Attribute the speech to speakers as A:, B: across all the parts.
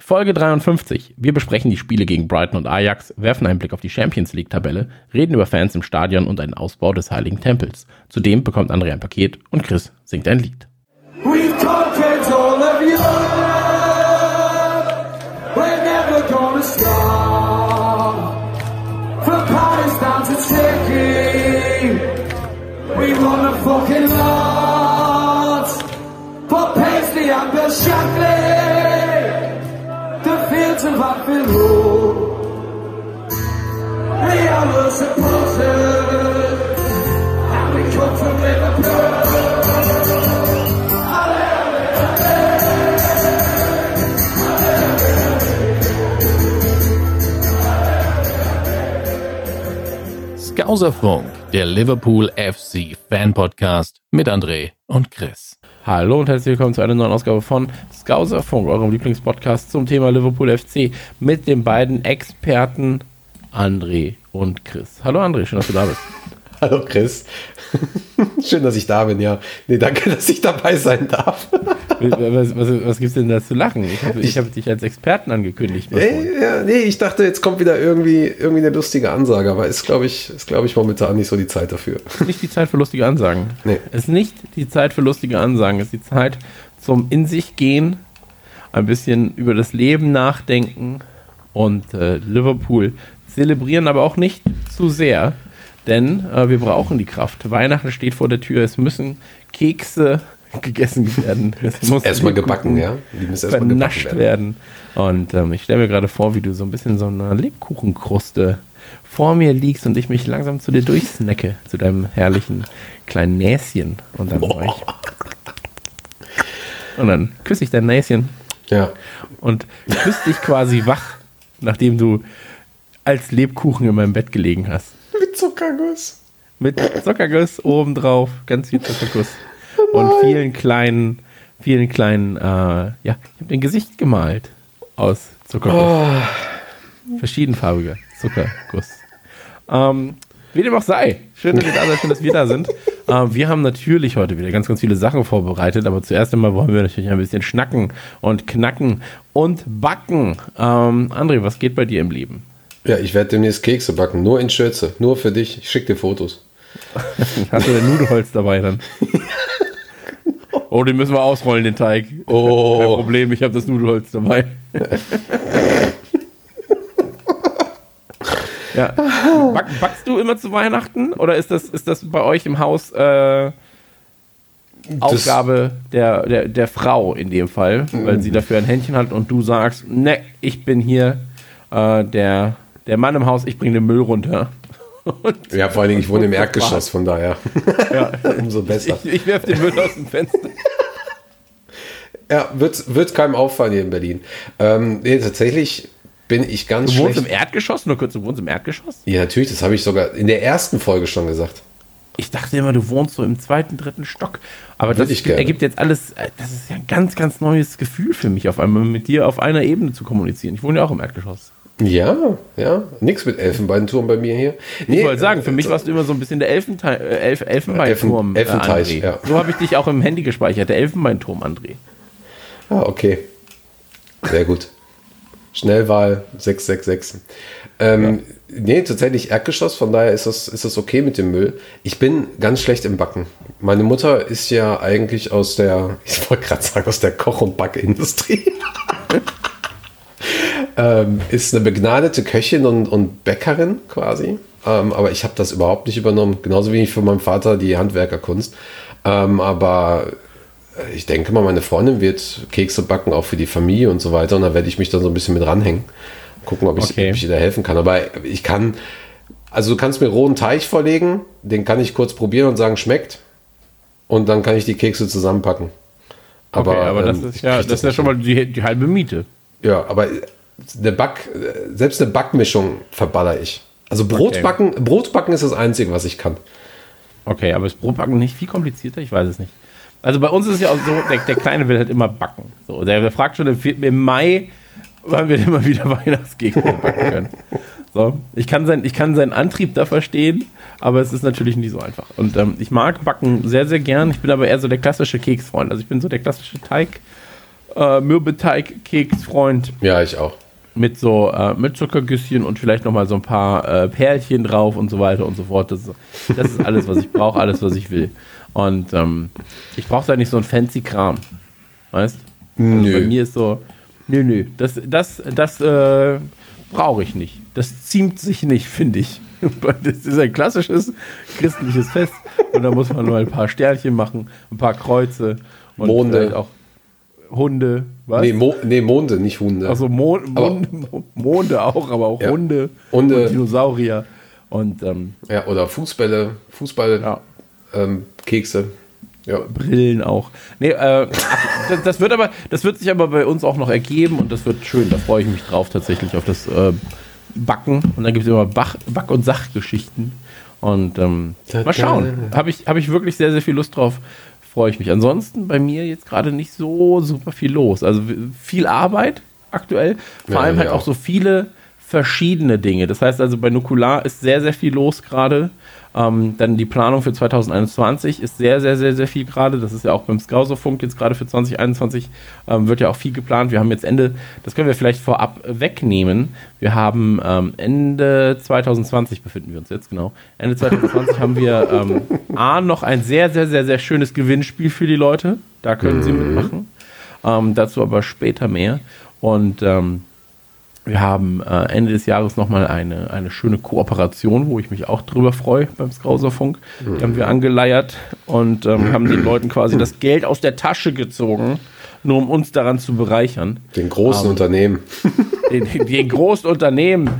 A: Folge 53. Wir besprechen die Spiele gegen Brighton und Ajax, werfen einen Blick auf die Champions League-Tabelle, reden über Fans im Stadion und einen Ausbau des Heiligen Tempels. Zudem bekommt André ein Paket und Chris singt ein Lied. Supporters. And der Liverpool FC Fan Podcast mit André und Chris. Hallo und herzlich willkommen zu einer neuen Ausgabe von Skauserfunk, eurem Lieblingspodcast zum Thema Liverpool FC mit den beiden Experten André und Chris. Hallo André, schön, dass du da bist.
B: Hallo Chris. Schön, dass ich da bin, ja. Nee, danke, dass ich dabei sein darf.
A: was, was, was gibt es denn da zu lachen? Ich habe hab dich als Experten angekündigt.
B: Nee, ja, nee, ich dachte, jetzt kommt wieder irgendwie, irgendwie eine lustige Ansage, aber ist, glaube ich, ist, ich, momentan nicht so die Zeit dafür.
A: Nicht die Zeit für lustige Ansagen. Nee. Es ist nicht die Zeit für lustige Ansagen, es ist die Zeit zum In sich gehen, ein bisschen über das Leben nachdenken und äh, Liverpool zelebrieren, aber auch nicht zu sehr denn äh, wir brauchen die Kraft. Weihnachten steht vor der Tür, es müssen Kekse gegessen werden.
B: Es muss erstmal gebacken, ja.
A: Die müssen erstmal vernascht werden. werden. Und ähm, ich stelle mir gerade vor, wie du so ein bisschen so eine Lebkuchenkruste vor mir liegst und ich mich langsam zu dir durchsnacke, zu deinem herrlichen kleinen Näschen. Und dann, und dann küsse ich dein Näschen.
B: Ja.
A: Und küsse dich quasi wach, nachdem du als Lebkuchen in meinem Bett gelegen hast.
B: Mit Zuckerguss.
A: Mit Zuckerguss obendrauf, ganz viel Zuckerguss. Oh und vielen kleinen, vielen kleinen, äh, ja, ich habe ein Gesicht gemalt aus Zuckerguss. Oh. Verschiedenfarbiger Zuckerguss. Ähm, wie dem auch sei. Schön, dass ihr da seid, schön, dass wir da sind. Ähm, wir haben natürlich heute wieder ganz, ganz viele Sachen vorbereitet, aber zuerst einmal wollen wir natürlich ein bisschen schnacken und knacken und backen. Ähm, André, was geht bei dir im Leben?
B: Ja, ich werde demnächst Kekse backen, nur in Schürze, nur für dich. Ich schicke dir Fotos.
A: Hast du denn Nudelholz dabei dann? Oh, den müssen wir ausrollen, den Teig. Oh. Kein Problem, ich habe das Nudelholz dabei. ja. Back, backst du immer zu Weihnachten oder ist das, ist das bei euch im Haus äh, Aufgabe der, der, der Frau in dem Fall, weil sie dafür ein Händchen hat und du sagst, ne, ich bin hier äh, der der Mann im Haus, ich bringe den Müll runter.
B: Und ja, vor allen Dingen, ich wohne im Erdgeschoss, von daher. Ja. Umso besser.
A: Ich, ich werfe den Müll aus dem Fenster.
B: Ja, wird, wird keinem auffallen hier in Berlin. Ähm, nee, tatsächlich bin ich ganz
A: Du wohnst im Erdgeschoss? Nur kurz, du wohnst im Erdgeschoss?
B: Ja, natürlich, das habe ich sogar in der ersten Folge schon gesagt.
A: Ich dachte immer, du wohnst so im zweiten, dritten Stock. Aber das ergibt jetzt alles, äh, das ist ja ein ganz, ganz neues Gefühl für mich, auf einmal mit dir auf einer Ebene zu kommunizieren. Ich wohne ja auch im Erdgeschoss.
B: Ja, ja. Nichts mit Elfenbeinturm bei mir hier.
A: Nee, ich wollte sagen, für mich warst du immer so ein bisschen der Elfenteil, äh, Elf, Elfenbeinturm.
B: Elfen, Elfenteich,
A: äh, ja. So habe ich dich auch im Handy gespeichert, der Elfenbeinturm, André.
B: Ah, okay. Sehr gut. Schnellwahl 666. Ähm, ja. Nee, tatsächlich Erdgeschoss, von daher ist das, ist das okay mit dem Müll. Ich bin ganz schlecht im Backen. Meine Mutter ist ja eigentlich aus der, ich wollte gerade sagen, aus der Koch- und Backindustrie. ähm, ist eine begnadete Köchin und, und Bäckerin quasi. Ähm, aber ich habe das überhaupt nicht übernommen. Genauso wenig für meinen Vater die Handwerkerkunst. Ähm, aber ich denke mal, meine Freundin wird Kekse backen, auch für die Familie und so weiter. Und da werde ich mich dann so ein bisschen mit ranhängen. Gucken, ob ich, okay. ob ich da helfen kann. Aber ich kann, also du kannst mir rohen Teig vorlegen, den kann ich kurz probieren und sagen, schmeckt. Und dann kann ich die Kekse zusammenpacken.
A: Aber, okay, aber das ähm, ist ja, das, das ist ja schon mal die, die halbe Miete.
B: Ja, aber eine Back, selbst eine Backmischung verballer ich. Also Brotbacken, okay. Brotbacken ist das Einzige, was ich kann.
A: Okay, aber ist Brotbacken nicht viel komplizierter? Ich weiß es nicht. Also bei uns ist es ja auch so, der, der Kleine will halt immer backen. So, der, der fragt schon im, im Mai, wann wir immer wieder Weihnachtskekse backen können. So, ich kann, sein, ich kann seinen Antrieb da verstehen, aber es ist natürlich nicht so einfach. Und ähm, ich mag Backen sehr, sehr gern. Ich bin aber eher so der klassische Keksfreund. Also ich bin so der klassische Teig äh, Mürbeteig-Keksfreund
B: Ja, ich auch.
A: Mit so äh, mit Zuckergüsschen und vielleicht noch mal so ein paar äh, Perlchen drauf und so weiter und so fort. Das, ist- das ist alles, was ich brauche, alles, was ich will. Und ähm, ich brauche da nicht so ein fancy Kram, weißt? Also
B: Nö.
A: Bei mir ist so, nö, nö, das, das, das äh, brauche ich nicht. Das ziemt sich nicht, finde ich. Das ist ein klassisches christliches Fest und da muss man nur ein paar Sternchen machen, ein paar Kreuze und
B: Monde.
A: vielleicht auch Hunde, was?
B: Nee, Mo nee, Monde, nicht Hunde.
A: Also
B: Aber-
A: Monde, Monde auch, aber auch
B: Ja.
A: Hunde,
B: Hunde.
A: und Dinosaurier und ähm,
B: ja, oder Fußbälle, Fußball,
A: ja,
B: ähm, Kekse. Ja.
A: Brillen auch. Nee, äh, das, das wird aber, das wird sich aber bei uns auch noch ergeben und das wird schön. Da freue ich mich drauf tatsächlich auf das äh, Backen und dann gibt es immer Bach, Back- und Sachgeschichten und ähm, mal schauen. Habe ich, hab ich wirklich sehr, sehr viel Lust drauf. Freue ich mich. Ansonsten bei mir jetzt gerade nicht so super viel los. Also viel Arbeit aktuell. Vor
B: Ja,
A: allem halt
B: ja.
A: auch so viele verschiedene Dinge. Das heißt also, bei Nukular ist sehr, sehr viel los gerade. Ähm, dann die Planung für 2021 ist sehr, sehr, sehr, sehr viel gerade. Das ist ja auch beim Skauserfunk jetzt gerade für 2021 ähm, wird ja auch viel geplant. Wir haben jetzt Ende, das können wir vielleicht vorab wegnehmen. Wir haben ähm, Ende 2020 befinden wir uns jetzt, genau. Ende 2020 haben wir ähm, A, noch ein sehr, sehr, sehr, sehr schönes Gewinnspiel für die Leute. Da können sie mitmachen. Ähm, dazu aber später mehr. Und ähm, wir haben äh, Ende des Jahres nochmal eine, eine schöne Kooperation, wo ich mich auch drüber freue beim Skauserfunk. Die haben wir angeleiert und ähm, haben den Leuten quasi das Geld aus der Tasche gezogen, nur um uns daran zu bereichern.
B: Den großen
A: Ähm,
B: Unternehmen.
A: Den, den großen Unternehmen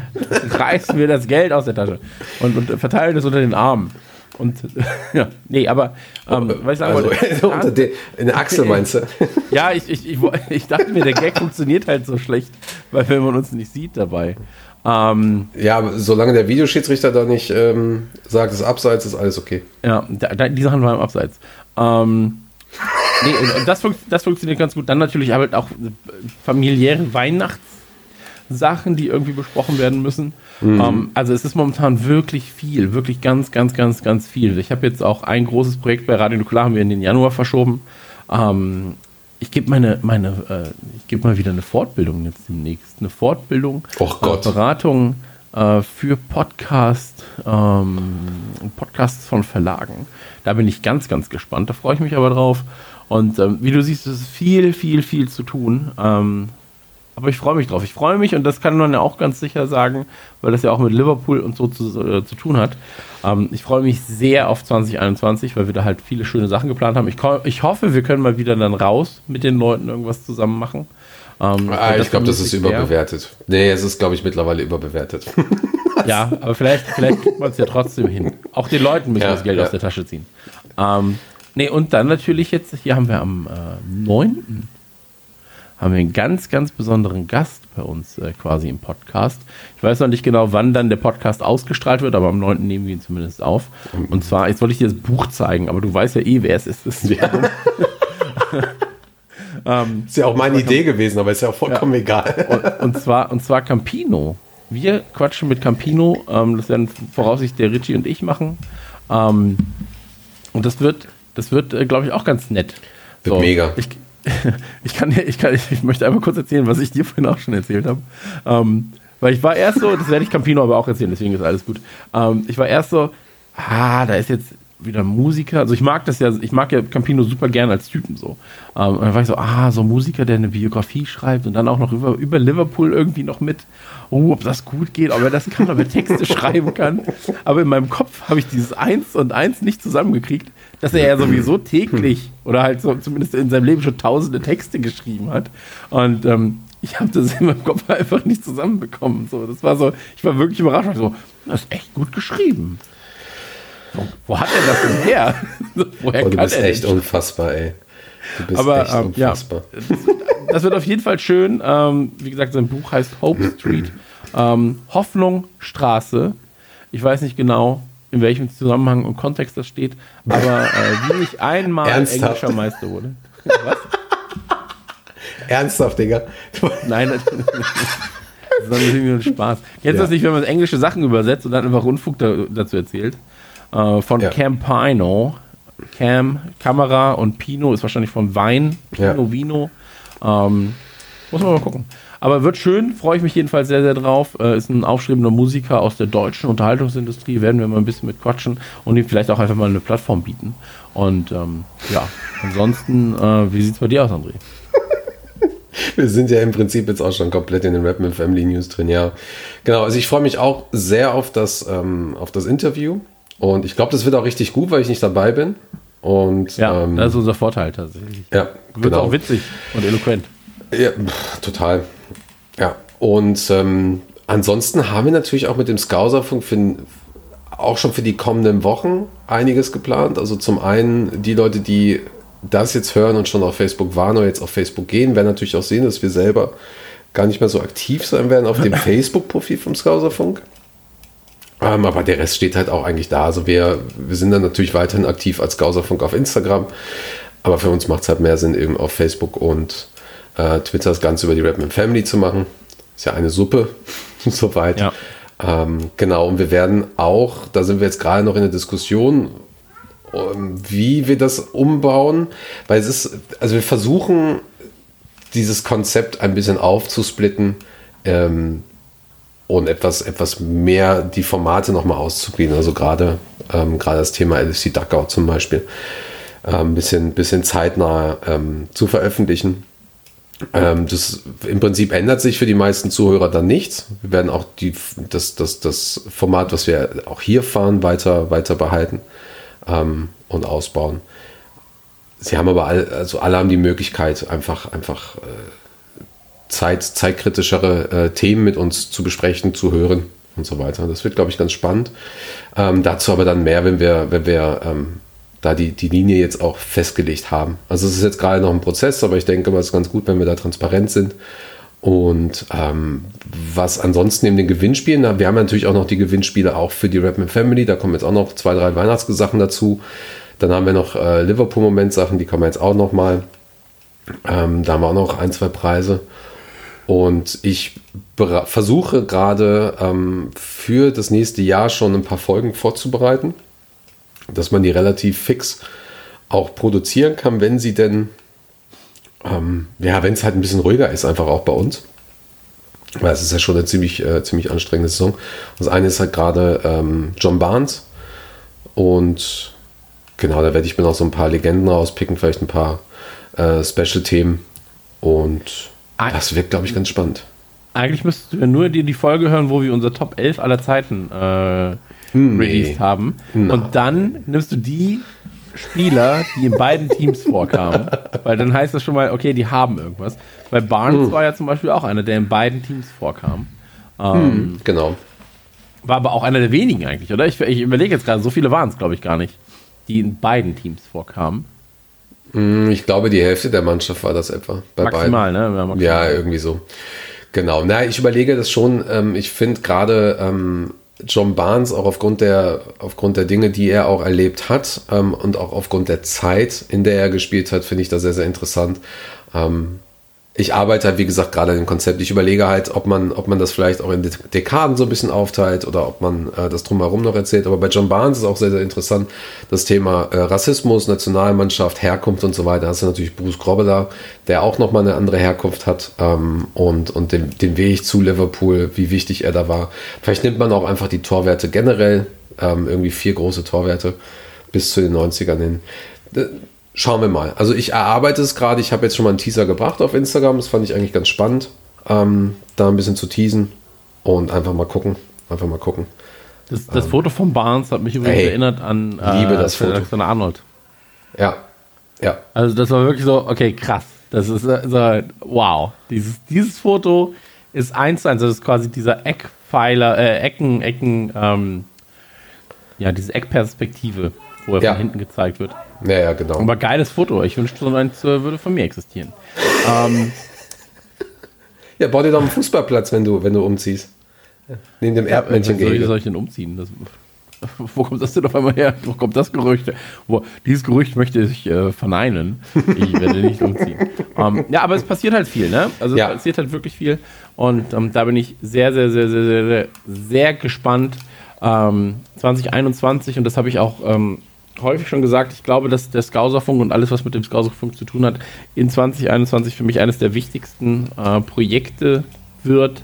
A: reißen wir das Geld aus der Tasche und, und verteilen es unter den Armen. Und ja, nee, aber ähm, was ich sagen
B: Also,
A: wollte,
B: unter den, in der Achsel meinst du?
A: ja, ich, ich, ich, ich dachte mir, der Gag funktioniert halt so schlecht, weil wenn man uns nicht sieht dabei. Ähm,
B: Ja, aber solange der Videoschiedsrichter da nicht ähm, sagt, es ist abseits, ist alles okay.
A: ja, da, die Sachen waren im Abseits. Ähm, nee, und das, funkt, das funktioniert ganz gut. Dann natürlich halt auch äh, familiäre Weihnachtssachen, die irgendwie besprochen werden müssen. Ähm, also es ist momentan wirklich viel, wirklich ganz, ganz, ganz, ganz viel. Ich habe jetzt auch ein großes Projekt bei Radio Nukular, haben wir in den Januar verschoben. Ähm, ich gebe meine, meine, äh, ich gebe mal wieder eine Fortbildung jetzt demnächst. Eine Fortbildung,
B: Och Gott.
A: Äh, Beratung äh, für Podcast, ähm, Podcasts von Verlagen. Da bin ich ganz, ganz gespannt. Da freue ich mich aber drauf. Und ähm, wie du siehst, es ist viel, viel, viel zu tun. Ähm, aber ich freue mich drauf. Ich freue mich und das kann man ja auch ganz sicher sagen, weil das ja auch mit Liverpool und so zu, äh, zu tun hat. Ähm, ich freue mich sehr auf 2021, weil wir da halt viele schöne Sachen geplant haben. Ich, ich hoffe, wir können mal wieder dann raus mit den Leuten irgendwas zusammen machen. Ähm,
B: Ah, ich glaube, das ist überbewertet. Nee, es ist, glaube ich, mittlerweile überbewertet.
A: Ja, aber vielleicht, vielleicht kriegt man es ja trotzdem hin. Auch den Leuten müssen wir
B: Ja,
A: das Geld
B: ja.
A: aus der Tasche ziehen. Ähm, nee, und dann natürlich jetzt, hier haben wir am äh, 9. haben wir einen ganz, ganz besonderen Gast bei uns äh, quasi im Podcast. Ich weiß noch nicht genau, wann dann der Podcast ausgestrahlt wird, aber am 9. nehmen wir ihn zumindest auf. Und zwar, jetzt wollte ich dir das Buch zeigen, aber du weißt ja eh, wer es ist. Das ist
B: Ist ja auch meine Idee gewesen, aber ist ja auch vollkommen egal.
A: und, und, zwar, und zwar Campino. Wir quatschen mit Campino. Ähm, das werden voraussichtlich der Richie und ich machen. Ähm, und das wird, das wird, äh, glaube ich, auch ganz nett.
B: Wird mega.
A: Ich, ich, kann, ich, kann, ich möchte einmal kurz erzählen, was ich dir vorhin auch schon erzählt habe. Ähm, weil ich war erst so, das werde ich Campino aber auch erzählen, deswegen ist alles gut. Ähm, ich war erst so, ah, da ist jetzt wieder Musiker. Also ich mag das ja, ich mag ja Campino super gern als Typen so. Ähm, und dann war ich so, ah, so ein Musiker, der eine Biografie schreibt und dann auch noch über, über Liverpool irgendwie noch mit, oh, ob das gut geht, ob er das kann, ob er Texte schreiben kann. Aber in meinem Kopf habe ich dieses Eins und Eins nicht zusammengekriegt, dass er ja sowieso täglich oder halt so zumindest in seinem Leben schon tausende Texte geschrieben hat. Und ähm, ich habe das in meinem Kopf einfach nicht zusammenbekommen. So, das war so, ich war wirklich überrascht. So, das ist echt gut geschrieben. Wo, wo hat er das denn her? Woher
B: Oh, du
A: kann
B: bist
A: er
B: echt
A: denn?
B: unfassbar, ey. Du bist
A: Aber,
B: echt
A: ähm, ja.
B: unfassbar.
A: Das wird auf jeden Fall schön. Ähm, wie gesagt, sein Buch heißt Hope Street. Ähm, Hoffnung Straße. Ich weiß nicht genau, in welchem Zusammenhang und Kontext das steht, aber äh, wie ich einmal
B: Ernsthaft?
A: englischer Meister wurde. Was?
B: Ernsthaft, Digga.
A: Nein, das das ist natürlich nur ein Spaß. Du
B: Ja.
A: das nicht, wenn man englische Sachen übersetzt und dann einfach Rundfunk da, dazu erzählt? Äh, von
B: Ja.
A: Campino. Cam, Kamera und Pino ist wahrscheinlich von Wein. Pino
B: Ja.
A: Vino. Ähm, muss man mal gucken. Aber wird schön, freue ich mich jedenfalls sehr, sehr drauf. Äh, ist ein aufstrebender Musiker aus der deutschen Unterhaltungsindustrie, werden wir mal ein bisschen mit quatschen und ihm vielleicht auch einfach mal eine Plattform bieten. Und ähm, ja, ansonsten, äh, wie sieht es bei dir aus, André?
B: Wir sind ja im Prinzip jetzt auch schon komplett in den Rap mit Family News drin, ja. Genau, also ich freue mich auch sehr auf das, ähm, auf das Interview. Und ich glaube, das wird auch richtig gut, weil ich nicht dabei bin. Und,
A: ja, ähm, das ist unser Vorteil tatsächlich.
B: Ja,
A: wird genau. auch witzig und eloquent.
B: Ja, pff, total. Ja, und ähm, ansonsten haben wir natürlich auch mit dem Skauserfunk für, auch schon für die kommenden Wochen einiges geplant. Also zum einen die Leute, die das jetzt hören und schon auf Facebook waren oder jetzt auf Facebook gehen, werden natürlich auch sehen, dass wir selber gar nicht mehr so aktiv sein werden auf dem Facebook-Profil vom Skauserfunk. Ähm, aber der Rest steht halt auch eigentlich da. Also wir, wir sind dann natürlich weiterhin aktiv als Skauserfunk auf Instagram. Aber für uns macht es halt mehr Sinn, eben auf Facebook und äh, Twitter das Ganze über die Rapman Family zu machen. Ist ja eine Suppe, soweit. Ja. Ähm, genau, und wir werden auch, da sind wir jetzt gerade noch in der Diskussion, ähm, wie wir das umbauen, weil es ist, also wir versuchen dieses Konzept ein bisschen aufzusplitten ähm, und etwas, etwas mehr die Formate nochmal auszugliedern. Also gerade ähm, gerade das Thema LFC Duckout zum Beispiel ein ähm, bisschen, bisschen zeitnah ähm, zu veröffentlichen. Ähm, das im Prinzip ändert sich für die meisten Zuhörer dann nichts. Wir werden auch die, das, das, das Format, was wir auch hier fahren, weiter, weiter behalten ähm, und ausbauen. Sie haben aber all, also alle haben die Möglichkeit, einfach, einfach äh, Zeit, zeitkritischere äh, Themen mit uns zu besprechen, zu hören und so weiter. Das wird, glaube ich, ganz spannend. Ähm, dazu aber dann mehr, wenn wir, wenn wir ähm, da die, die Linie jetzt auch festgelegt haben. Also es ist jetzt gerade noch ein Prozess, aber ich denke mal, es ist ganz gut, wenn wir da transparent sind. Und ähm, was ansonsten in den Gewinnspielen, wir haben natürlich auch noch die Gewinnspiele auch für die Rapman Family, da kommen jetzt auch noch zwei, drei Weihnachtssachen dazu. Dann haben wir noch äh, Liverpool-Moment-Sachen, die kommen jetzt auch noch mal. Ähm, da haben wir auch noch ein, zwei Preise. Und ich versuche gerade ähm, für das nächste Jahr schon ein paar Folgen vorzubereiten dass man die relativ fix auch produzieren kann, wenn sie denn, ähm, ja, wenn es halt ein bisschen ruhiger ist, einfach auch bei uns. Weil es ist ja schon eine ziemlich, äh, ziemlich anstrengende Saison. Das eine ist halt gerade ähm, John Barnes und genau, da werde ich mir noch so ein paar Legenden rauspicken, vielleicht ein paar äh, Special-Themen und das wird, glaube ich, ganz spannend.
A: Eigentlich müsstest du ja nur dir die Folge hören, wo wir unser Top 11 aller Zeiten äh, nee. released haben. No. Und dann nimmst du die Spieler, die in beiden Teams vorkamen. Weil dann heißt das schon mal, okay, die haben irgendwas. Weil Barnes hm. war ja zum Beispiel auch einer, der in beiden Teams vorkam.
B: Ähm, hm, genau.
A: War aber auch einer der wenigen eigentlich, oder? Ich, ich überlege jetzt gerade, so viele waren es, glaube ich, gar nicht, die in beiden Teams vorkamen.
B: Hm, ich glaube, die Hälfte der Mannschaft war das etwa.
A: Bei maximal,
B: beiden.
A: ne?
B: Ja, maximal. ja, irgendwie so. Genau. Na, ich überlege das schon. Ähm, ich finde gerade ähm, John Barnes auch aufgrund der, aufgrund der Dinge, die er auch erlebt hat ähm, und auch aufgrund der Zeit, in der er gespielt hat, finde ich das sehr, sehr interessant. Ähm, ich arbeite halt, wie gesagt, gerade an dem Konzept. Ich überlege halt, ob man, ob man das vielleicht auch in Dekaden so ein bisschen aufteilt oder ob man äh, das drumherum noch erzählt. Aber bei John Barnes ist auch sehr, sehr interessant das Thema äh, Rassismus, Nationalmannschaft, Herkunft und so weiter. Da hast du natürlich Bruce Grobbelaar, der auch nochmal eine andere Herkunft hat ähm, und, und den, den Weg zu Liverpool, wie wichtig er da war. Vielleicht nimmt man auch einfach die Torwerte generell, ähm, irgendwie vier große Torwerte bis zu den 90ern hin schauen wir mal. Also ich erarbeite es gerade. Ich habe jetzt schon mal einen Teaser gebracht auf Instagram. Das fand ich eigentlich ganz spannend, ähm, da ein bisschen zu teasen und einfach mal gucken. Einfach mal gucken.
A: Das, das ähm, Foto von Barnes hat mich übrigens hey, erinnert an
B: äh, liebe das Foto.
A: Alexander Arnold.
B: Ja, ja.
A: Also das war wirklich so, okay, krass. Das ist äh, so, wow. Dieses, dieses Foto ist eins zu eins. Das ist quasi dieser Eckpfeiler, äh, Ecken, Ecken, ähm, ja, diese Eckperspektive, wo er ja. von hinten gezeigt wird.
B: Ja, ja, genau.
A: Aber geiles Foto. Ich wünschte, so eins würde von mir existieren. ähm,
B: ja, bau dir doch einen Fußballplatz, wenn du, wenn du umziehst. Neben dem Erdmännchen
A: ja, soll, soll ich denn umziehen? Das, wo kommt das denn auf einmal her? Wo kommt das Gerücht? Wo, dieses Gerücht möchte ich äh, verneinen. Ich werde nicht umziehen. ähm, ja, aber es passiert halt viel, ne? Also ja. es passiert halt wirklich viel. Und ähm, da bin ich sehr, sehr, sehr, sehr, sehr, sehr gespannt. Ähm, 2021, und das habe ich auch häufig schon gesagt, ich glaube, dass der Skauserfunk und alles, was mit dem Skauserfunk zu tun hat, in 2021 für mich eines der wichtigsten äh, Projekte wird,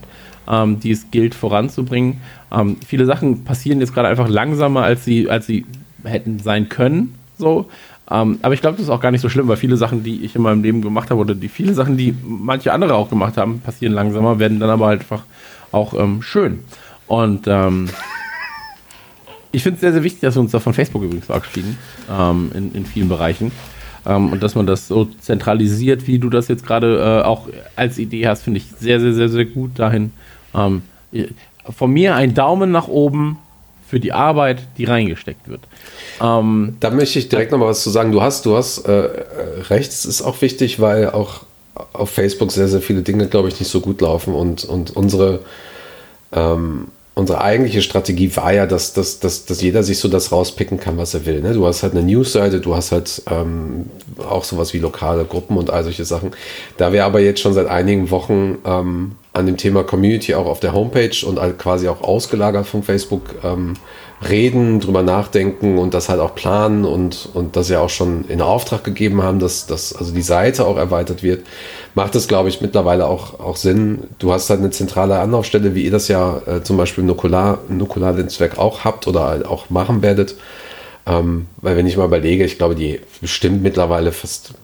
A: ähm, die es gilt voranzubringen. Ähm, viele Sachen passieren jetzt gerade einfach langsamer, als sie, als sie hätten sein können. So. Ähm, aber ich glaube, das ist auch gar nicht so schlimm, weil viele Sachen, die ich in meinem Leben gemacht habe, oder die viele Sachen, die manche andere auch gemacht haben, passieren langsamer, werden dann aber halt einfach auch ähm, schön. Und ähm, ich finde es sehr, sehr wichtig, dass wir uns da von Facebook übrigens verabschieden, ähm, in, in vielen Bereichen. Ähm, und dass man das so zentralisiert, wie du das jetzt gerade äh, auch als Idee hast, finde ich sehr, sehr, sehr, sehr gut dahin. Ähm, von mir ein Daumen nach oben für die Arbeit, die reingesteckt wird.
B: Ähm, da möchte ich direkt noch mal was zu sagen. Du hast, du hast äh, recht, es ist auch wichtig, weil auch auf Facebook sehr, sehr viele Dinge, glaube ich, nicht so gut laufen und, und unsere ähm, unsere eigentliche Strategie war ja, dass, dass, dass, dass jeder sich so das rauspicken kann, was er will. Ne? Du hast halt eine Newsseite, du hast halt ähm, auch sowas wie lokale Gruppen und all solche Sachen. Da wir aber jetzt schon seit einigen Wochen ähm, an dem Thema Community auch auf der Homepage und quasi auch ausgelagert von Facebook ähm, reden, drüber nachdenken und das halt auch planen und, und das ja auch schon in Auftrag gegeben haben, dass, dass also die Seite auch erweitert wird, macht es, glaube ich, mittlerweile auch, auch Sinn. Du hast halt eine zentrale Anlaufstelle, wie ihr das ja äh, zum Beispiel im Nukular-Netzwerk auch habt oder halt auch machen werdet. Ähm, weil wenn ich mal überlege, ich glaube, die bestimmt mittlerweile fast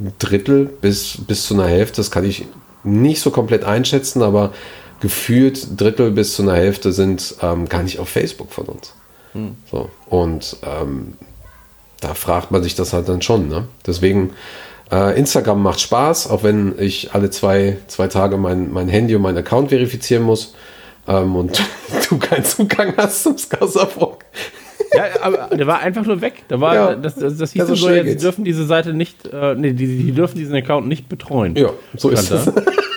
B: ein Drittel bis, bis zu einer Hälfte, das kann ich nicht so komplett einschätzen, aber gefühlt Drittel bis zu einer Hälfte sind ähm, gar nicht auf Facebook von uns. Hm. So. Und ähm, da fragt man sich das halt dann schon. Ne? Deswegen, äh, Instagram macht Spaß, auch wenn ich alle zwei, zwei Tage mein, mein Handy und meinen Account verifizieren muss ähm, und du keinen Zugang hast zum Skasserfunk.
A: Ja, aber der war einfach nur weg. Da war, ja, das, das, das hieß so, jetzt geht's. dürfen diese Seite nicht, äh, nee, die, die, dürfen diesen Account nicht betreuen.
B: Ja, so ist es.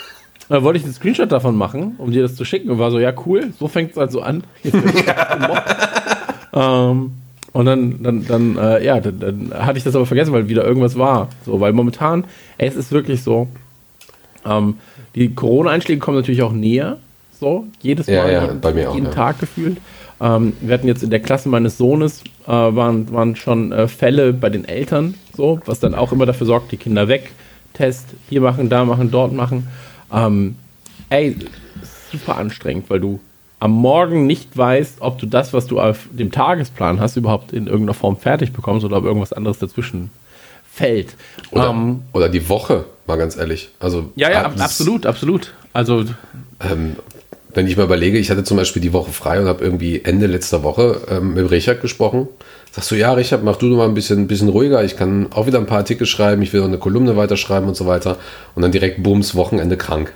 A: Da wollte ich einen Screenshot davon machen, um dir das zu schicken und war so, ja cool, so fängt es halt so an. ähm, und dann, dann, dann äh, ja, dann, dann, hatte ich das aber vergessen, weil wieder irgendwas war. So, weil momentan, ey, es ist wirklich so, ähm, die Corona-Einschläge kommen natürlich auch näher. So, jedes Mal,
B: ja, ja, bei mir
A: jeden
B: auch,
A: Tag gefühlt. Ähm, wir hatten jetzt in der Klasse meines Sohnes, äh, waren, waren schon äh, Fälle bei den Eltern, so, was dann auch immer dafür sorgt, die Kinder weg, Test, hier machen, da machen, dort machen. Ähm, ey, super anstrengend, weil du am Morgen nicht weißt, ob du das, was du auf dem Tagesplan hast, überhaupt in irgendeiner Form fertig bekommst oder ob irgendwas anderes dazwischen fällt.
B: Oder, ähm, oder die Woche, mal ganz ehrlich. Also,
A: ja, ja, absolut, absolut. Also,
B: ähm, wenn ich mal überlege, ich hatte zum Beispiel die Woche frei und habe irgendwie Ende letzter Woche ähm, mit Richard gesprochen. Sagst du, ja, Richard, mach du mal ein bisschen, bisschen ruhiger. Ich kann auch wieder ein paar Artikel schreiben, ich will noch eine Kolumne weiterschreiben und so weiter. Und dann direkt bums, Wochenende krank.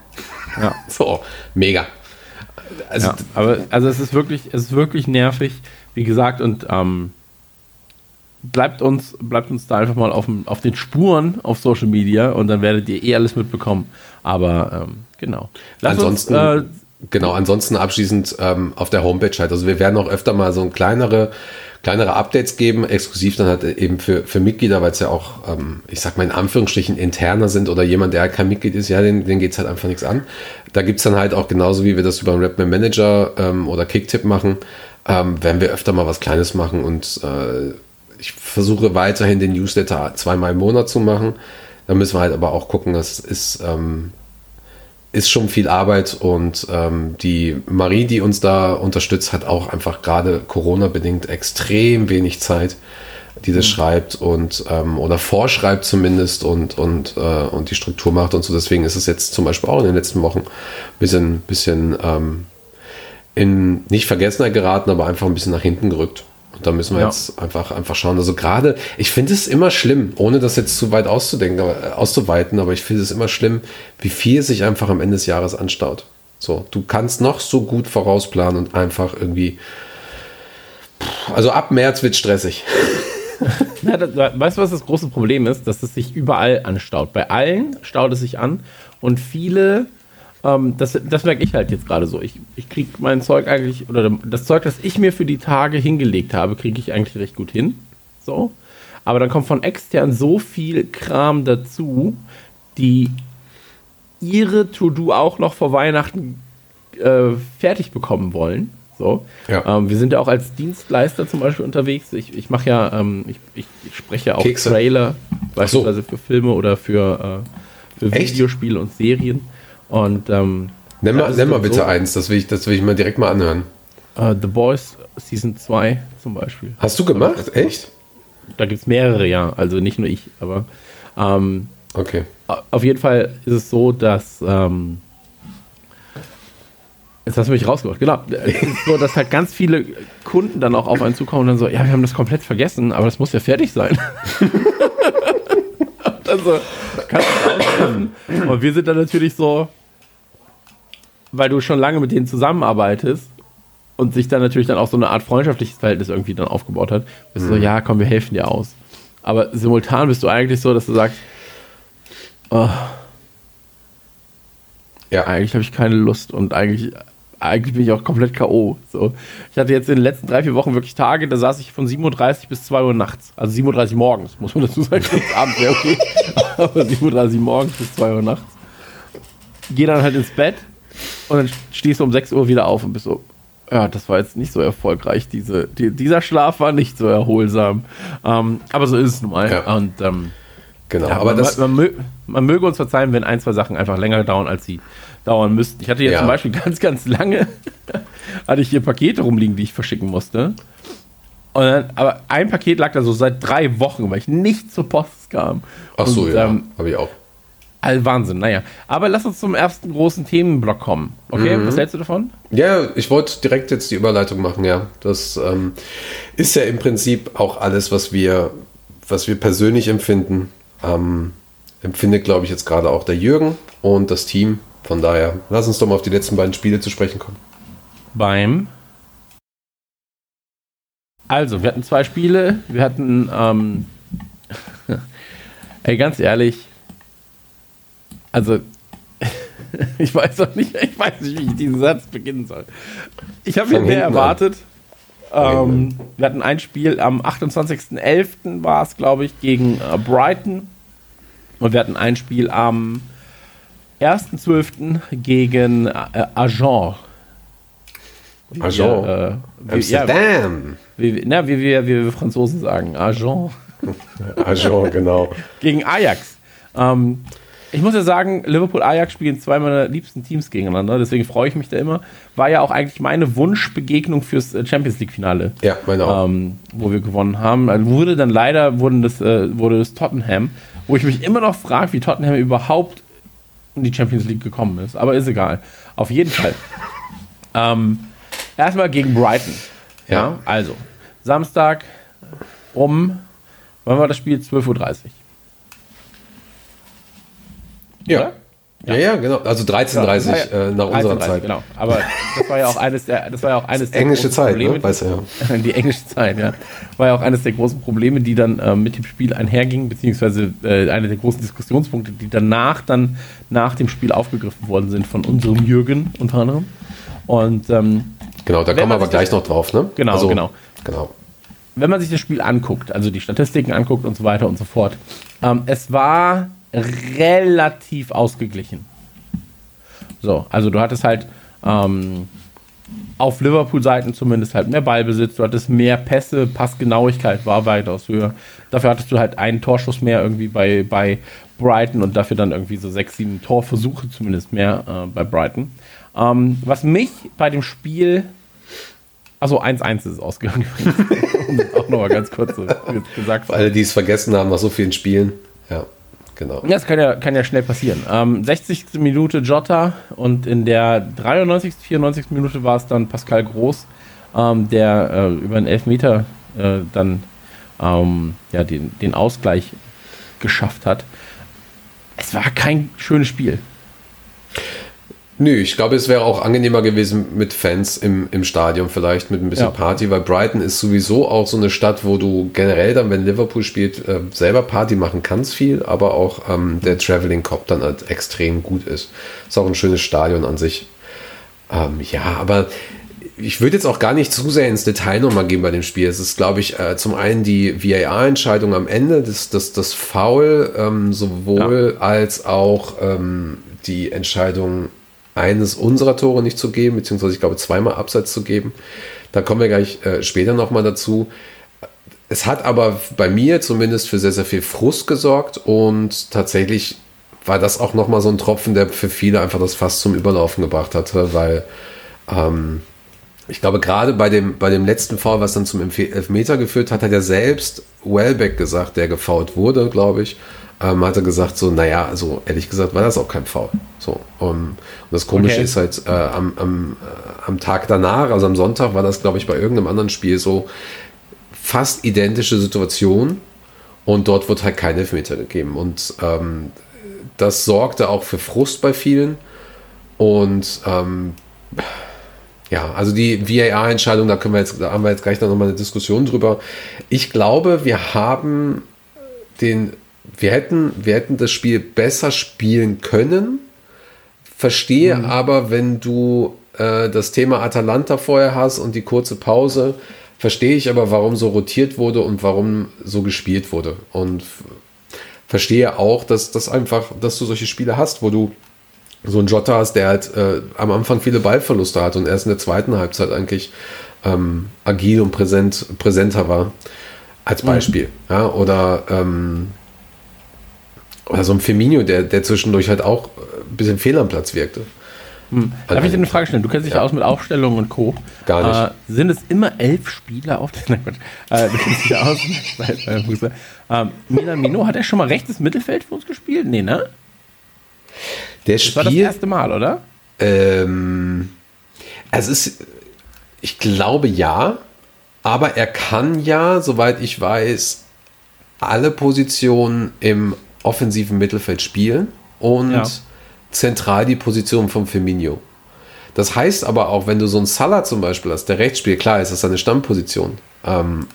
A: Ja.
B: so, mega.
A: Also, ja, aber also es ist wirklich, es ist wirklich nervig, wie gesagt, und ähm, bleibt uns, bleibt uns da einfach mal auf, auf den Spuren auf Social Media und dann werdet ihr eh alles mitbekommen. Aber ähm, genau.
B: Lass ansonsten, uns, äh, genau, ansonsten abschließend ähm, auf der Homepage halt. Also wir werden auch öfter mal so ein kleinere kleinere Updates geben, exklusiv dann halt eben für, für Mitglieder, weil es ja auch, ähm, ich sag mal in Anführungsstrichen, interner sind oder jemand, der halt kein Mitglied ist, ja, den, den geht es halt einfach nichts an. Da gibt es dann halt auch genauso, wie wir das über einen Rapman Manager ähm, oder Kicktip machen, ähm, werden wir öfter mal was Kleines machen und äh, ich versuche weiterhin den Newsletter zweimal im Monat zu machen. Da müssen wir halt aber auch gucken, das ist ähm, ist schon viel Arbeit und ähm, die Marie, die uns da unterstützt, hat auch einfach gerade Corona-bedingt extrem wenig Zeit, die das mhm. schreibt und ähm, oder vorschreibt zumindest und, und, äh, und die Struktur macht und so. Deswegen ist es jetzt zum Beispiel auch in den letzten Wochen ein bisschen, bisschen ähm, in nicht Vergessenheit geraten, aber einfach ein bisschen nach hinten gerückt. Und da müssen wir ja. jetzt einfach, einfach schauen. Also gerade, ich finde es immer schlimm, ohne das jetzt zu weit auszudenken, äh, auszuweiten, aber ich finde es immer schlimm, wie viel sich einfach am Ende des Jahres anstaut. So, du kannst noch so gut vorausplanen und einfach irgendwie. Also ab März wird stressig.
A: ja, das, weißt du, was das große Problem ist? Dass es sich überall anstaut. Bei allen staut es sich an und viele ähm, das, das merke ich halt jetzt gerade so. Ich, ich kriege mein Zeug eigentlich, oder das Zeug, das ich mir für die Tage hingelegt habe, kriege ich eigentlich recht gut hin. So. Aber dann kommt von extern so viel Kram dazu, die ihre To-Do auch noch vor Weihnachten äh, fertig bekommen wollen. So.
B: Ja.
A: Ähm, wir sind ja auch als Dienstleister zum Beispiel unterwegs. Ich, ich mache ja, ähm, ich, ich, ich spreche ja auch
B: Kekse.
A: Trailer, beispielsweise für Filme oder für, äh, für? Videospiele und Serien. Und ähm,
B: Nenn mal, nenn mal bitte
A: so,
B: eins, das will, ich, das will ich mal direkt mal anhören.
A: äh, The Boys Season 2 zum Beispiel.
B: Hast du gemacht? Echt?
A: Da gibt es mehrere, ja. Also nicht nur ich, aber ähm,
B: Okay.
A: auf jeden Fall ist es so, dass. Ähm, jetzt hast du mich rausgebracht. Genau. So, dass halt ganz viele Kunden dann auch auf einen zukommen und dann so: Ja, wir haben das komplett vergessen, aber das muss ja fertig sein. und dann so: Kannst du das? Und wir sind dann natürlich so, weil du schon lange mit denen zusammenarbeitest und sich dann natürlich dann auch so eine Art freundschaftliches Verhältnis irgendwie dann aufgebaut hat, bist du so: Ja, komm, wir helfen dir aus. Aber simultan bist du eigentlich so, dass du sagst, oh,
B: Ja.
A: eigentlich habe ich keine Lust und eigentlich, eigentlich bin ich auch komplett K.O. So. Ich hatte jetzt in den letzten drei, vier Wochen wirklich Tage, da saß ich von 7.30 Uhr bis 2 Uhr nachts. Also 7.30 Uhr morgens, muss man dazu sagen. Abends wäre okay. Aber 7.30 Uhr morgens bis 2 Uhr nachts. Geh dann halt ins Bett und dann stehst du um 6 Uhr wieder auf und bist so, ja, das war jetzt nicht so erfolgreich. Diese, die, dieser Schlaf war nicht so erholsam. Ähm, aber so ist es nun mal.
B: Ja.
A: Und ähm,
B: Genau.
A: ja,
B: aber
A: man,
B: das,
A: man, mö- man möge uns verzeihen, wenn ein, zwei Sachen einfach länger dauern, als sie dauern müssten. Ich hatte jetzt
B: Ja.
A: zum Beispiel ganz, ganz lange, hatte ich hier Pakete rumliegen, die ich verschicken musste. Und dann, aber ein Paket lag da so seit drei Wochen, weil ich nicht zur Post kam.
B: ach so,
A: Und,
B: ja.
A: Ähm,
B: Habe ich auch.
A: All Wahnsinn, naja. Aber lass uns zum ersten großen Themenblock kommen. Okay,
B: Mhm.
A: was hältst du davon?
B: Ja, ich wollte direkt jetzt die Überleitung machen, ja. Das ähm, ist ja im Prinzip auch alles, was wir, was wir persönlich empfinden. Ähm, empfindet, glaube ich, jetzt gerade auch der Jürgen und das Team. Von daher, lass uns doch mal auf die letzten beiden Spiele zu sprechen kommen.
A: Beim. Also, wir hatten zwei Spiele. Wir hatten, ähm, ey, ganz ehrlich, also, ich weiß auch nicht, ich weiß nicht, wie ich diesen Satz beginnen soll. Ich habe mir
B: Fang
A: mehr erwartet. Ähm, wir hatten ein Spiel am 28.11. war es, glaube ich, gegen äh, Brighton. Und wir hatten ein Spiel am 1.12. gegen äh, Agen. Wie
B: Agen.
A: wir, äh, wie,
B: Amsterdam!
A: wie, na, wie, wir, wie wir Franzosen sagen, Agen.
B: Agen, genau.
A: Gegen Ajax. Ähm, ich muss ja sagen, Liverpool-Ajax spielen zwei meiner liebsten Teams gegeneinander, deswegen freue ich mich da immer. War ja auch eigentlich meine Wunschbegegnung fürs äh, Champions League-Finale.
B: Ja, meine auch.
A: ähm, wo wir gewonnen haben. Also wurde dann leider wurden das, äh, wurde das Tottenham, wo ich mich immer noch frage, wie Tottenham überhaupt in die Champions League gekommen ist. Aber ist egal. Auf jeden Fall. ähm, erstmal gegen Brighton. Ja,
B: Ja.
A: also Samstag um, wann war das Spiel? 12.30 Uhr.
B: Ja. Ja, ja, genau. Also 13.30
A: Ja,
B: äh, nach unserer
A: 13:30,
B: Zeit.
A: Genau. Aber das war ja auch eines der, das war ja auch eines der
B: Englische
A: großen
B: Zeit,
A: Probleme.
B: ne? Weißt du ja.
A: Die englische Zeit, ja. War ja auch eines der großen Probleme, die dann ähm, mit dem Spiel einhergingen, beziehungsweise äh, einer der großen Diskussionspunkte, die danach dann nach dem Spiel aufgegriffen worden sind von unserem Jürgen unter anderem. Und ähm,
B: Genau, da kommen wir aber gleich noch drauf, ne?
A: Genau, genau.
B: Genau.
A: wenn man sich das Spiel anguckt, also die Statistiken anguckt und so weiter und so fort, ähm, es war relativ ausgeglichen. So, also du hattest halt ähm, auf Liverpool-Seiten zumindest halt mehr Ballbesitz, du hattest mehr Pässe, Passgenauigkeit war weitaus höher. Dafür hattest du halt einen Torschuss mehr irgendwie bei, bei Brighton und dafür dann irgendwie so sechs, sieben Torversuche zumindest mehr äh, bei Brighton. Ähm, was mich bei dem Spiel also 1-1 ist es ausgegangen. auch nochmal ganz kurz so gesagt
B: Für alle, die es vergessen haben nach so vielen Spielen. Ja, genau.
A: Das kann ja, kann ja schnell passieren. Ähm, 60. Minute Jota und in der 93. 94. Minute war es dann Pascal Groß, ähm, der äh, über einen Elfmeter äh, dann ähm, ja, den, den Ausgleich geschafft hat. Es war kein schönes Spiel.
B: Nö, ich glaube, es wäre auch angenehmer gewesen mit Fans im, im Stadion vielleicht, mit ein bisschen
A: Ja.
B: Party, weil Brighton ist sowieso auch so eine Stadt, wo du generell dann, wenn Liverpool spielt, äh, selber Party machen kannst viel, aber auch ähm, der Traveling Cop dann halt extrem gut ist. Ist auch ein schönes Stadion an sich. Ähm, ja, aber ich würde jetzt auch gar nicht zu sehr ins Detail nochmal gehen bei dem Spiel. Es ist, glaube ich, äh, zum einen die VAR-Entscheidung am Ende, das, das, das Foul, ähm, sowohl als auch ähm, die Entscheidung eines unserer Tore nicht zu geben, beziehungsweise ich glaube zweimal Abseits zu geben. Da kommen wir gleich äh, später nochmal dazu. Es hat aber bei mir zumindest für sehr, sehr viel Frust gesorgt und tatsächlich war das auch nochmal so ein Tropfen, der für viele einfach das Fass zum Überlaufen gebracht hatte, weil ähm, ich glaube, gerade bei dem, bei dem letzten Foul, was dann zum Elfmeter geführt hat, hat er selbst Wellbeck gesagt, der gefault wurde, glaube ich, ähm, hat er gesagt, so, naja, also ehrlich gesagt war das auch kein Foul. So, um, und das Komische okay. ist halt, äh, am, am, äh, am Tag danach, also am Sonntag, war das, glaube ich, bei irgendeinem anderen Spiel so fast identische Situation und dort wird halt kein Elfmeter gegeben. Und ähm, das sorgte auch für Frust bei vielen. Und ähm, ja, also die VAR-Entscheidung, da können wir jetzt, da haben wir jetzt gleich noch mal eine Diskussion drüber. Ich glaube, wir haben den, wir hätten, wir hätten das Spiel besser spielen können. Verstehe mhm. aber, wenn du äh, das Thema Atalanta vorher hast und die kurze Pause, verstehe ich aber, warum so rotiert wurde und warum so gespielt wurde. Und verstehe auch, dass das einfach, dass du solche Spiele hast, wo du so einen Jota hast, der halt äh, am Anfang viele Ballverluste hat und erst in der zweiten Halbzeit eigentlich ähm, agil und präsent, präsenter war. Als mhm. Beispiel. Mhm. Ja, oder, ähm, oder so ein Firmino, der, der zwischendurch halt auch ein bisschen fehl am Platz wirkte.
A: Hm. Darf ich dir eine Frage stellen? Du kennst dich ja. aus mit Aufstellungen und Co.
B: Gar nicht.
A: Äh, sind es immer elf Spieler auf der. Äh, du kennst dich aus bei Fußball. Ähm, Milan Mino, hat er schon mal rechtes Mittelfeld für uns gespielt? Nee, ne?
B: Der das war
A: das erste Mal, oder?
B: Ähm, es ist, ich glaube ja, aber er kann ja, soweit ich weiß, alle Positionen im offensiven Mittelfeld spielen und ja. zentral die Position von Firmino. Das heißt aber auch, wenn du so einen Salah zum Beispiel hast, der rechts spielt, klar ist das seine Stammposition. Ähm,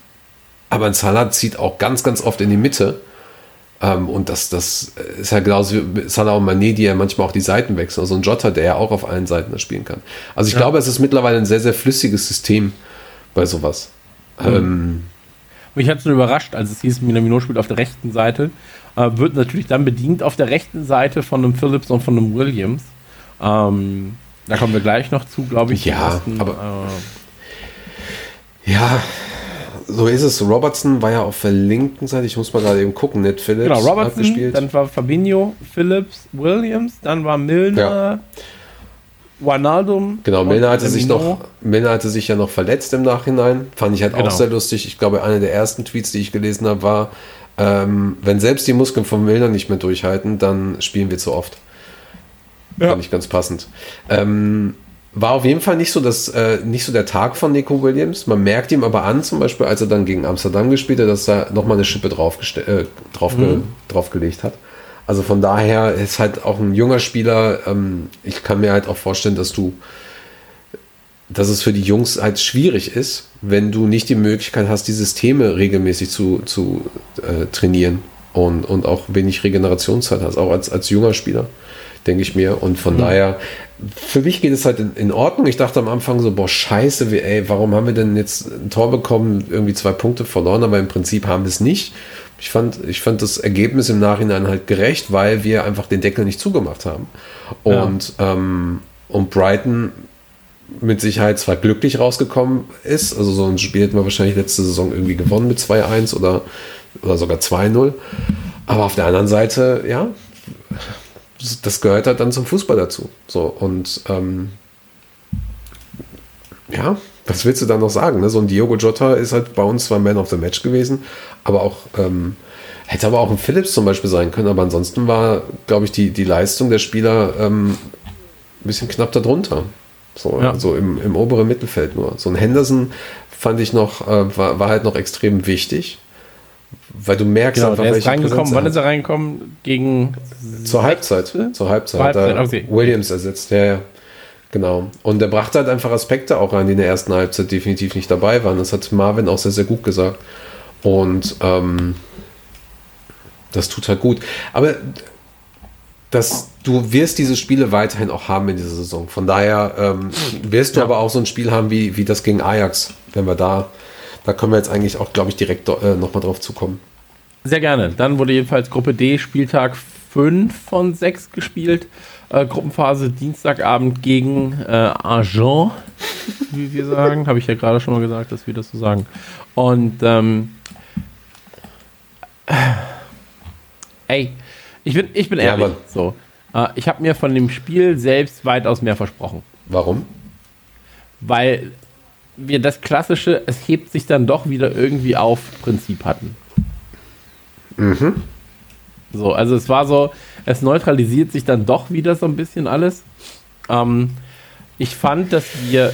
B: aber ein Salah zieht auch ganz, ganz oft in die Mitte ähm, und das, das ist ja genauso wie Salah und Mané, die ja manchmal auch die Seiten wechseln. Also ein Jota, der ja auch auf allen Seiten das spielen kann. Also ich ja. glaube, es ist mittlerweile ein sehr, sehr flüssiges System bei sowas. Mhm. Ähm,
A: mich hat es nur überrascht, als es hieß, Minamino spielt auf der rechten Seite. Äh, wird natürlich dann bedient auf der rechten Seite von einem Phillips und von einem Williams. Ähm, da kommen wir gleich noch zu, glaube ich.
B: Ja, ersten, aber. Äh, ja, so ist es. Robertson war ja auf der linken Seite. Ich muss mal gerade eben gucken. Ned Phillips
A: genau, Robertson, gespielt. Dann war Fabinho, Phillips, Williams. Dann war Milner, ja. Wijnaldum.
B: Genau, Milner hatte, sich noch, Milner hatte sich ja noch verletzt im Nachhinein. Fand ich halt genau. auch sehr lustig. Ich glaube, einer der ersten Tweets, die ich gelesen habe, war, ähm, wenn selbst die Muskeln von Milner nicht mehr durchhalten, dann spielen wir zu oft. Ja. Fand ich ganz passend. Ähm, war auf jeden Fall nicht so, das, äh, nicht so der Tag von Nico Williams. Man merkt ihm aber an, zum Beispiel, als er dann gegen Amsterdam gespielt hat, dass er nochmal eine Schippe drauf äh, draufge mhm. draufgelegt hat. Also von daher ist halt auch ein junger Spieler. Ähm, ich kann mir halt auch vorstellen, dass du, dass es für die Jungs halt schwierig ist, wenn du nicht die Möglichkeit hast, die Systeme regelmäßig zu, zu äh, trainieren und, und auch wenig Regenerationszeit hast, auch als, als junger Spieler denke ich mir. Und von mhm. daher, für mich geht es halt in, in, Ordnung. Ich dachte am Anfang so, boah, scheiße, wie, ey, warum haben wir denn jetzt ein Tor bekommen, irgendwie zwei Punkte verloren, aber im Prinzip haben wir es nicht. Ich fand, ich fand das Ergebnis im Nachhinein halt gerecht, weil wir einfach den Deckel nicht zugemacht haben. Und, ja. ähm, und Brighton mit Sicherheit zwar glücklich rausgekommen ist, also so ein Spiel hätten wir wahrscheinlich letzte Saison irgendwie gewonnen mit 2-1 oder, oder sogar 2-0. Aber auf der anderen Seite, ja, das gehört halt dann zum Fußball dazu. So, und ähm, ja, was willst du da noch sagen? Ne? So ein Diogo Jota ist halt bei uns zwar Man of the Match gewesen, aber auch, ähm, hätte aber auch ein Phillips zum Beispiel sein können, aber ansonsten war, glaube ich, die, die Leistung der Spieler ähm, ein bisschen knapp darunter. So, ja. also im, im oberen Mittelfeld nur. So ein Henderson fand ich noch, äh, war, war halt noch extrem wichtig weil du merkst
A: genau, einfach, der ist reingekommen. Wann ist er reingekommen? Gegen
B: zur Halbzeit. Zur Halbzeit. Halbzeit okay. Williams ersetzt. Ja, ja. Genau. Und er brachte halt einfach Aspekte auch rein, die in der ersten Halbzeit definitiv nicht dabei waren. Das hat Marvin auch sehr, sehr gut gesagt. Und ähm, das tut halt gut. Aber das, du wirst diese Spiele weiterhin auch haben in dieser Saison. Von daher ähm, wirst du ja. aber auch so ein Spiel haben wie, wie das gegen Ajax, wenn wir da da können wir jetzt eigentlich auch, glaube ich, direkt äh, nochmal drauf zukommen.
A: Sehr gerne. Dann wurde jedenfalls Gruppe D Spieltag 5 von 6 gespielt. Äh, Gruppenphase Dienstagabend gegen äh, Argent, wie wir sagen. Habe ich ja gerade schon mal gesagt, dass wir das so sagen. Und ähm, ey, ich bin, ich bin
B: Ja,
A: ehrlich.
B: Mann.
A: so, äh, ich habe mir von dem Spiel selbst weitaus mehr versprochen.
B: Warum?
A: Weil wir das klassische, es hebt sich dann doch wieder irgendwie auf Prinzip hatten. So, also es war so, es neutralisiert sich dann doch wieder so ein bisschen alles. Ähm, ich fand, dass wir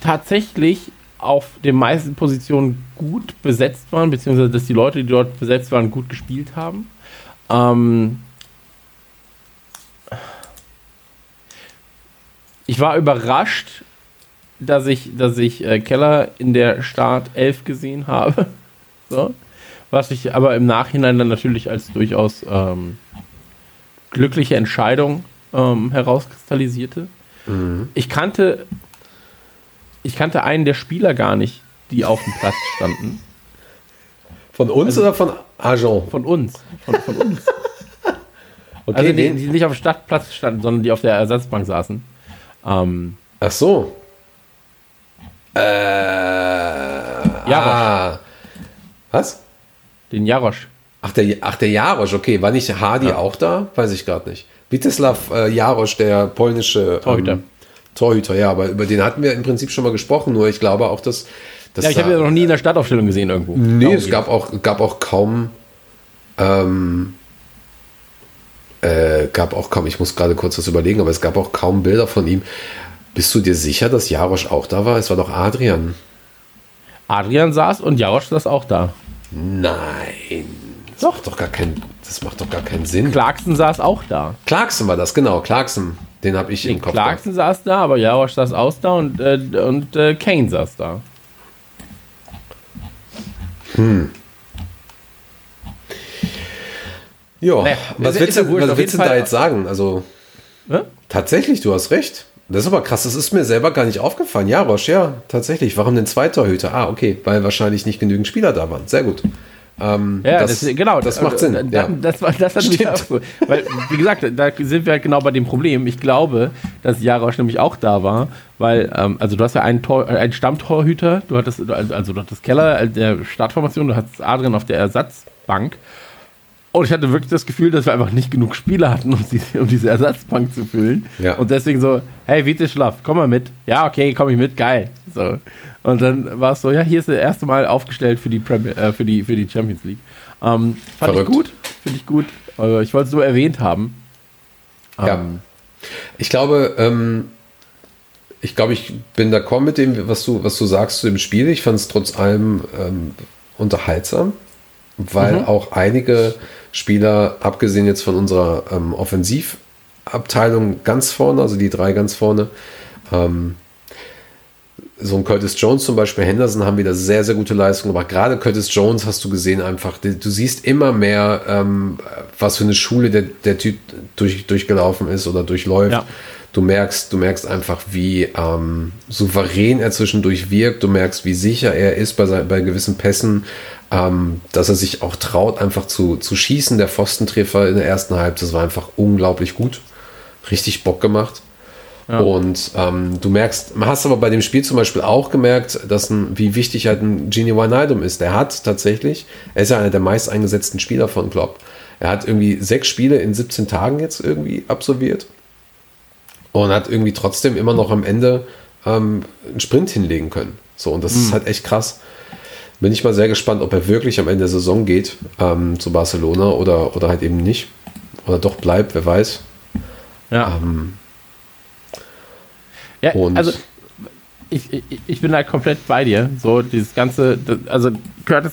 A: tatsächlich auf den meisten Positionen gut besetzt waren, beziehungsweise dass die Leute, die dort besetzt waren, gut gespielt haben. Ähm, ich war überrascht, dass ich, dass ich äh, Keller in der Start 11 gesehen habe. So. Was sich aber im Nachhinein dann natürlich als durchaus ähm, glückliche Entscheidung ähm, herauskristallisierte. Ich kannte ich kannte einen der Spieler gar nicht, die auf dem Platz standen.
B: Von uns oder von Agent?
A: Von uns. Von, von uns.
B: Okay,
A: Also die, die nicht auf dem Stadtplatz standen, sondern die auf der Ersatzbank saßen. Ähm,
B: Ach so. Äh,
A: Jarosch.
B: ah. Was?
A: den Jarosch.
B: Ach der, ach, der Jarosch, okay. War nicht Hardy auch da? Weiß ich gerade nicht. Witesław äh, Jarosch, der polnische
A: Torhüter.
B: Ähm, Torhüter, ja, aber über den hatten wir im Prinzip schon mal gesprochen, nur ich glaube auch, dass. dass
A: Ja, ich habe ihn noch nie in der Startaufstellung gesehen irgendwo.
B: Nee,
A: Darum
B: es gab auch, gab auch kaum. Ähm, äh, gab auch kaum, ich muss gerade kurz was überlegen, aber es gab auch kaum Bilder von ihm. Bist du dir sicher, dass Jarosch auch da war? Es war doch Adrian.
A: Adrian saß und Jarosch saß auch da.
B: Nein. Das macht doch gar keinen, das macht doch gar keinen Sinn.
A: Clarkson saß auch da.
B: Clarkson war das, genau. Clarkson. Den habe ich im Kopf.
A: Clarkson saß da, aber Jarosch saß auch da und, äh, und äh, Kane saß da.
B: Ja,
A: Naja,
B: was willst
A: ja
B: was willst du da jetzt sagen? Also,
A: Hä?
B: tatsächlich, du hast recht. Das ist aber krass, das ist mir selber gar nicht aufgefallen. Jarosch, ja, tatsächlich. Warum denn zwei Torhüter? Ah, okay, weil wahrscheinlich nicht genügend Spieler da waren. Sehr gut. Ähm,
A: Ja,
B: das,
A: das, genau.
B: Das macht Sinn.
A: Äh,
B: ja.
A: Das, war, das hat mich auch. Weil, wie gesagt, da sind wir halt genau bei dem Problem. Ich glaube, dass Jarosch nämlich auch da war, weil, ähm, also du hast ja einen, Tor, äh, einen Stammtorhüter, du hattest, also du hattest Keller äh, der Startformation, du hattest Adrian auf der Ersatzbank. Und ich hatte wirklich das Gefühl, dass wir einfach nicht genug Spieler hatten, um, sie, um diese Ersatzbank zu füllen.
B: Ja.
A: Und deswegen so, hey, Vite Schlaff, komm mal mit. Ja, okay, komm ich mit, geil. So. Und dann war es so, ja, hier ist das erste Mal aufgestellt für die, Premier, äh, für die, für die Champions League. Ähm, fand
B: Verrückt.
A: ich gut, finde ich gut. Äh, ich wollte es nur erwähnt haben.
B: Ja.
A: Ähm,
B: Ich glaube, ähm, ich glaube, ich bin d'accord mit dem, was du, was du sagst zu dem Spiel. Ich fand es trotz allem ähm, unterhaltsam, weil
A: Mhm.
B: auch einige Spieler, abgesehen jetzt von unserer ähm, Offensivabteilung ganz vorne, also die drei ganz vorne, ähm, so ein Curtis Jones zum Beispiel, Henderson haben wieder sehr, sehr gute Leistungen, aber gerade Curtis Jones hast du gesehen einfach, du siehst immer mehr, ähm, was für eine Schule der, der Typ durch, durchgelaufen ist oder durchläuft.
A: Ja.
B: Du merkst, du merkst einfach, wie ähm, souverän er zwischendurch wirkt. Du merkst, wie sicher er ist bei, bei gewissen Pässen, ähm, dass er sich auch traut, einfach zu, zu schießen. Der Pfostentreffer in der ersten Halbzeit, das war einfach unglaublich gut. Richtig Bock gemacht. Und ähm, du merkst, man hast aber bei dem Spiel zum Beispiel auch gemerkt, dass ein, wie wichtig halt ein Genie Wijnaldum ist. Der hat tatsächlich, er ist ja einer der meist eingesetzten Spieler von Klopp. Er hat irgendwie sechs Spiele in 17 Tagen jetzt irgendwie absolviert und hat irgendwie trotzdem immer noch am Ende ähm, einen Sprint hinlegen können. So, und das ist halt echt krass. Bin ich mal sehr gespannt, ob er wirklich am Ende der Saison geht ähm, zu Barcelona oder, oder halt eben nicht. Oder doch bleibt, wer weiß.
A: ja.
B: Ähm,
A: ja,
B: und-
A: also ich, ich, ich bin halt komplett bei dir. So, dieses ganze, das, also Curtis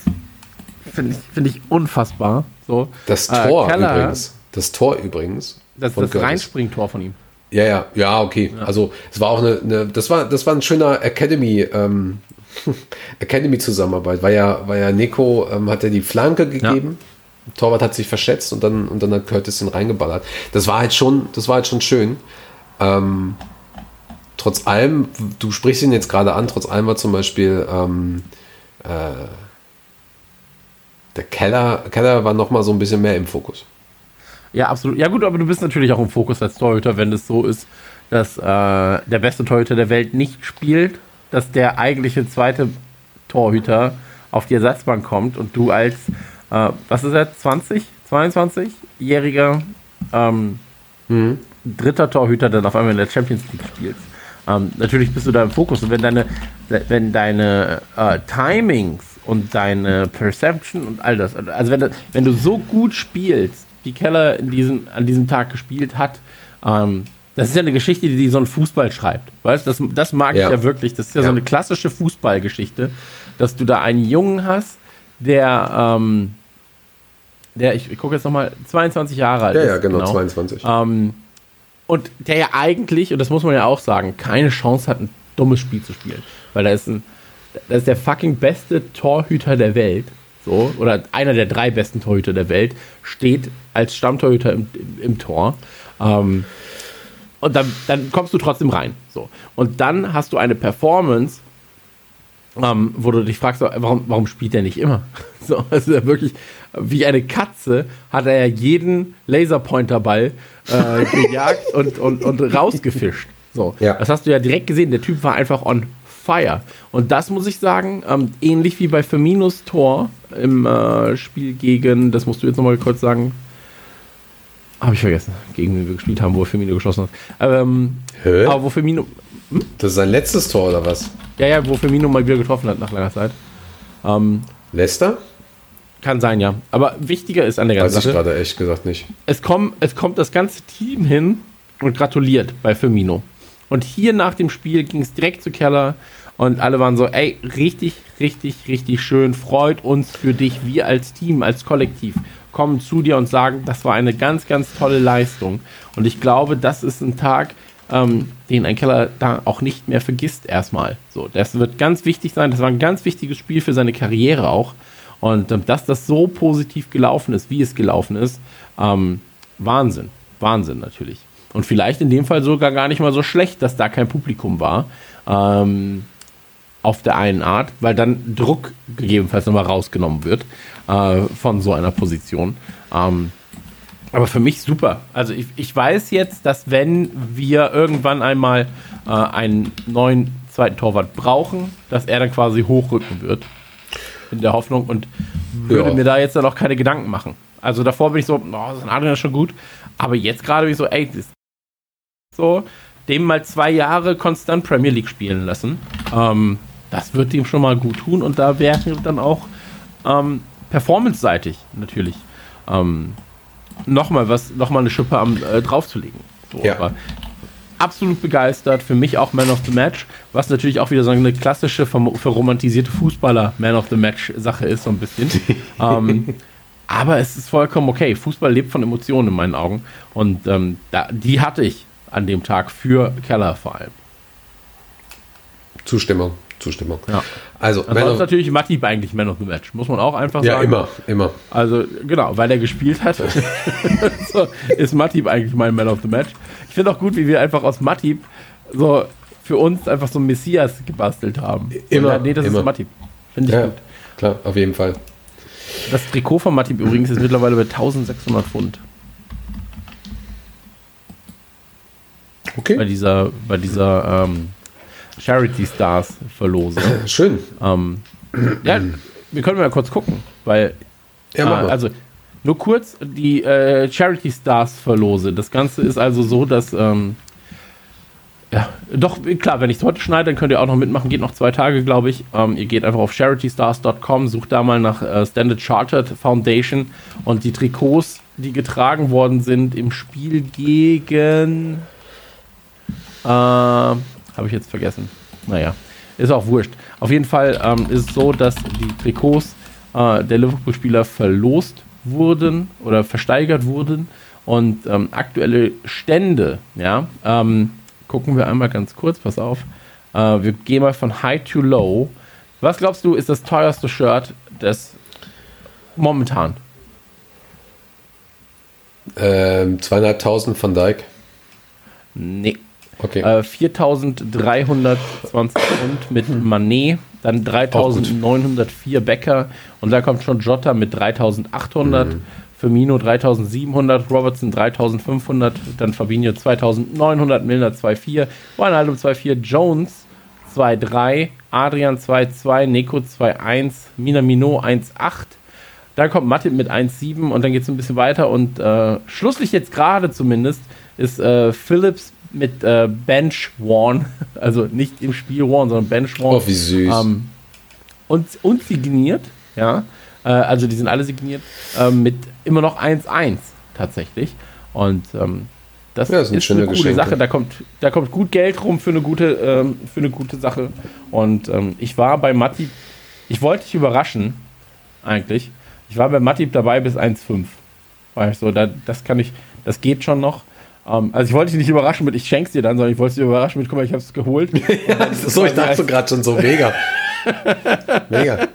A: finde ich, find ich unfassbar. So.
B: Das
A: Äh,
B: Tor
A: Keller,
B: übrigens. Das Tor übrigens.
A: Das,
B: von
A: das. Reinspringtor von ihm.
B: Ja, ja, ja, okay. Also es war auch eine, eine, das war, das war ein schöner Academy, ähm, Academy Zusammenarbeit. War ja, war ja Nico, ähm, hat er die Flanke gegeben. Torwart hat sich verschätzt und dann, und dann hat Curtis ihn reingeballert. Das war halt schon, das war halt schon schön. Ähm, trotz allem, du sprichst ihn jetzt gerade an, trotz allem war zum Beispiel ähm, äh, der Keller, Keller war noch mal so ein bisschen mehr im Fokus.
A: Ja, absolut. Ja, gut, aber du bist natürlich auch im Fokus als Torhüter, wenn es so ist, dass äh, der beste Torhüter der Welt nicht spielt, dass der eigentliche zweite Torhüter auf die Ersatzbank kommt und du als, äh, was ist er, 20, 22-jähriger ähm, mhm. dritter Torhüter dann auf einmal in der Champions League spielst. Ähm, natürlich bist du da im Fokus und wenn deine, wenn deine äh, Timings und deine Perception und all das, also wenn, wenn du so gut spielst, wie Keller in diesem, an diesem Tag gespielt hat, ähm, das ist ja eine Geschichte, die so ein Fußball schreibt. Weißt das, das mag ja. ich ja wirklich. Das ist ja, ja, so eine klassische Fußballgeschichte, dass du da einen Jungen hast, der, ähm, der, ich, ich gucke jetzt nochmal, 22 Jahre alt
B: ja, ist. Ja, genau, genau. 22.
A: Ähm, und der ja eigentlich, und das muss man ja auch sagen, keine Chance hat, ein dummes Spiel zu spielen. Weil da ist ein, das ist der fucking beste Torhüter der Welt. So, oder einer der drei besten Torhüter der Welt, steht als Stammtorhüter im, im, im Tor. Ähm, und dann, dann kommst du trotzdem rein. So. Und dann hast du eine Performance, ähm, wo du dich fragst, warum, warum spielt er nicht immer? So, also wirklich, wie eine Katze hat er ja jeden Laserpointerball äh, gejagt und, und, und rausgefischt. So, ja. das hast du ja direkt gesehen. Der Typ war einfach on fire. Und das muss ich sagen, ähm, ähnlich wie bei Firminos Tor im äh, Spiel gegen, das musst du jetzt nochmal kurz sagen, habe ich vergessen, gegen wen wir gespielt haben, wo Firmino geschossen hat. Ähm, Hä? Aber wo Firmino.
B: Hm? Das ist sein letztes Tor oder was?
A: Ja, ja, wo Firmino mal wieder getroffen hat nach langer Zeit.
B: Ähm, Leicester?
A: Kann sein, ja. Aber wichtiger ist an der ganzen
B: Weiß ich gerade echt gesagt nicht.
A: Es, komm, es kommt das ganze Team hin und gratuliert bei Firmino. Und hier nach dem Spiel ging es direkt zu Keller und alle waren so, ey, richtig, richtig, richtig schön. Freut uns für dich, wir als Team, als Kollektiv kommen zu dir und sagen, das war eine ganz, ganz tolle Leistung. Und ich glaube, das ist ein Tag, ähm, den ein Keller da auch nicht mehr vergisst erstmal. So, das wird ganz wichtig sein. Das war ein ganz wichtiges Spiel für seine Karriere auch. Und ähm, dass das so positiv gelaufen ist, wie es gelaufen ist, ähm, Wahnsinn. Wahnsinn natürlich. Und vielleicht in dem Fall sogar gar nicht mal so schlecht, dass da kein Publikum war. Ähm, auf der einen Art, weil dann Druck gegebenenfalls nochmal rausgenommen wird äh, von so einer Position. Ähm, aber für mich super. Also ich, ich weiß jetzt, dass wenn wir irgendwann einmal äh, einen neuen zweiten Torwart brauchen, dass er dann quasi hochrücken wird. In der Hoffnung und würde ja. mir da jetzt dann auch keine Gedanken machen. Also davor bin ich so, oh, das ist Adrian schon gut. Aber jetzt gerade bin ich so, ey, das so, dem mal zwei Jahre konstant Premier League spielen lassen. Ähm, das wird ihm schon mal gut tun und da wäre dann auch ähm, performance-seitig natürlich ähm, nochmal was, nochmal eine Schippe am, äh, draufzulegen. So, ja. absolut begeistert, für mich auch Man of the Match, was natürlich auch wieder so eine klassische, verromantisierte Fußballer Man of the Match Sache ist, so ein bisschen. ähm, aber es ist vollkommen okay. Fußball lebt von Emotionen in meinen Augen und ähm, da, die hatte ich an dem Tag für Keller vor allem.
B: Zustimmung. Zustimmung.
A: Ja. Also, Ansonsten natürlich Matip eigentlich Man of the Match, muss man auch einfach
B: ja,
A: sagen.
B: Ja, immer, immer.
A: Also, genau, weil er gespielt hat, so, ist Matip eigentlich mein Man of the Match. Ich finde auch gut, wie wir einfach aus Matip so für uns einfach so ein Messias gebastelt haben.
B: Immer. Oder,
A: nee, das
B: immer.
A: ist Matip. Finde
B: ich ja, gut. Klar, auf jeden Fall.
A: Das Trikot von Matip übrigens ist mittlerweile bei 1600 Pfund. Okay. Bei dieser, bei dieser ähm, Charity Stars verlose.
B: Schön.
A: Ähm, ja, wir können mal kurz gucken, weil ja, äh, also nur kurz die äh, Charity Stars verlose. Das Ganze ist also so, dass ähm, ja, doch, klar, wenn ich es heute schneide, dann könnt ihr auch noch mitmachen. Geht noch zwei Tage, glaube ich. Ähm, ihr geht einfach auf charitystars.com, sucht da mal nach äh, Standard Chartered Foundation und die Trikots, die getragen worden sind im Spiel gegen. Äh, habe ich jetzt vergessen. Naja, ist auch wurscht. Auf jeden Fall ähm, ist es so, dass die Trikots äh, der Liverpool-Spieler verlost wurden oder versteigert wurden. Und ähm, aktuelle Stände, ja, ähm, gucken wir einmal ganz kurz, pass auf. Äh, wir gehen mal von High to Low. Was glaubst du, ist das teuerste Shirt des momentan?
B: Ähm, 200.000 von Dyke.
A: Nee. Okay. Äh, 4.320 Pfund mit Manet, dann 3.904 Becker und da kommt schon Jota mit 3.800 mhm. Firmino 3700, Robertson 3500, dann Fabinho 2900, Milner 2,4, Wijnaldum 2,4, Jones 2,3, Adrian 2,2, Neko 2,1, Minamino 1,8. Dann kommt Matip mit 1,7 und dann geht es ein bisschen weiter und äh, schlusslich jetzt gerade zumindest ist äh, Phillips mit äh, Bench Worn, also nicht im Spiel Worn, sondern Bench Worn.
B: Oh, wie süß.
A: Ähm, und, und signiert, ja. Äh, also die sind alle signiert ähm, mit immer noch 1-1 tatsächlich. Und ähm, das,
B: Ja, das
A: ist
B: schöne
A: eine coole
B: Geschenke.
A: Sache. Da kommt, da kommt gut Geld rum für eine gute, ähm, für eine gute Sache. Und ähm, ich war bei Matti, ich wollte dich überraschen, eigentlich. Ich war bei Matip dabei bis 1,5. War ich so, da, das kann ich, das geht schon noch. Ähm, also ich wollte dich nicht überraschen mit, ich schenk's dir dann, sondern ich wollte dich überraschen mit, guck mal, ich hab's geholt.
B: Ja, so, ich dachte gerade schon so mega. mega.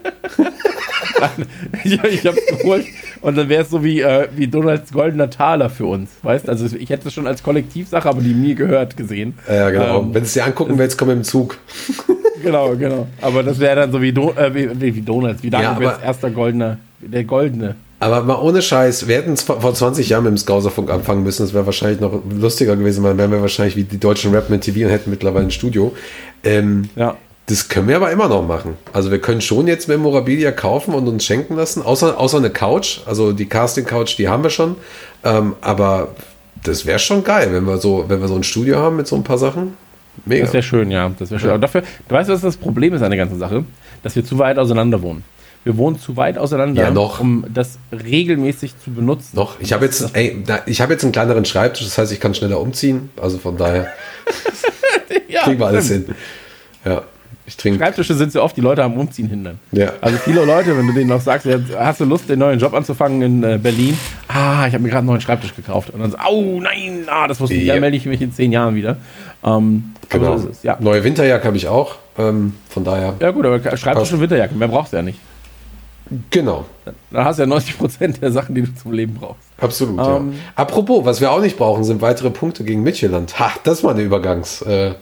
A: ich, ich hab's geholt und dann wäre es so wie, äh, wie Donalds goldener Taler für uns, weißt? Also ich hätte es schon als Kollektivsache, aber die mir gehört gesehen.
B: Ja, genau.
A: Ähm,
B: Wenn du es dir angucken willst, komm im Zug.
A: Genau, genau. Aber das wäre dann so wie, Do äh, wie, wie, Donalds, wie
B: Ja,
A: Dagobers
B: aber-
A: erster goldener, der goldene.
B: Aber mal ohne Scheiß, wir hätten es vor vor 20 Jahren mit dem Skauserfunk anfangen müssen. Das wäre wahrscheinlich noch lustiger gewesen, weil dann wären wir wahrscheinlich wie die deutschen Rap mit TV und hätten mittlerweile ein Studio. Ähm,
A: Ja.
B: Das können wir aber immer noch machen. Also wir können schon jetzt Memorabilia kaufen und uns schenken lassen, außer, außer eine Couch. Also die Casting-Couch, die haben wir schon. Ähm, aber das wäre schon geil, wenn wir, so, wenn wir so ein Studio haben mit so ein paar Sachen. Mega.
A: Das wäre schön, ja. Das wäre schön. Aber dafür, du weißt, was das Problem ist an der ganzen Sache? Dass wir zu weit auseinander wohnen. Wir wohnen zu weit auseinander,
B: Ja, noch.
A: um das regelmäßig zu benutzen.
B: Noch, ich habe jetzt, ey, ich habe jetzt einen kleineren Schreibtisch, das heißt, ich kann schneller umziehen. Also von daher
A: ja,
B: kriegen wir alles hin. Ja, ich trinke.
A: Schreibtische sind so oft, die Leute am Umziehen hindern.
B: Ja.
A: Also viele Leute, wenn du denen noch sagst, hast du Lust, den neuen Job anzufangen in äh, Berlin? Ah, ich habe mir gerade einen neuen Schreibtisch gekauft. Und dann so, au, nein, ah, das wusste ich,
B: Ja.
A: ja, melde ich mich in zehn Jahren wieder. Ähm,
B: Genau.
A: so es, ja.
B: Neue Winterjacke habe ich auch. Ähm, von daher.
A: Ja gut, aber Schreibtisch und Winterjacke, mehr brauchst du ja nicht.
B: Genau.
A: Da hast du ja 90% der Sachen, die du zum Leben brauchst.
B: Absolut.
A: Ähm,
B: ja. Apropos, was wir auch nicht brauchen, sind weitere Punkte gegen Midtjylland. Ha, das war eine Übergangsansage. Äh,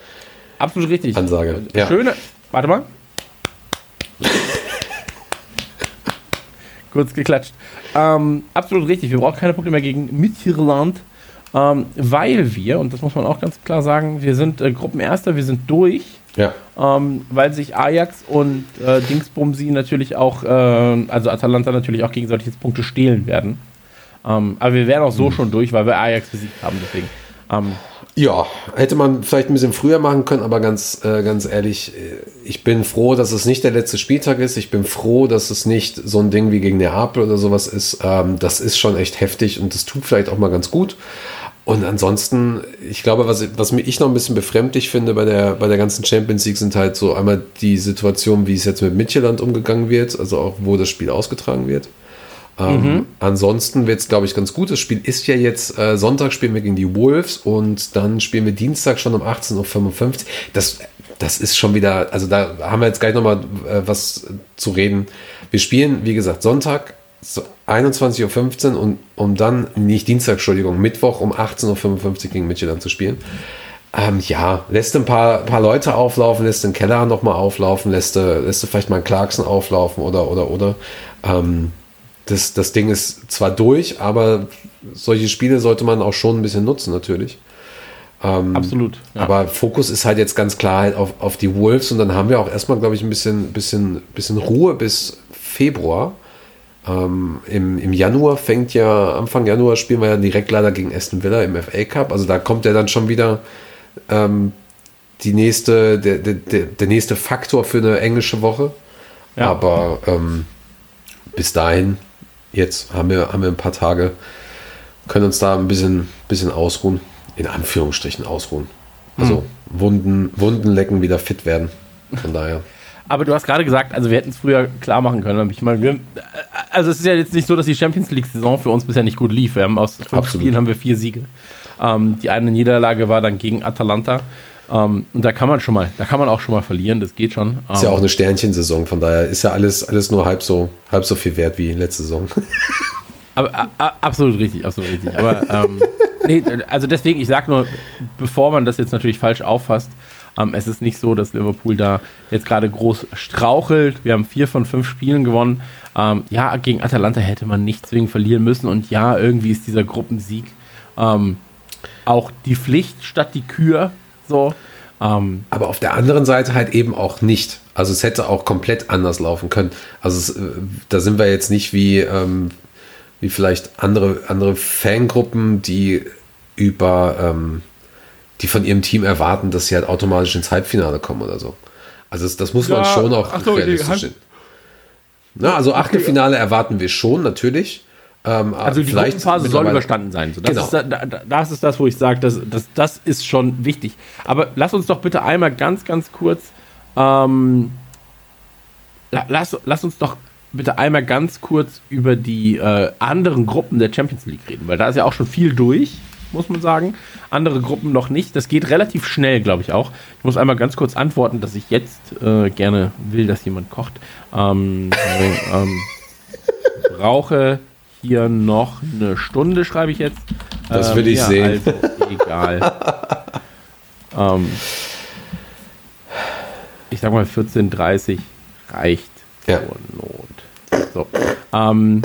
A: Absolut richtig.
B: Ansage, ja.
A: Schöne. Warte mal. Kurz geklatscht. Ähm, absolut richtig. Wir brauchen keine Punkte mehr gegen Midtjylland, ähm, weil wir, und das muss man auch ganz klar sagen, wir sind äh, Gruppenerster, wir sind durch,
B: ja.
A: ähm, weil sich Ajax und äh, Dingsbumsi natürlich auch, äh, also Atalanta natürlich auch gegenseitig jetzt Punkte stehlen werden. Ähm, aber wir wären auch so schon durch, weil wir Ajax besiegt haben, deswegen. Ähm,
B: Ja, hätte man vielleicht ein bisschen früher machen können, aber ganz, äh, ganz ehrlich, äh, ich bin froh, dass es nicht der letzte Spieltag ist. Ich bin froh, dass es nicht so ein Ding wie gegen Neapel oder sowas ist. Ähm, das ist schon echt heftig und das tut vielleicht auch mal ganz gut. Und ansonsten, ich glaube, was, was ich noch ein bisschen befremdlich finde bei der, bei der ganzen Champions League sind halt so einmal die Situation, wie es jetzt mit Midtjylland umgegangen wird, also auch wo das Spiel ausgetragen wird. Ähm, Ansonsten wird es, glaube ich, ganz gut. Das Spiel ist ja jetzt, äh, Sonntag spielen wir gegen die Wolves und dann spielen wir Dienstag schon um 18.55 Uhr. Das, das ist schon wieder, also da haben wir jetzt gleich nochmal äh, was zu reden. Wir spielen, wie gesagt, Sonntag so 21.15 Uhr und um dann, nicht Dienstag, Entschuldigung, Mittwoch um 18.55 Uhr gegen Midtjylland zu spielen. Ähm, ja, lässt ein paar, paar Leute auflaufen, lässt den Keller nochmal auflaufen, lässt, äh, lässt vielleicht mal einen Clarkson auflaufen oder, oder, oder. Ähm, das, das Ding ist zwar durch, aber solche Spiele sollte man auch schon ein bisschen nutzen, natürlich.
A: absolut. Ja.
B: Aber Fokus ist halt jetzt ganz klar halt auf, auf die Wolves und dann haben wir auch erstmal, glaube ich, ein bisschen, bisschen, bisschen Ruhe bis Februar. Ähm, im, Im Januar fängt ja, Anfang Januar spielen wir ja direkt leider gegen Aston Villa im FA Cup. Also da kommt ja dann schon wieder ähm, die nächste, der, der, der, nächste Faktor für eine englische Woche.
A: Ja.
B: Aber ähm, bis dahin, jetzt haben wir, haben wir ein paar Tage, können uns da ein bisschen, bisschen ausruhen. In Anführungsstrichen ausruhen. Also Wunden, Wunden lecken, wieder fit werden. Von daher.
A: Aber du hast gerade gesagt, also wir hätten es früher klar machen können. Ich meine, wir, also es ist ja jetzt nicht so, dass die Champions League-Saison für uns bisher nicht gut lief. Wir haben aus fünf
B: Absolut.
A: Spielen haben wir vier Siege. Ähm, die eine Niederlage war dann gegen Atalanta. Ähm, und da kann man schon mal, da kann man auch schon mal verlieren, das geht schon.
B: Ist ja
A: Ähm,
B: auch eine Sternchensaison, von daher ist ja alles, alles nur halb so, halb so viel wert wie letzte Saison.
A: aber, a, absolut richtig, absolut richtig. Aber ähm, nee, also deswegen, ich sage nur, bevor man das jetzt natürlich falsch auffasst, ähm, es ist nicht so, dass Liverpool da jetzt gerade groß strauchelt. Wir haben vier von fünf Spielen gewonnen. Ähm, ja, gegen Atalanta hätte man nicht zwingend verlieren müssen. Und ja, irgendwie ist dieser Gruppensieg ähm, auch die Pflicht statt die Kür. So.
B: Ähm, Aber auf der anderen Seite halt eben auch nicht. Also es hätte auch komplett anders laufen können. Also es, äh, da sind wir jetzt nicht wie, ähm, wie vielleicht andere, andere Fangruppen, die über ähm, die von ihrem Team erwarten, dass sie halt automatisch ins Halbfinale kommen oder so. Also das, das muss ja, man schon auch ach so, realistisch sehen. Na, also Achtelfinale erwarten wir schon, natürlich.
A: Ähm, also die Gruppenphase soll überstanden sein. So, das, genau. ist, da, das ist das, wo ich sage, das, das, das ist schon wichtig. Aber lass uns doch bitte einmal ganz, ganz kurz, ähm, lass, lass uns doch bitte einmal ganz kurz über die äh, anderen Gruppen der Champions League reden, weil da ist ja auch schon viel durch muss man sagen. Andere Gruppen noch nicht. Das geht relativ schnell, glaube ich auch. Ich muss einmal ganz kurz antworten, dass ich jetzt äh, gerne will, dass jemand kocht. Ähm, äh, ähm, brauche hier noch eine Stunde, schreibe ich jetzt.
B: Das ähm, will ich ja, sehen. Also,
A: egal. ähm, ich sag mal 14.30 reicht
B: ja.
A: zur Not. So. Ähm,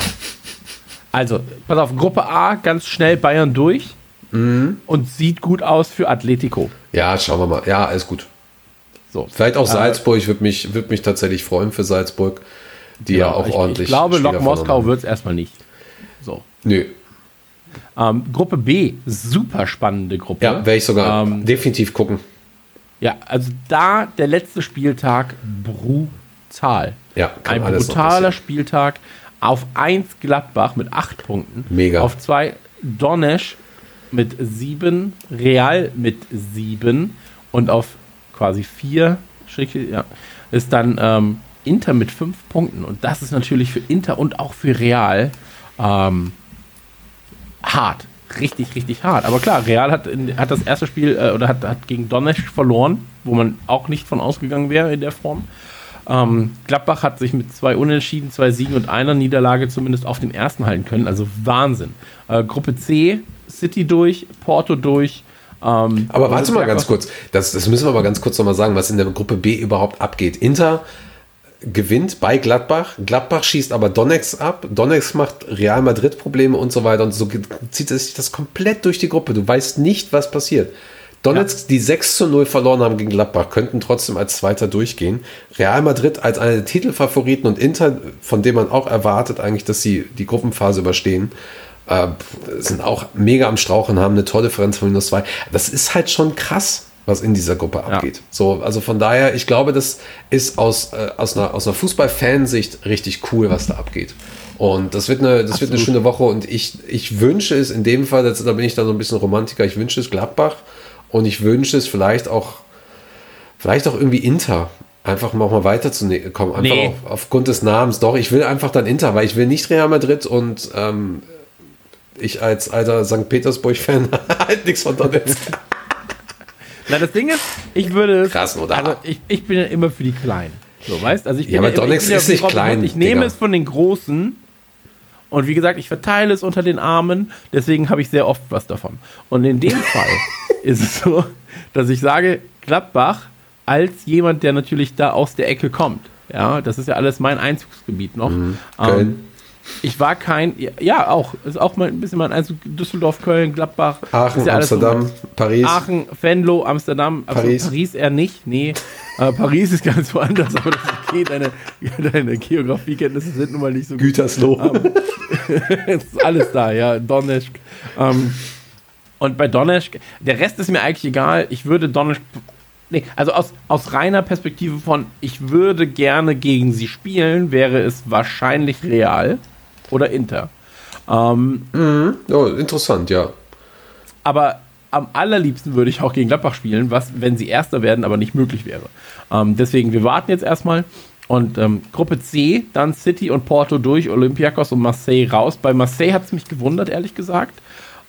A: also, pass auf, Gruppe A, ganz schnell Bayern durch. Mhm. Und sieht gut aus für Atletico.
B: Ja, schauen wir mal. Ja, alles gut. So. Vielleicht auch äh, Salzburg. Ich würde mich, würd mich tatsächlich freuen für Salzburg, die genau, ja auch
A: ich,
B: ordentlich.
A: Ich glaube, Lok Moskau wird es erstmal nicht. So.
B: Nö.
A: Ähm, Gruppe B, super spannende Gruppe.
B: Ja, werde ich sogar ähm, definitiv gucken.
A: Ja, also da der letzte Spieltag brutal.
B: Ja,
A: ein brutaler Spieltag. Auf 1 Gladbach mit 8 Punkten.
B: Mega.
A: Auf 2 Donetsk mit sieben, Real mit sieben und auf quasi vier ja, ist dann ähm, Inter mit fünf Punkten. Und das ist natürlich für Inter und auch für Real ähm, hart. Richtig, richtig hart. Aber klar, Real hat, in, hat das erste Spiel äh, oder hat, hat gegen Donetsk verloren, wo man auch nicht von ausgegangen wäre in der Form. Ähm, Gladbach hat sich mit zwei Unentschieden, zwei Siegen und einer Niederlage zumindest auf dem ersten halten können. Also Wahnsinn. Äh, Gruppe C City durch, Porto durch.
B: Ähm, aber warte mal ganz kurz, das, das müssen wir mal ganz kurz nochmal sagen, was in der Gruppe B überhaupt abgeht. Inter gewinnt bei Gladbach, Gladbach schießt aber Donetsk ab, Donetsk macht Real Madrid Probleme und so weiter und so zieht sich das komplett durch die Gruppe. Du weißt nicht, was passiert. Donetsk, ja. die 6 zu 0 verloren haben gegen Gladbach, könnten trotzdem als Zweiter durchgehen. Real Madrid als einer der Titelfavoriten und Inter, von dem man auch erwartet eigentlich, dass sie die Gruppenphase überstehen, äh, sind auch mega am Strauchen, haben eine Tordifferenz von minus zwei. Das ist halt schon krass, was in dieser Gruppe abgeht. Ja. So, also von daher, ich glaube, das ist aus, äh, aus einer, aus einer Fußball-Fansicht richtig cool, was da abgeht. Und das wird eine, das wird eine schöne Woche und ich, ich wünsche es in dem Fall, da bin ich dann so ein bisschen Romantiker, ich wünsche es Gladbach und ich wünsche es vielleicht auch, vielleicht auch irgendwie Inter einfach mal, mal weiterzukommen. Einfach nee. auf, aufgrund des Namens. Doch, ich will einfach dann Inter, weil ich will nicht Real Madrid und ähm, ich als alter St. Petersburg-Fan halt nichts von Donetsk.
A: Na, das Ding ist, ich würde.
B: Krass, oder?
A: Also, ich, ich bin ja immer für die Kleinen. So, weißt also ich bin
B: ja, aber ja, Donetsk ist nicht klein.
A: Ich nehme Digga. es von den Großen. Und wie gesagt, ich verteile es unter den Armen. Deswegen habe ich sehr oft was davon. Und in dem Fall ist es so, dass ich sage, Gladbach als jemand, der natürlich da aus der Ecke kommt. Ja, das ist ja alles mein Einzugsgebiet noch. Mhm. Ähm, ich war kein, ja, auch, ist auch mal ein bisschen mein Einzug, Düsseldorf, Köln, Gladbach.
B: Aachen, ja Amsterdam, so,
A: Paris. Aachen, Venlo, Amsterdam,
B: also Paris.
A: Paris eher nicht, nee. Äh, Paris ist ganz woanders, aber das ist okay, deine, deine Geografiekenntnisse sind nun mal nicht so
B: gut. Gütersloh. Ähm,
A: ist alles da, ja, Donetsk. Ähm, und bei Donetsk, der Rest ist mir eigentlich egal. Ich würde Donetsk Nee, also aus, aus reiner Perspektive von, ich würde gerne gegen sie spielen, wäre es wahrscheinlich real oder Inter. Ähm,
B: mhm. oh, interessant, ja.
A: Aber am allerliebsten würde ich auch gegen Gladbach spielen, was, wenn sie Erster werden, aber nicht möglich wäre. Ähm, deswegen, wir warten jetzt erstmal. Und ähm, Gruppe C, dann City und Porto durch, Olympiakos und Marseille raus. Bei Marseille hat es mich gewundert, ehrlich gesagt.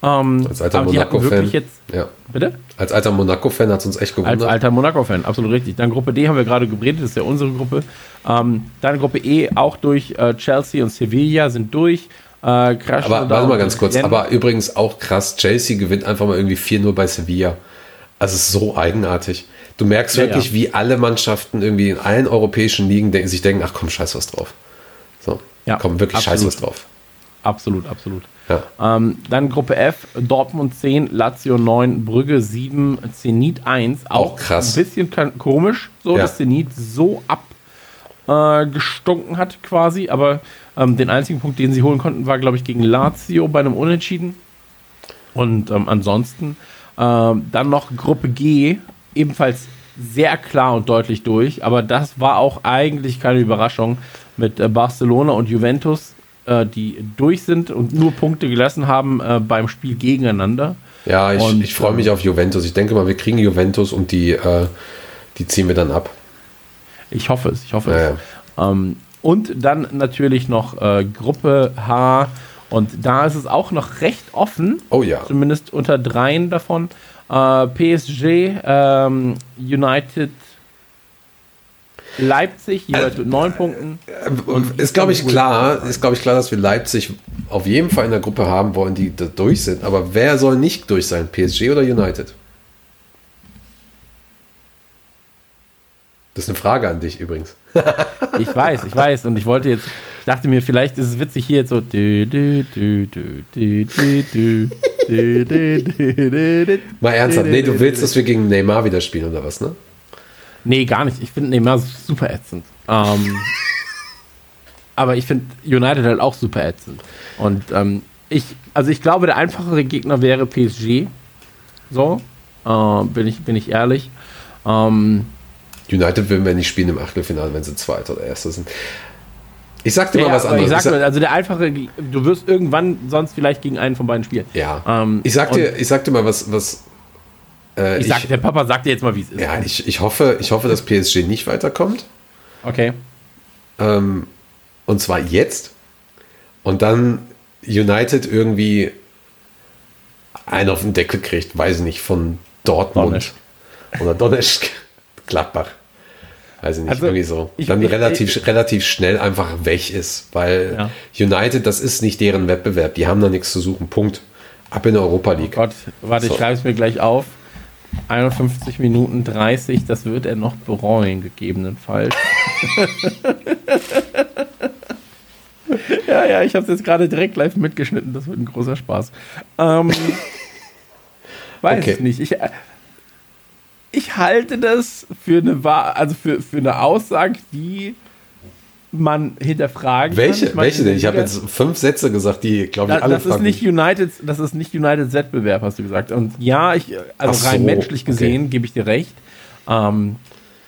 B: Ähm, Als alter Monaco-Fan.
A: Ja. Bitte?
B: Als alter Monaco-Fan hat es uns echt gewundert.
A: Als alter Monaco-Fan, absolut richtig. Dann Gruppe D haben wir gerade geredet, das ist ja unsere Gruppe. Ähm, dann Gruppe E auch durch äh, Chelsea und Sevilla sind durch.
B: Äh, aber warte mal ganz kurz, aber übrigens auch krass, Chelsea gewinnt einfach mal irgendwie 4-0 bei Sevilla. Also es ist so eigenartig. Du merkst ja, wirklich, ja. wie alle Mannschaften irgendwie in allen europäischen Ligen denken, sich denken, ach komm, scheiß was drauf. So, ja, komm, wirklich absolut. scheiß was drauf.
A: Absolut, absolut. Ja. Ähm, dann Gruppe F, Dortmund 10, Lazio 9, Brügge 7, Zenit 1. Auch, auch krass. Ein bisschen komisch, so dass Zenit so abgestunken äh, hat quasi, aber ähm, den einzigen Punkt, den sie holen konnten, war, glaube ich, gegen Lazio bei einem Unentschieden. Und ähm, ansonsten ähm, dann noch Gruppe G, ebenfalls sehr klar und deutlich durch, aber das war auch eigentlich keine Überraschung mit äh, Barcelona und Juventus äh, die durch sind und nur Punkte gelassen haben äh, beim Spiel gegeneinander.
B: Ja, ich, ich freue mich ähm, auf Juventus. Ich denke mal, wir kriegen Juventus und die, äh, die ziehen wir dann ab.
A: Ich hoffe es, ich hoffe ja, es. Ähm, und dann natürlich noch äh, Gruppe H. Und da ist es auch noch recht offen.
B: Oh ja.
A: Zumindest unter dreien davon. Äh, PSG, ähm, United, Leipzig jeweils mit neun Punkten.
B: Äh, ist glaube ich klar, ist glaube ich klar, dass wir Leipzig auf jeden Fall in der Gruppe haben wollen, die da durch sind. Aber wer soll nicht durch sein? PSG oder United? Das ist eine Frage an dich übrigens.
A: ich weiß, ich weiß. Und ich wollte jetzt, ich dachte mir, vielleicht ist es witzig hier jetzt so.
B: Mal ernsthaft, nee, du willst, dass wir gegen Neymar wieder spielen oder was, ne?
A: Nee, gar nicht. Ich finde Neymar super ätzend. Ähm, aber ich finde United halt auch super ätzend. Und ähm, ich, also ich glaube, der einfachere Gegner wäre PSG. So, äh, bin, ich, bin ich ehrlich. Ähm,
B: United würden wir nicht spielen im Achtelfinale, wenn sie Zweiter oder Erster sind. Ich sag dir ja, mal was anderes.
A: Ich sag dir, also der einfache, du wirst irgendwann sonst vielleicht gegen einen von beiden spielen.
B: Ja. Ähm, ich, sag dir, ich sag dir mal was, was
A: äh, ich sag, ich, der Papa sagt dir jetzt mal, wie es ist.
B: Ja, ich, ich, hoffe, ich hoffe, dass PSG nicht weiterkommt.
A: Okay.
B: Ähm, und zwar jetzt. Und dann United irgendwie einen auf den Deckel kriegt, weiß ich nicht, von Dortmund. Donetsk. Oder Donetsk. Gladbach. Weiß ich nicht, also, irgendwie so. Ich, dann ich, relativ, ich, relativ schnell einfach weg ist, weil ja. United, das ist nicht deren Wettbewerb. Die haben da nichts zu suchen. Punkt. Ab in der Europa League.
A: Oh Gott, warte, so. ich schreibe es mir gleich auf. 51 Minuten 30, das wird er noch bereuen, gegebenenfalls. ja, ja, ich habe es jetzt gerade direkt live mitgeschnitten, das wird ein großer Spaß. Ähm, weiß okay. ich nicht. Ich, ich halte das für eine, also für, für eine Aussage, die man hinterfragen
B: welche, kann. Welche denn? Ich habe jetzt fünf Sätze gesagt, die, glaube ich,
A: da, alle das ist nicht United, Das ist nicht United Wettbewerb, hast du gesagt. Und ja, ich, also so, rein menschlich gesehen, okay. gebe ich dir recht. Ähm,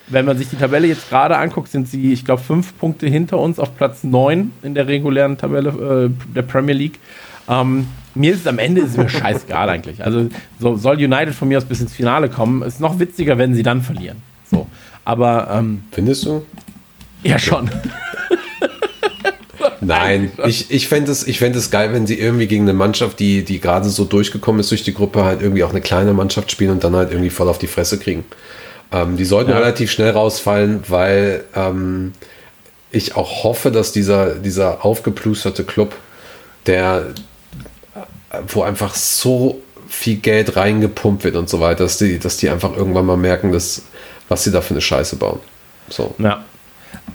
A: wenn man sich die Tabelle jetzt gerade anguckt, sind sie, ich glaube, fünf Punkte hinter uns auf Platz neun in der regulären Tabelle äh, der Premier League. Ähm, mir ist es am Ende ist mir scheißegal eigentlich. Also so, soll United von mir aus bis ins Finale kommen. Ist noch witziger, wenn sie dann verlieren. So. Aber ähm,
B: findest du?
A: Ja, schon.
B: Nein, ich, ich fände es, fänd es geil, wenn sie irgendwie gegen eine Mannschaft, die, die gerade so durchgekommen ist durch die Gruppe, halt irgendwie auch eine kleine Mannschaft spielen und dann halt irgendwie voll auf die Fresse kriegen. Ähm, die sollten ja. relativ schnell rausfallen, weil ähm, ich auch hoffe, dass dieser, dieser aufgeplusterte Club, der, wo einfach so viel Geld reingepumpt wird und so weiter, dass die, dass die einfach irgendwann mal merken, dass, was sie da für eine Scheiße bauen. So.
A: Ja.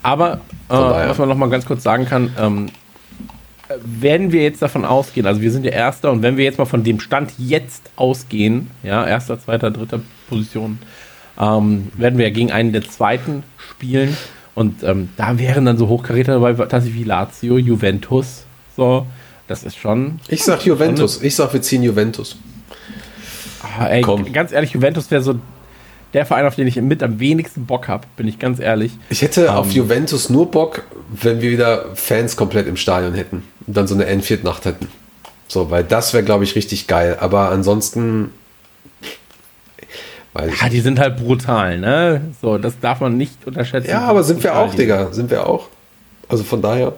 A: Aber äh, was man noch mal ganz kurz sagen kann, ähm, wenn wir jetzt davon ausgehen, also wir sind der Erste und wenn wir jetzt mal von dem Stand jetzt ausgehen, ja, erster, zweiter, dritter Position, ähm, werden wir ja gegen einen der Zweiten spielen und ähm, da wären dann so Hochkaräter dabei, tatsächlich wie Lazio, Juventus, so, das ist schon.
B: Ich sag Juventus, ich sag wir ziehen Juventus.
A: Ah, ey, Komm. ganz ehrlich, Juventus wäre so der Verein, auf den ich mit am wenigsten Bock habe, bin ich ganz ehrlich.
B: Ich hätte um, auf ähm, Juventus nur Bock, wenn wir wieder Fans komplett im Stadion hätten und dann so eine Enfield-Nacht hätten. So, weil das wäre, glaube ich, richtig geil. Aber ansonsten.
A: ja, die sind halt brutal, ne? So, das darf man nicht unterschätzen.
B: Ja, aber sind wir auch, Digga. Sind wir auch. Also von daher.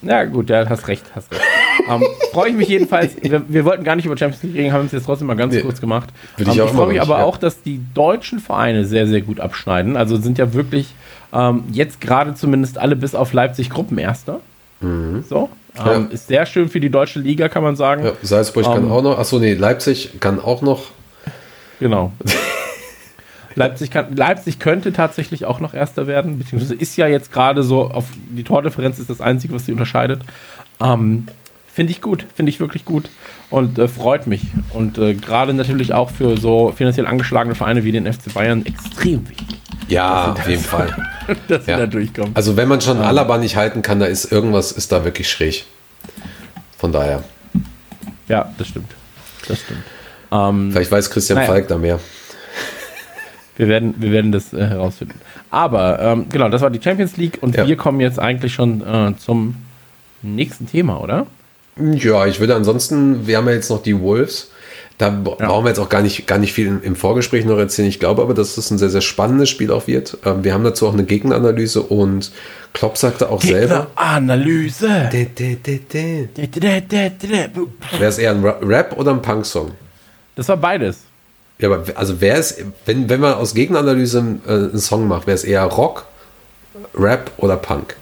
A: Ja, gut, ja, hast recht, hast recht. Ähm, freue ich mich jedenfalls. Wir, wir, wollten gar nicht über Champions League reden, haben es jetzt trotzdem mal ganz nee, kurz gemacht. Ähm, ich, ich freue mich aber ja. auch, dass die deutschen Vereine sehr, sehr gut abschneiden. Also sind ja wirklich ähm, jetzt gerade zumindest alle bis auf Leipzig Gruppenerster. Mhm. So. Ja. Ähm, ist sehr schön für die deutsche Liga, kann man sagen. Ja,
B: Salzburg ähm, kann auch noch. Achso, nee, Leipzig kann auch noch.
A: Genau. Leipzig, kann, Leipzig könnte tatsächlich auch noch Erster werden, beziehungsweise ist ja jetzt gerade so, auf die Tordifferenz ist das Einzige, was sie unterscheidet. Ähm, finde ich gut, finde ich wirklich gut und äh, freut mich. Und äh, gerade natürlich auch für so finanziell angeschlagene Vereine wie den FC Bayern extrem wichtig.
B: Ja, auf jeden Fall.
A: dass ja. da durchkommen.
B: Also wenn man schon ähm. Alaba nicht halten kann, da ist irgendwas ist da wirklich schräg. Von daher.
A: Ja, das stimmt. Das stimmt.
B: Ähm, Vielleicht weiß Christian naja. Falk da mehr.
A: Wir werden, wir werden das äh, herausfinden. Aber ähm, genau, das war die Champions League und ja. wir kommen jetzt eigentlich schon äh, zum nächsten Thema, oder?
B: Ja, ich würde ansonsten, wir haben ja jetzt noch die Wolves. Da ja. brauchen wir jetzt auch gar nicht, gar nicht viel im Vorgespräch noch erzählen. Ich glaube aber, dass das ein sehr, sehr spannendes Spiel auch wird. Ähm, wir haben dazu auch eine Gegneranalyse und Klopp sagte auch selber.
A: Analyse.
B: Wäre es eher ein Rap oder ein Punk-Song?
A: Das war beides.
B: Ja, aber also wer ist, wenn, wenn man aus Gegneranalyse äh, einen Song macht, wäre es eher Rock, Rap oder Punk?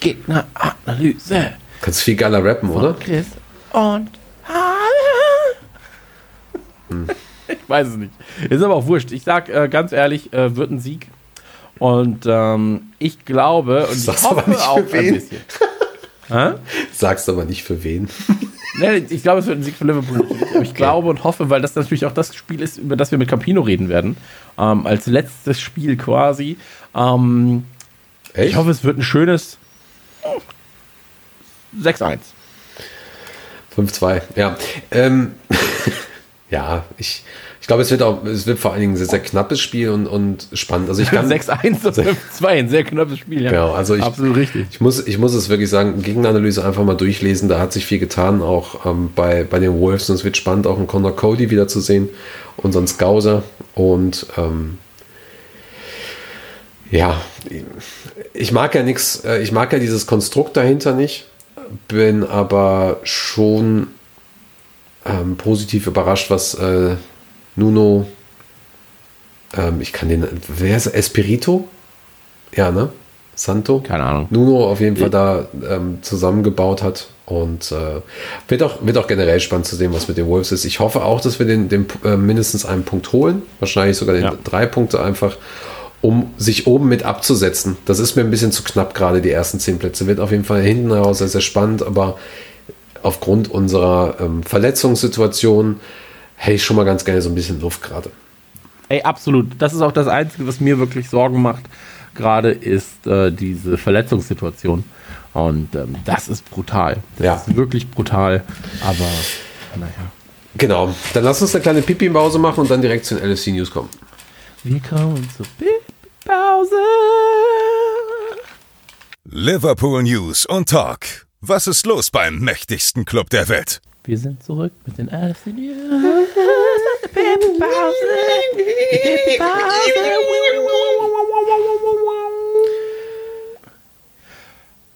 A: Gegneranalyse.
B: Kannst viel geiler rappen, oder? Chris und
A: hm. Ich weiß es nicht. Ist aber auch wurscht. Ich sag äh, ganz ehrlich, äh, wird ein Sieg. Und ähm, ich glaube, und
B: Sag's ich hoffe auch ein bisschen. Sagst aber nicht für wen.
A: nee, ich glaube, es wird ein Sieg für Liverpool. Aber ich okay. glaube und hoffe, weil das natürlich auch das Spiel ist, über das wir mit Campino reden werden. Ähm, als letztes Spiel quasi. Ähm, ich hoffe, es wird ein schönes 6-1.
B: 5-2, ja. Ähm, ja, ich, ich glaube, es wird auch, es wird vor allen Dingen ein sehr, sehr knappes Spiel und, und spannend. Also ich kann
A: 6-1 und 5-2, ein sehr knappes Spiel,
B: ja. Genau, also ich,
A: absolut richtig.
B: Ich muss, ich muss es wirklich sagen, Gegenanalyse einfach mal durchlesen. Da hat sich viel getan, auch ähm, bei, bei den Wolves. Und es wird spannend, auch einen Connor Cody wieder zu sehen, unseren Scouser. Und ähm, ja, ich mag ja nichts, äh, ich mag ja dieses Konstrukt dahinter nicht, bin aber schon ähm, positiv überrascht, was äh, Nuno, ähm, ich kann den, wer ist Espirito? Ja, ne? Santo?
A: Keine Ahnung.
B: Nuno auf jeden Fall da ähm, zusammengebaut hat. Und äh, wird, auch, wird auch generell spannend zu sehen, was mit den Wolves ist. Ich hoffe auch, dass wir den, den äh, mindestens einen Punkt holen. Wahrscheinlich sogar den ja. drei Punkte einfach um sich oben mit abzusetzen. Das ist mir ein bisschen zu knapp gerade, die ersten zehn Plätze. Wird auf jeden Fall hinten raus sehr, sehr spannend, aber aufgrund unserer ähm, Verletzungssituation hätte ich schon mal ganz gerne so ein bisschen Luft gerade.
A: Ey, absolut. Das ist auch das Einzige, was mir wirklich Sorgen macht, gerade ist äh, diese Verletzungssituation. Und ähm, das ist brutal. Das ja. ist wirklich brutal, aber naja.
B: Genau. Dann lass uns eine kleine Pipi-Pause machen und dann direkt zu den LFC News kommen.
A: Wir kommen zur Pause.
C: Liverpool News und Talk. Was ist los beim mächtigsten Club der Welt?
A: Wir sind zurück mit den LFC News. Pause. Pause.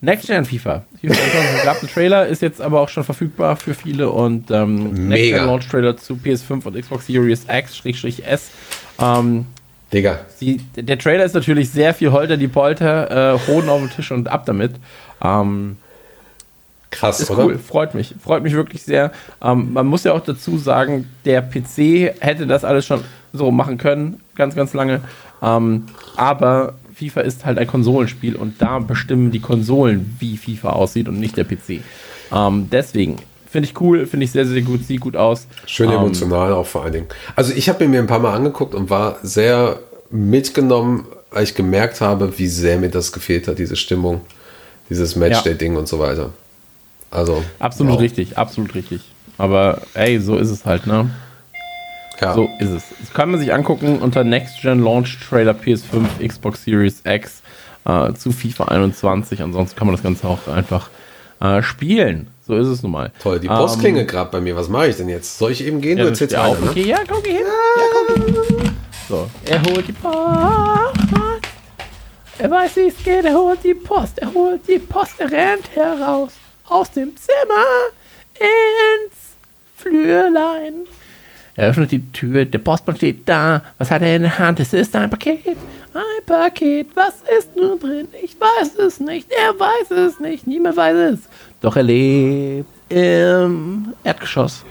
A: Next Gen FIFA. FIFA gab einen Trailer, ist jetzt aber auch schon verfügbar für viele und ähm, Next Gen Launch Trailer zu PS5 und Xbox Series X-S ähm,
B: Digga.
A: Sie, der Trailer ist natürlich sehr viel Holter die Polter, äh, Hoden auf dem Tisch und ab damit. Ähm,
B: Krass,
A: ist oder? cool, freut mich. Freut mich wirklich sehr. Ähm, man muss ja auch dazu sagen, der PC hätte das alles schon so machen können, ganz, ganz lange. Ähm, aber FIFA ist halt ein Konsolenspiel und da bestimmen die Konsolen, wie FIFA aussieht und nicht der PC. Ähm, deswegen, Finde ich cool, finde ich sehr, sehr gut, sieht gut aus.
B: Schön ähm, emotional auch vor allen Dingen. Also ich habe mir ein paar Mal angeguckt und war sehr mitgenommen, weil ich gemerkt habe, wie sehr mir das gefehlt hat, diese Stimmung, dieses Matchday-Ding ja. und so weiter. Also.
A: Absolut wow. richtig, absolut richtig. Aber ey, so ist es halt, ne? Ja. So ist es. Das kann man sich angucken unter Next Gen Launch Trailer PS5, Xbox Series X äh, zu FIFA 21. Ansonsten kann man das Ganze auch einfach äh, spielen. So ist es nun mal.
B: Toll, die Post ähm, klingelt gerade bei mir. Was mache ich denn jetzt? Soll ich eben gehen?
A: Ja, du erzählst auch. Ne? Okay, ja, komm, geh hin. Ja, komm. So, er holt die Post. Er weiß, wie es geht. Er holt die Post. Er holt die Post. Er rennt heraus aus dem Zimmer ins Flürlein. Er öffnet die Tür. Der Postmann steht da. Was hat er in der Hand? Es ist ein Paket. Ein Paket, was ist nur drin? Ich weiß es nicht, er weiß es nicht, niemand weiß es. Doch er lebt im Erdgeschoss.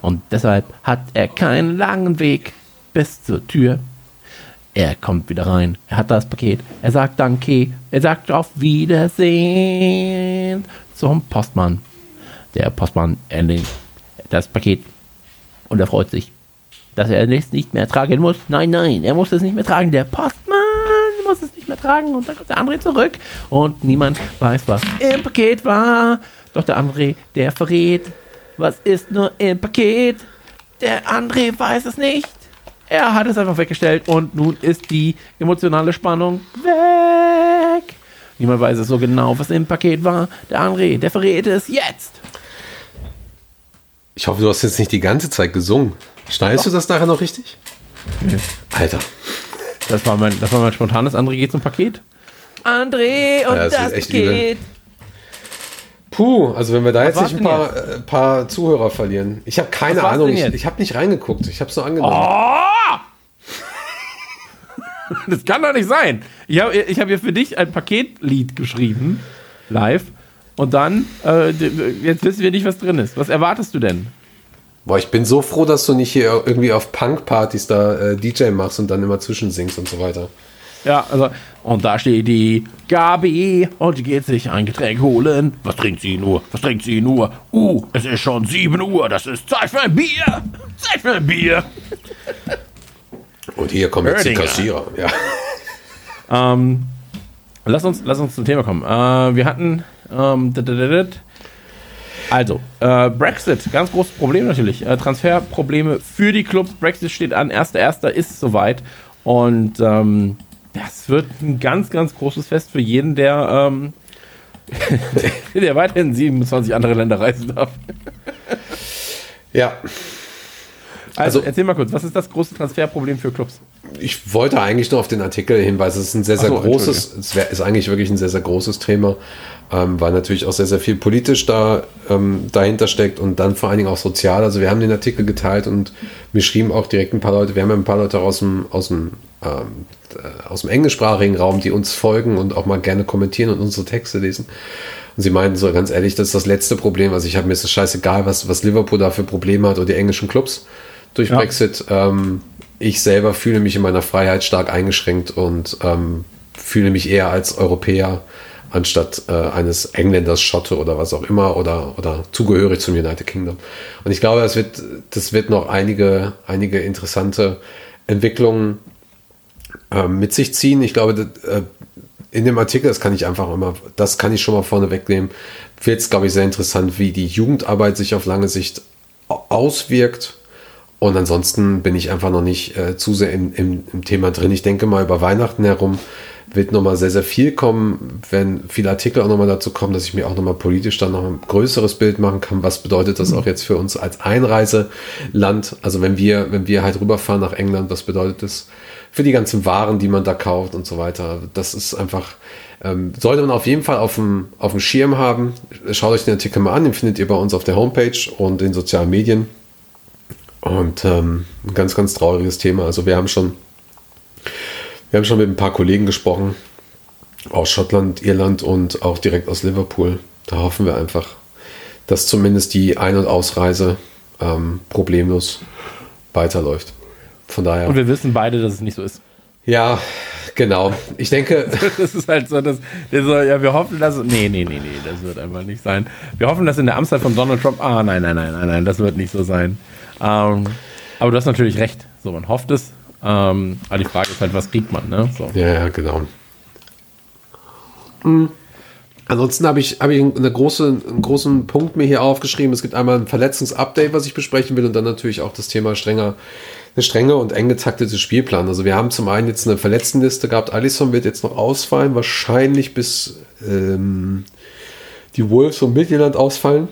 A: Und deshalb hat er keinen langen Weg bis zur Tür. Er kommt wieder rein, er hat das Paket, er sagt Danke, er sagt auf Wiedersehen zum Postmann. Der Postmann erlegt das Paket und er freut sich, dass er es nicht mehr tragen muss. Nein, nein, er muss es nicht mehr tragen. Der Postmann muss es nicht mehr tragen und dann kommt der André zurück und niemand weiß, was im Paket war. Doch der André, der verrät, was ist nur im Paket. Der André weiß es nicht. Er hat es einfach weggestellt und nun ist die emotionale Spannung weg. Niemand weiß es so genau, was im Paket war. Der André, der verrät es jetzt.
B: Ich hoffe, du hast jetzt nicht die ganze Zeit gesungen. Schneidest du das nachher noch richtig?
A: Nee.
B: Alter.
A: Das war mein, das war mein spontanes André geht zum Paket. André und
B: Ja, das
A: das,
B: echt
A: Paket.
B: Puh, also wenn wir da
A: Was
B: jetzt nicht ein paar, äh, paar Zuhörer verlieren. Ich habe keine Ahnung. Ich, ich habe nicht reingeguckt. Ich habe es nur angenommen.
A: Oh! das kann doch nicht sein. Ich habe ich hab hier für dich ein Paketlied geschrieben, live. Und dann, äh, jetzt wissen wir nicht, was drin ist. Was erwartest du denn?
B: Boah, ich bin so froh, dass du nicht hier irgendwie auf Punk-Partys da äh, DJ machst und dann immer zwischensingst und so weiter.
A: Ja, also, und da steht die Gabi und die geht sich ein Getränk holen. Was trinkt sie nur? Was trinkt sie nur? Uh, es ist schon 7 Uhr, das ist Zeit für ein Bier. Zeit für ein Bier.
B: Und hier kommen jetzt die. Kassierer. Ja.
A: Ähm, lass, uns, lass uns zum Thema kommen. Äh, wir hatten. Ähm, also, äh, Brexit, ganz großes Problem natürlich. Äh, Transferprobleme für die Clubs. Brexit steht an, 1.1. ist soweit. Und ähm, das wird ein ganz, ganz großes Fest für jeden, der, ähm, der weiterhin 27 andere Länder reisen darf.
B: ja.
A: Also,
B: Also-
A: erzähl mal kurz, was ist das große Transferproblem für Clubs?
B: Ich wollte eigentlich nur auf den Artikel hinweisen. Es ist ein sehr, sehr
A: so,
B: großes, es ist eigentlich wirklich ein sehr, sehr großes Thema, ähm, weil natürlich auch sehr, sehr viel politisch da ähm, dahinter steckt und dann vor allen Dingen auch sozial. Also wir haben den Artikel geteilt und mir schrieben auch direkt ein paar Leute, wir haben ja ein paar Leute aus dem, aus dem, ähm, äh, aus dem englischsprachigen Raum, die uns folgen und auch mal gerne kommentieren und unsere Texte lesen. Und sie meinten so ganz ehrlich, das ist das letzte Problem. Also ich habe mir ist es scheißegal, was, was Liverpool da für Probleme hat oder die englischen Clubs durch
A: Ja.
B: Brexit. Ähm, ich selber fühle mich in meiner Freiheit stark eingeschränkt und ähm, fühle mich eher als Europäer anstatt äh, eines Engländers, Schotte oder was auch immer oder, oder zugehörig zum United Kingdom. Und ich glaube, das wird, das wird noch einige, einige interessante Entwicklungen ähm, mit sich ziehen. Ich glaube, das, äh, in dem Artikel, das kann ich einfach immer, das kann ich schon mal vorne wegnehmen, wird es, glaube ich, sehr interessant, wie die Jugendarbeit sich auf lange Sicht au- auswirkt. Und ansonsten bin ich einfach noch nicht äh, zu sehr im, im, im Thema drin. Ich denke mal, über Weihnachten herum wird nochmal sehr, sehr viel kommen, wenn viele Artikel auch nochmal dazu kommen, dass ich mir auch nochmal politisch dann noch ein größeres Bild machen kann. Was bedeutet das auch jetzt für uns als Einreiseland? Also wenn wir, wenn wir halt rüberfahren nach England, was bedeutet das für die ganzen Waren, die man da kauft und so weiter? Das ist einfach, ähm, sollte man auf jeden Fall auf dem, auf dem Schirm haben. Schaut euch den Artikel mal an, den findet ihr bei uns auf der Homepage und in sozialen Medien. Und ähm, ein ganz, ganz trauriges Thema. Also wir haben schon, wir haben schon mit ein paar Kollegen gesprochen aus Schottland, Irland und auch direkt aus Liverpool. Da hoffen wir einfach, dass zumindest die Ein- und Ausreise ähm, problemlos weiterläuft. Von daher.
A: Und wir wissen beide, dass es nicht so ist.
B: ja, genau. Ich denke,
A: Das ist halt so, dass der so, ja, wir hoffen, dass. Nee, nee, nee, nee, das wird einfach nicht sein. Wir hoffen, dass in der Amtszeit von Donald Trump. Ah, nein, nein, nein, nein, nein, das wird nicht so sein. Ähm, aber du hast natürlich recht. So, man hofft es. Ähm, aber die Frage ist halt, was kriegt man, ne? So.
B: Ja, ja, genau. Ansonsten habe ich, habe ich eine große, einen großen Punkt mir hier aufgeschrieben. Es gibt einmal ein Verletzungsupdate, was ich besprechen will, und dann natürlich auch das Thema strenger, eine strenge und eng getaktete Spielplan. Also wir haben zum einen jetzt eine Verletztenliste gehabt. Alisson wird jetzt noch ausfallen, wahrscheinlich bis ähm, die Wolves und Midtjylland ausfallen.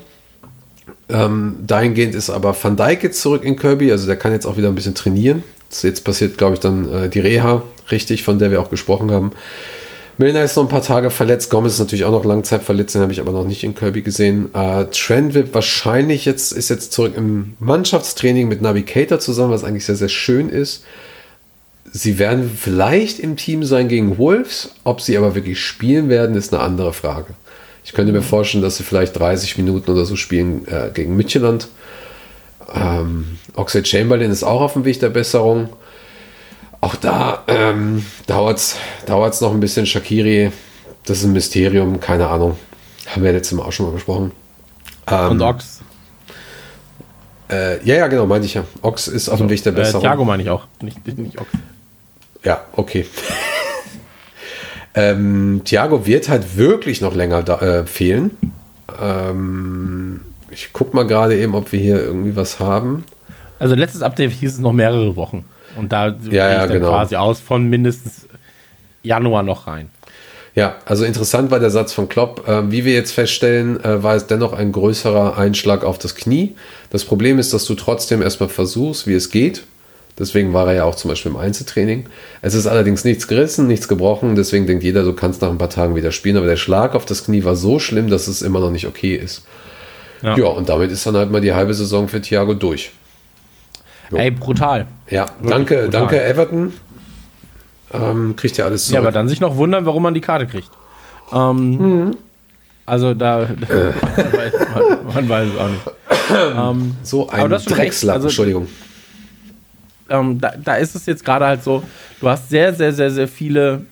B: Ähm, dahingehend ist aber Van Dijk jetzt zurück in Kirby, also der kann jetzt auch wieder ein bisschen trainieren. Jetzt passiert, glaube ich, dann äh, die Reha, richtig, von der wir auch gesprochen haben. Milner ist noch ein paar Tage verletzt. Gomez ist natürlich auch noch Langzeit verletzt, den habe ich aber noch nicht in Kirby gesehen. Äh, Trent wird wahrscheinlich jetzt, ist jetzt zurück im Mannschaftstraining mit Navigator zusammen, was eigentlich sehr, sehr schön ist. sie werden vielleicht im Team sein gegen Wolves. Ob sie aber wirklich spielen werden, ist eine andere Frage. Ich könnte mir vorstellen, dass sie vielleicht 30 Minuten oder so spielen äh, gegen Midtjylland. Ähm, Oxlade Chamberlain ist auch auf dem Weg der Besserung. Auch da ähm, dauert es noch ein bisschen. Shakiri, das ist ein Mysterium, keine Ahnung. Haben wir letztes Mal auch schon mal besprochen.
A: Ähm, Und Ox.
B: Äh, ja, ja, genau, meinte ich ja. Ox ist auf dem Weg der äh, Besserung.
A: Äh, Thiago meine ich auch, nicht, nicht Ox.
B: Ja, okay. Ähm, Thiago wird halt wirklich noch länger da, äh, fehlen. Ähm, ich guck mal gerade eben, ob wir hier irgendwie was haben.
A: Also letztes Update hieß es noch mehrere Wochen. Und da
B: ja, ja, genau.
A: quasi aus von mindestens Januar noch rein.
B: Ja, also interessant war der Satz von Klopp. Äh, wie wir jetzt feststellen, äh, war es dennoch ein größerer Einschlag auf das Knie. Das Problem ist, dass du trotzdem erstmal versuchst, wie es geht. Deswegen war er ja auch zum Beispiel im Einzeltraining. Es ist allerdings nichts gerissen, nichts gebrochen. Deswegen denkt jeder, du kannst nach ein paar Tagen wieder spielen. Aber der Schlag auf das Knie war so schlimm, dass es immer noch nicht okay ist. Ja, ja und damit ist dann halt mal die halbe Saison für Thiago durch.
A: Jo. Ey, brutal.
B: Ja, Wirklich danke, brutal. danke Everton. Ähm, kriegt ja alles
A: zurück. Ja, aber dann sich noch wundern, warum man die Karte kriegt. Ähm, mhm. Also da, äh. man, weiß, man, man, weiß, es auch nicht.
B: ähm, so ein Dreckslack, also, Entschuldigung.
A: Ähm, da, da, ist es jetzt gerade halt so, du hast sehr, sehr, sehr, sehr viele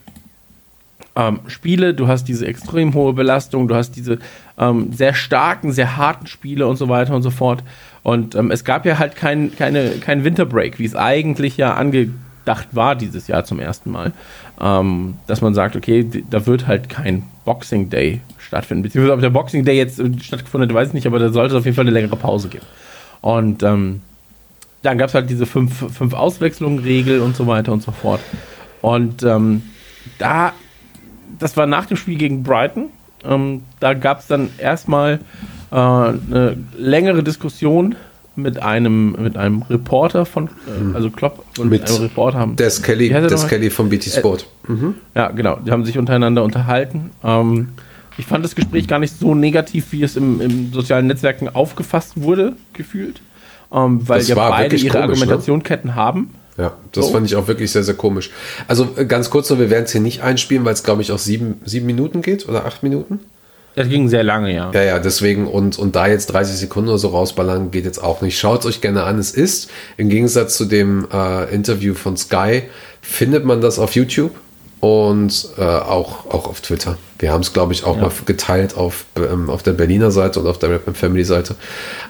A: ähm, Spiele, du hast diese extrem hohe Belastung, du hast diese ähm, sehr starken, sehr harten Spiele und so weiter und so fort. Und ähm, es gab ja halt kein, keine, kein Winterbreak, wie es eigentlich ja angedacht war dieses Jahr zum ersten Mal. Ähm, dass man sagt, okay, da wird halt kein Boxing Day stattfinden. Beziehungsweise ob der Boxing Day jetzt stattgefunden hat, weiß ich nicht, aber da sollte es auf jeden Fall eine längere Pause geben. Und ähm, dann gab es halt diese fünf, fünf Auswechslungen-Regel und so weiter und so fort. Und ähm, da, das war nach dem Spiel gegen Brighton. Ähm, da gab es dann erstmal äh, eine längere Diskussion mit einem, mit einem Reporter von, äh, also Klopp
B: und mit einem Reporter haben. Des Kelly, Des Kelly von BT äh, Sport.
A: Äh, mhm. Ja, genau. Die haben sich untereinander unterhalten. Ähm, ich fand das Gespräch gar nicht so negativ, wie es im, im sozialen Netzwerken aufgefasst wurde, gefühlt. Ähm, weil das ja beide ihre komisch, ne? Argumentationsketten ne? haben.
B: Ja, das so. fand ich auch wirklich sehr, sehr komisch. Also äh, ganz kurz nur, wir werden es hier nicht einspielen, weil es, glaube ich, auch sieben, sieben Minuten geht oder acht Minuten.
A: Das ging sehr lange, ja.
B: Ja, ja, deswegen und, und da jetzt 30 Sekunden oder so rausballern, geht jetzt auch nicht. Schaut es euch gerne an. Es ist, im Gegensatz zu dem äh, Interview von Sky, findet man das auf YouTube und äh, auch, auch auf Twitter. Wir haben es, glaube ich, auch ja. mal geteilt auf, ähm, auf der Berliner Seite und auf der Rap Family Seite.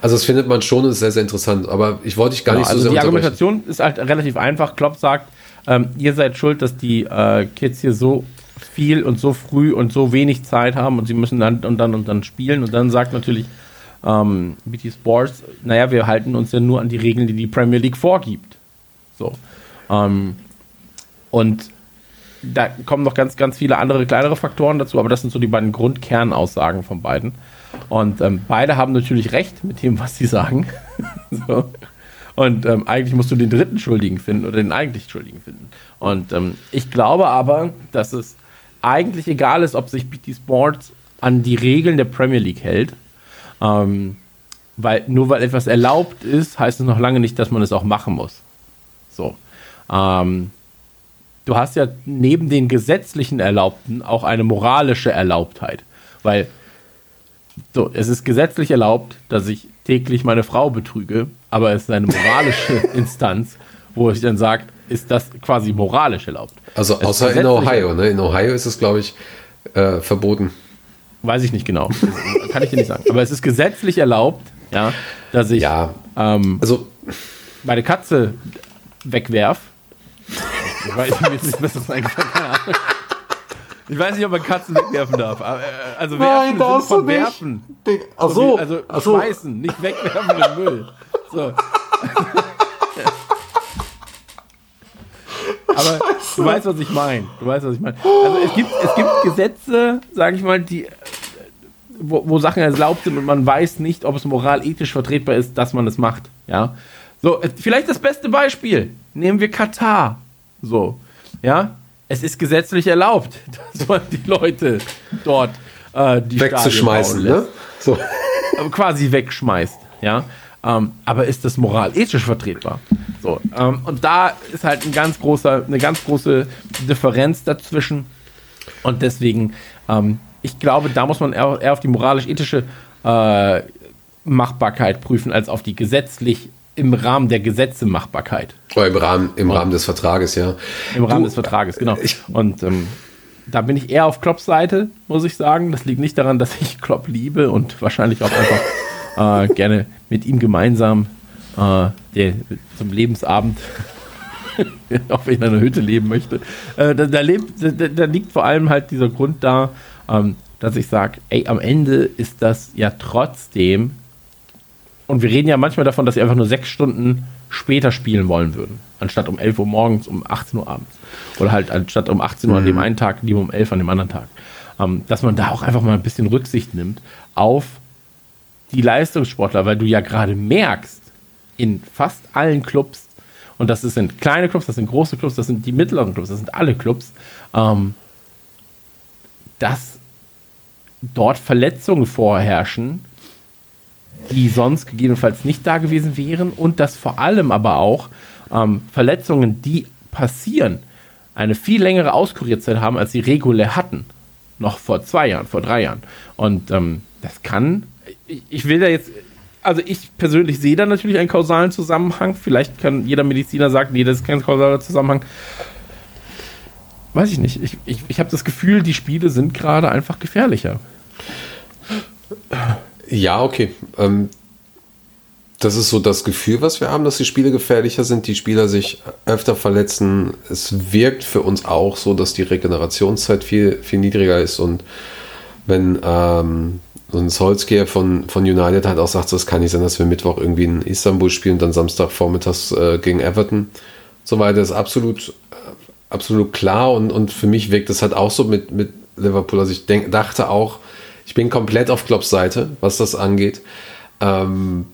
B: Also das findet man schon ist sehr, sehr interessant. Aber ich wollte dich gar genau, nicht so
A: also sehr Die Argumentation ist halt relativ einfach. Klopp sagt, ähm, ihr seid schuld, dass die äh, Kids hier so viel und so früh und so wenig Zeit haben und sie müssen dann und dann und dann spielen. Und dann sagt natürlich ähm, BT Sports, naja, wir halten uns ja nur an die Regeln, die die Premier League vorgibt. So. Ähm, und da kommen noch ganz, ganz viele andere kleinere Faktoren dazu, aber das sind so die beiden Grundkernaussagen von beiden. Und ähm, beide haben natürlich recht mit dem, was sie sagen. so. Und ähm, eigentlich musst du den dritten Schuldigen finden oder den eigentlich Schuldigen finden. Und ähm, ich glaube aber, dass es eigentlich egal ist, ob sich BT Sports an die Regeln der Premier League hält. Ähm, weil nur weil etwas erlaubt ist, heißt es noch lange nicht, dass man es auch machen muss. So. Ähm, du hast ja neben den gesetzlichen Erlaubten auch eine moralische Erlaubtheit. Weil so, es ist gesetzlich erlaubt, dass ich täglich meine Frau betrüge, aber es ist eine moralische Instanz, wo ich dann sage, ist das quasi moralisch erlaubt.
B: Also außer in Ohio, ne? In Ohio ist es, glaube ich, äh, verboten.
A: Weiß ich nicht genau. Kann ich dir nicht sagen. Aber es ist gesetzlich erlaubt, ja, dass ich
B: ja,
A: ähm, also meine Katze wegwerf ich weiß nicht, wie ist das eingefallen? Keine Ahnung. Ich weiß nicht, ob man Katzen wegwerfen darf. Äh, also werfen
B: Nein,
A: ist von werfen.
B: Ach so.
A: Also Ach so. schmeißen, nicht wegwerfen in Müll. So. Aber Scheiße. du weißt, was ich meine. Du weißt, was ich meine. Also es gibt, es gibt Gesetze, sage ich mal, die, wo, wo, Sachen erlaubt sind und man weiß nicht, ob es moralethisch vertretbar ist, dass man es macht. Ja. So, äh, vielleicht das beste Beispiel. Nehmen wir Katar. So, ja, es ist gesetzlich erlaubt, dass man die Leute dort äh, die
B: wegzuschmeißen, ne?
A: So. Quasi wegschmeißt, ja. ähm, aber ist das moral-ethisch vertretbar? So, ähm, und da ist halt ein ganz großer, eine ganz große Differenz dazwischen. Und deswegen, ähm, ich glaube, da muss man eher, auf die moralisch-ethische äh, Machbarkeit prüfen, als auf die gesetzlich im Rahmen der Gesetze Machbarkeit.
B: Oder im Rahmen, im Rahmen des Vertrages, ja.
A: Im Rahmen du, des Vertrages, genau. Ich, und ähm, da bin ich eher auf Klopps Seite, muss ich sagen. Das liegt nicht daran, dass ich Klopp liebe und wahrscheinlich auch einfach äh, gerne mit ihm gemeinsam äh, der, zum Lebensabend auch in einer Hütte leben möchte. Äh, da, da, lebt, da, da, liegt vor allem halt dieser Grund da, ähm, dass ich sage, ey, am Ende ist das ja trotzdem und wir reden ja manchmal davon, dass sie einfach nur sechs Stunden später spielen wollen würden. Anstatt um 11 Uhr morgens, um 18 Uhr abends. Oder halt anstatt um 18 Uhr an dem mhm. einen Tag, lieber um 11 an dem anderen Tag. Ähm, dass man da auch einfach mal ein bisschen Rücksicht nimmt auf die Leistungssportler, weil du ja gerade merkst, in fast allen Clubs, und das sind kleine Clubs, das sind große Clubs, das sind die mittleren Clubs, das sind alle Clubs, ähm, dass dort Verletzungen vorherrschen, die sonst gegebenenfalls nicht da gewesen wären und dass vor allem aber auch ähm, Verletzungen, die passieren, eine viel längere Auskurierzeit haben, als sie regulär hatten. Noch vor zwei Jahren, vor drei Jahren. Und ähm, das kann, ich, ich will da jetzt, also ich persönlich sehe da natürlich einen kausalen Zusammenhang. Vielleicht kann jeder Mediziner sagen, nee, das ist kein kausaler Zusammenhang. Weiß ich nicht. Ich, ich, ich habe das Gefühl, die Spiele sind gerade einfach gefährlicher.
B: Ja, okay. Ähm, das ist so das Gefühl, was wir haben, dass die Spiele gefährlicher sind, die Spieler sich öfter verletzen. Es wirkt für uns auch so, dass die Regenerationszeit viel, viel niedriger ist und wenn ähm, so ein Solskjaer von, von United halt auch sagt, es kann nicht sein, dass wir Mittwoch irgendwie in Istanbul spielen und dann Samstag vormittags äh, gegen Everton. So weiter ist absolut, absolut klar und, und für mich wirkt es halt auch so mit, mit Liverpool. Also ich denk, dachte auch, ich bin komplett auf Klopps Seite, was das angeht. Ähm,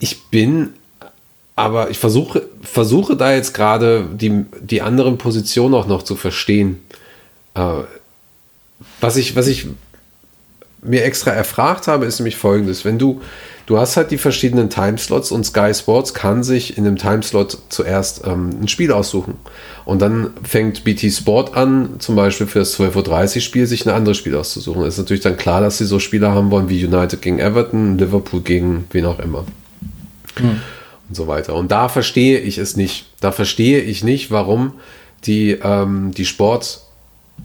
B: ich bin, aber ich versuche, versuche da jetzt gerade die, die anderen Positionen auch noch zu verstehen. Äh, was ich, was ich mir extra erfragt habe, ist nämlich folgendes. Wenn du, du hast halt die verschiedenen Timeslots und Sky Sports kann sich in einem Timeslot zuerst ähm, ein Spiel aussuchen. Und dann fängt BT Sport an, zum Beispiel für das 12.30 Uhr Spiel, sich ein anderes Spiel auszusuchen. Es ist natürlich dann klar, dass sie so Spieler haben wollen wie United gegen Everton, Liverpool gegen wen auch immer. Hm. Und so weiter. Und da verstehe ich es nicht. Da verstehe ich nicht, warum die, ähm, die Sport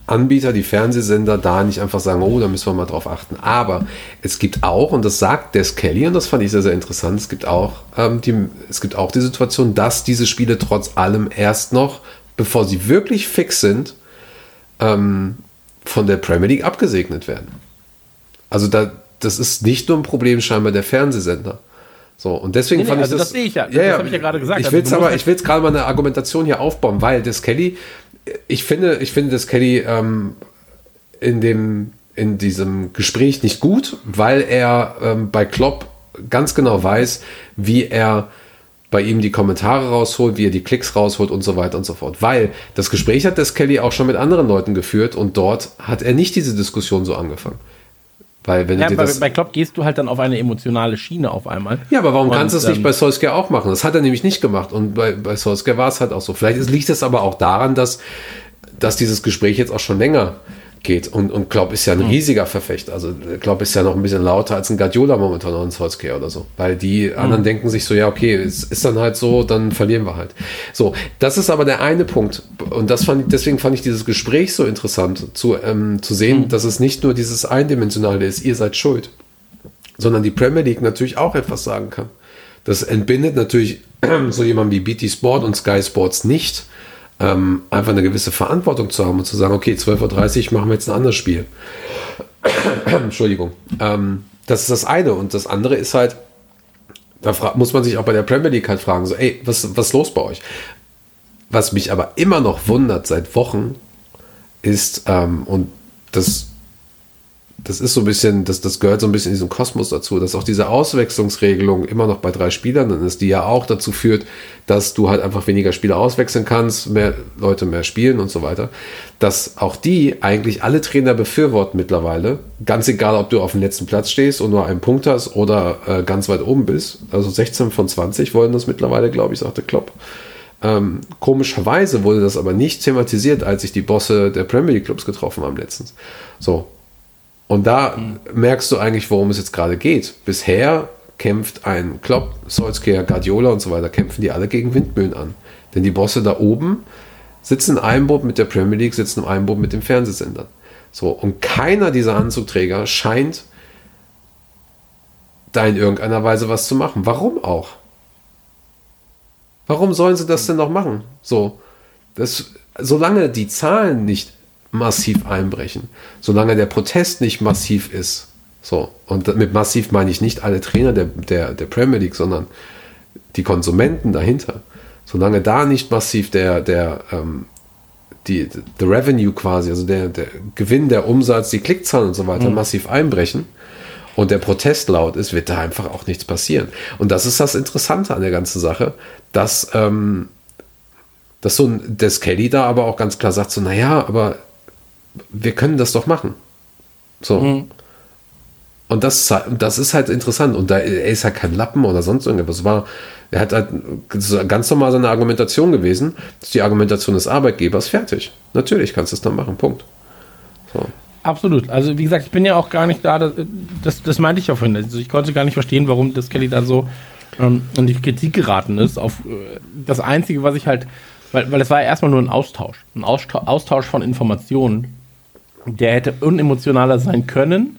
B: Anbieter, die Fernsehsender da nicht einfach sagen, oh, da müssen wir mal drauf achten. Aber es gibt auch, und das sagt Des Kelly, und das fand ich sehr, sehr interessant, es gibt auch, ähm, die, es gibt auch die Situation, dass diese Spiele trotz allem erst noch, bevor sie wirklich fix sind, ähm, von der Premier League abgesegnet werden. Also da, das ist nicht nur ein Problem scheinbar der Fernsehsender. So, und deswegen nee, fand nee, ich also das. Das sehe ich ja. ja das habe ich ja gerade gesagt. Ich will es aber, ich will gerade mal eine Argumentation hier aufbauen, weil Des Kelly ich finde, ich finde, dass Kelly ähm, in dem in diesem Gespräch nicht gut, weil er ähm, bei Klopp ganz genau weiß, wie er bei ihm die Kommentare rausholt, wie er die Klicks rausholt und so weiter und so fort. Weil das Gespräch hat das Kelly auch schon mit anderen Leuten geführt und dort hat er nicht diese Diskussion so angefangen. Weil wenn
A: ja,
B: du
A: bei, bei Klopp gehst du halt dann auf eine emotionale Schiene auf einmal.
B: Ja, aber warum und, kannst du es nicht ähm, bei Solskjaer auch machen? Das hat er nämlich nicht gemacht. Und bei, bei Solskjaer war es halt auch so. Vielleicht liegt es aber auch daran, dass, dass dieses Gespräch jetzt auch schon länger geht. Und, und Klopp ist ja ein riesiger Verfechter. Also Klopp ist ja noch ein bisschen lauter als ein Guardiola momentan oder ein Solskjaer oder so. Weil die mhm. anderen denken sich so, ja, okay, es ist dann halt so, dann verlieren wir halt. So, das ist aber der eine Punkt. Und das fand ich, deswegen fand ich dieses Gespräch so interessant, zu, ähm, zu sehen, mhm. dass es nicht nur dieses Eindimensionale ist, ihr seid schuld, sondern die Premier League natürlich auch etwas sagen kann. Das entbindet natürlich so jemand wie BT Sport und Sky Sports nicht ähm, einfach eine gewisse Verantwortung zu haben und zu sagen, okay, 12.30 Uhr machen wir jetzt ein anderes Spiel. Entschuldigung. Ähm, das ist das eine. Und das andere ist halt, da muss man sich auch bei der Premier League halt fragen, so, ey, was, was ist los bei euch? Was mich aber immer noch wundert seit Wochen ist, ähm, und das das ist so ein bisschen, das, das gehört so ein bisschen in diesen Kosmos dazu, dass auch diese Auswechslungsregelung immer noch bei drei Spielern dann ist, die ja auch dazu führt, dass du halt einfach weniger Spieler auswechseln kannst, mehr Leute mehr spielen und so weiter. Dass auch die eigentlich alle Trainer befürworten mittlerweile, ganz egal, ob du auf dem letzten Platz stehst und nur einen Punkt hast oder äh, ganz weit oben bist. Also 16 von 20 wollen das mittlerweile, glaube ich, sagte Klopp. Ähm, komischerweise wurde das aber nicht thematisiert, als sich die Bosse der Premier League Clubs getroffen haben letztens. So, und da mhm. merkst du eigentlich, worum es jetzt gerade geht. Bisher kämpft ein Klopp, Solskjaer, Guardiola und so weiter, kämpfen die alle gegen Windmühlen an. Denn die Bosse da oben sitzen in einem Boot mit der Premier League, sitzen in einem Boot mit den Fernsehsendern. So, und keiner dieser Anzugträger scheint da in irgendeiner Weise was zu machen. Warum auch? Warum sollen sie das denn noch machen? So, das, solange die Zahlen nicht massiv einbrechen. Solange der Protest nicht massiv ist, so, und mit massiv meine ich nicht alle Trainer der, der, der Premier League, sondern die Konsumenten dahinter. Solange da nicht massiv der, der, ähm, die, the Revenue quasi, also der, der Gewinn, der Umsatz, die Klickzahlen und so weiter mhm. massiv einbrechen und der Protest laut ist, wird da einfach auch nichts passieren. Und das ist das Interessante an der ganzen Sache, dass, ähm, dass so ein, das Kelly da aber auch ganz klar sagt, so, naja, aber wir können das doch machen. So. Mhm. Und das, das ist halt interessant. Und da er ist ja kein Lappen oder sonst irgendwas. War, er hat halt ganz normal seine Argumentation gewesen. Das ist die Argumentation des Arbeitgebers fertig. Natürlich kannst du es dann machen. Punkt.
A: So. Absolut. Also wie gesagt, ich bin ja auch gar nicht da. Das, das, das meinte ich auch vorhin. Also ich konnte gar nicht verstehen, warum das Kelly da so ähm, in die Kritik geraten ist. Auf äh, das Einzige, was ich halt, weil, weil es war ja erstmal nur ein Austausch. Ein Austausch von Informationen der hätte unemotionaler sein können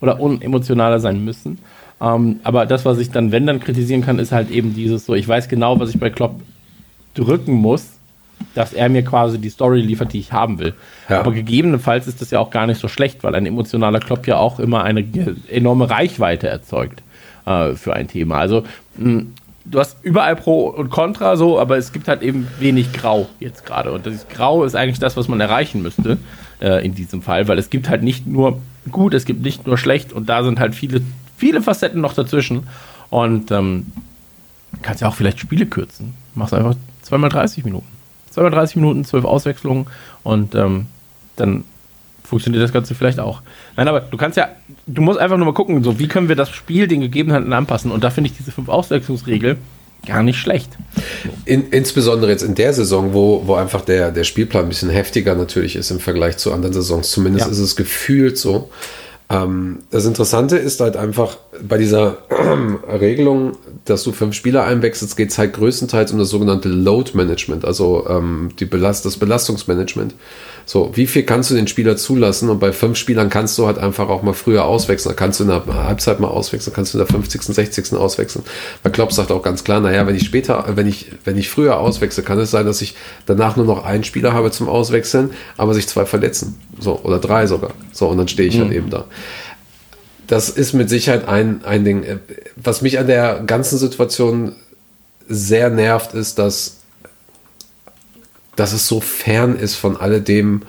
A: oder unemotionaler sein müssen. Ähm, aber das, was ich dann, wenn dann kritisieren kann, ist halt eben dieses so, ich weiß genau, was ich bei Klopp drücken muss, dass er mir quasi die Story liefert, die ich haben will. Ja. Aber gegebenenfalls ist das ja auch gar nicht so schlecht, weil ein emotionaler Klopp ja auch immer eine enorme Reichweite erzeugt äh, für ein Thema. Also mh, du hast überall Pro und Contra so, aber es gibt halt eben wenig Grau jetzt gerade. Und das Grau ist eigentlich das, was man erreichen müsste äh, in diesem Fall, weil es gibt halt nicht nur gut, es gibt nicht nur schlecht und da sind halt viele, viele Facetten noch dazwischen. Und ähm, kannst ja auch vielleicht Spiele kürzen. Machst einfach zweimal 30 Minuten. Zweimal 30 Minuten, zwölf Auswechslungen und ähm, dann funktioniert das Ganze vielleicht auch. Nein, aber du kannst ja, du musst einfach nur mal gucken, so wie können wir das Spiel den Gegebenheiten anpassen. Und da finde ich diese fünf Auswechslungsregel gar nicht schlecht.
B: In, insbesondere jetzt in der Saison, wo, wo einfach der, der Spielplan ein bisschen heftiger natürlich ist im Vergleich zu anderen Saisons. Zumindest ja. ist es gefühlt so. Ähm, das Interessante ist halt einfach bei dieser äh, Regelung, dass du fünf Spieler einwechselst, geht es halt größtenteils um das sogenannte Load Management, also ähm, die Belast das Belastungsmanagement. So, wie viel kannst du den Spieler zulassen? Und bei fünf Spielern kannst du halt einfach auch mal früher auswechseln. Da kannst du in der Halbzeit mal auswechseln, kannst du in der 50., 60. auswechseln. Weil Klopp sagt auch ganz klar, naja, wenn ich später, wenn ich, wenn ich früher auswechsel, kann es sein, dass ich danach nur noch einen Spieler habe zum Auswechseln, aber sich zwei verletzen. So, oder drei sogar. So, und dann stehe ich halt mhm. halt eben da. Das ist mit Sicherheit ein, ein Ding. Was mich an der ganzen Situation sehr nervt, ist, dass dass es so fern ist von alledem,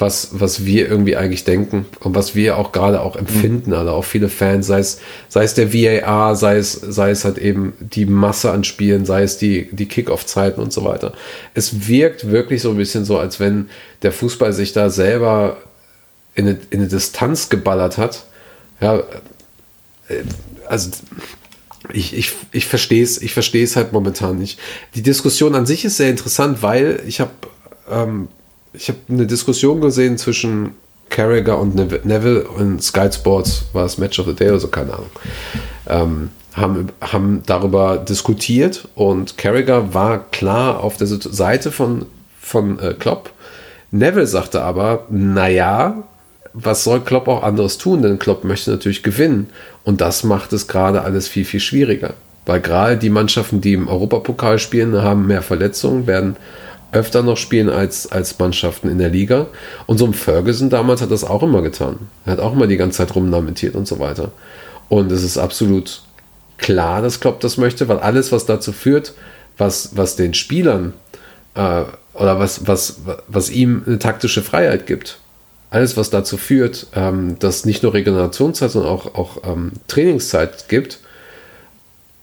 B: was, was wir irgendwie eigentlich denken und was wir auch gerade auch empfinden, also auch viele Fans, sei es, sei es der VAR, sei es, sei es halt eben die Masse an Spielen, sei es die, die Kick-Off-Zeiten und so weiter. Es wirkt wirklich so ein bisschen so, als wenn der Fußball sich da selber in eine, in eine Distanz geballert hat. Ja, äh, also ich, ich, ich verstehe es ich verstehe es halt momentan nicht. Die Diskussion an sich ist sehr interessant, weil ich habe ähm, ich habe eine Diskussion gesehen zwischen Carragher und Neville und Sky Sports war es Match of the Day oder so, keine Ahnung. Ähm, haben, haben darüber diskutiert und Carragher war klar auf der Seite von, von äh, Klopp. Neville sagte aber, naja, was soll Klopp auch anderes tun? Denn Klopp möchte natürlich gewinnen. Und das macht es gerade alles viel, viel schwieriger. Weil gerade die Mannschaften, die im Europapokal spielen, haben mehr Verletzungen, werden öfter noch spielen als, als Mannschaften in der Liga. Und so ein Ferguson damals hat das auch immer getan. Er hat auch immer die ganze Zeit rumlamentiert und so weiter. Und es ist absolut klar, dass Klopp das möchte, weil alles, was dazu führt, was, was den Spielern äh, oder was, was, was ihm eine taktische Freiheit gibt, alles, was dazu führt, ähm, dass nicht nur Regenerationszeit, sondern auch, auch ähm, Trainingszeit gibt,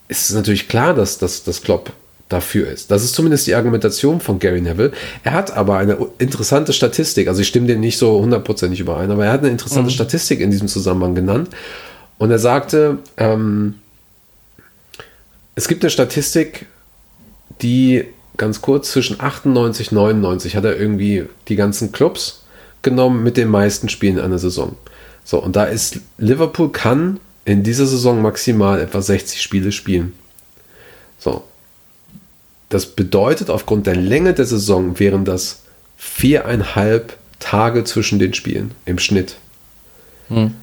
B: ist natürlich klar, dass, dass, dass Klopp dafür ist. Das ist zumindest die Argumentation von Gary Neville. Er hat aber eine interessante Statistik, also ich stimme dem nicht so hundertprozentig überein, aber er hat eine interessante mhm. Statistik in diesem Zusammenhang genannt. Und er sagte, ähm, es gibt eine Statistik, die ganz kurz zwischen 98 und 99 hat er irgendwie die ganzen Clubs genommen mit den meisten Spielen einer Saison. So, und da ist Liverpool kann in dieser Saison maximal etwa 60 Spiele spielen. So. Das bedeutet, aufgrund der Länge der Saison wären das viereinhalb Tage zwischen den Spielen im Schnitt. Hm.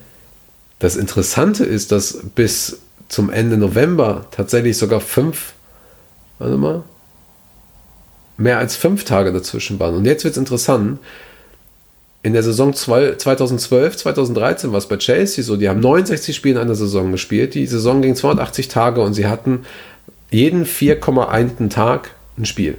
B: Das Interessante ist, dass bis zum Ende November tatsächlich sogar fünf, warte mal, mehr als fünf Tage dazwischen waren. Und jetzt wird es interessant. In der Saison 2012, 2013 war es bei Chelsea so, die haben 69 Spiele in einer Saison gespielt. Die Saison ging 280 Tage und sie hatten jeden 4,1. Tag ein Spiel.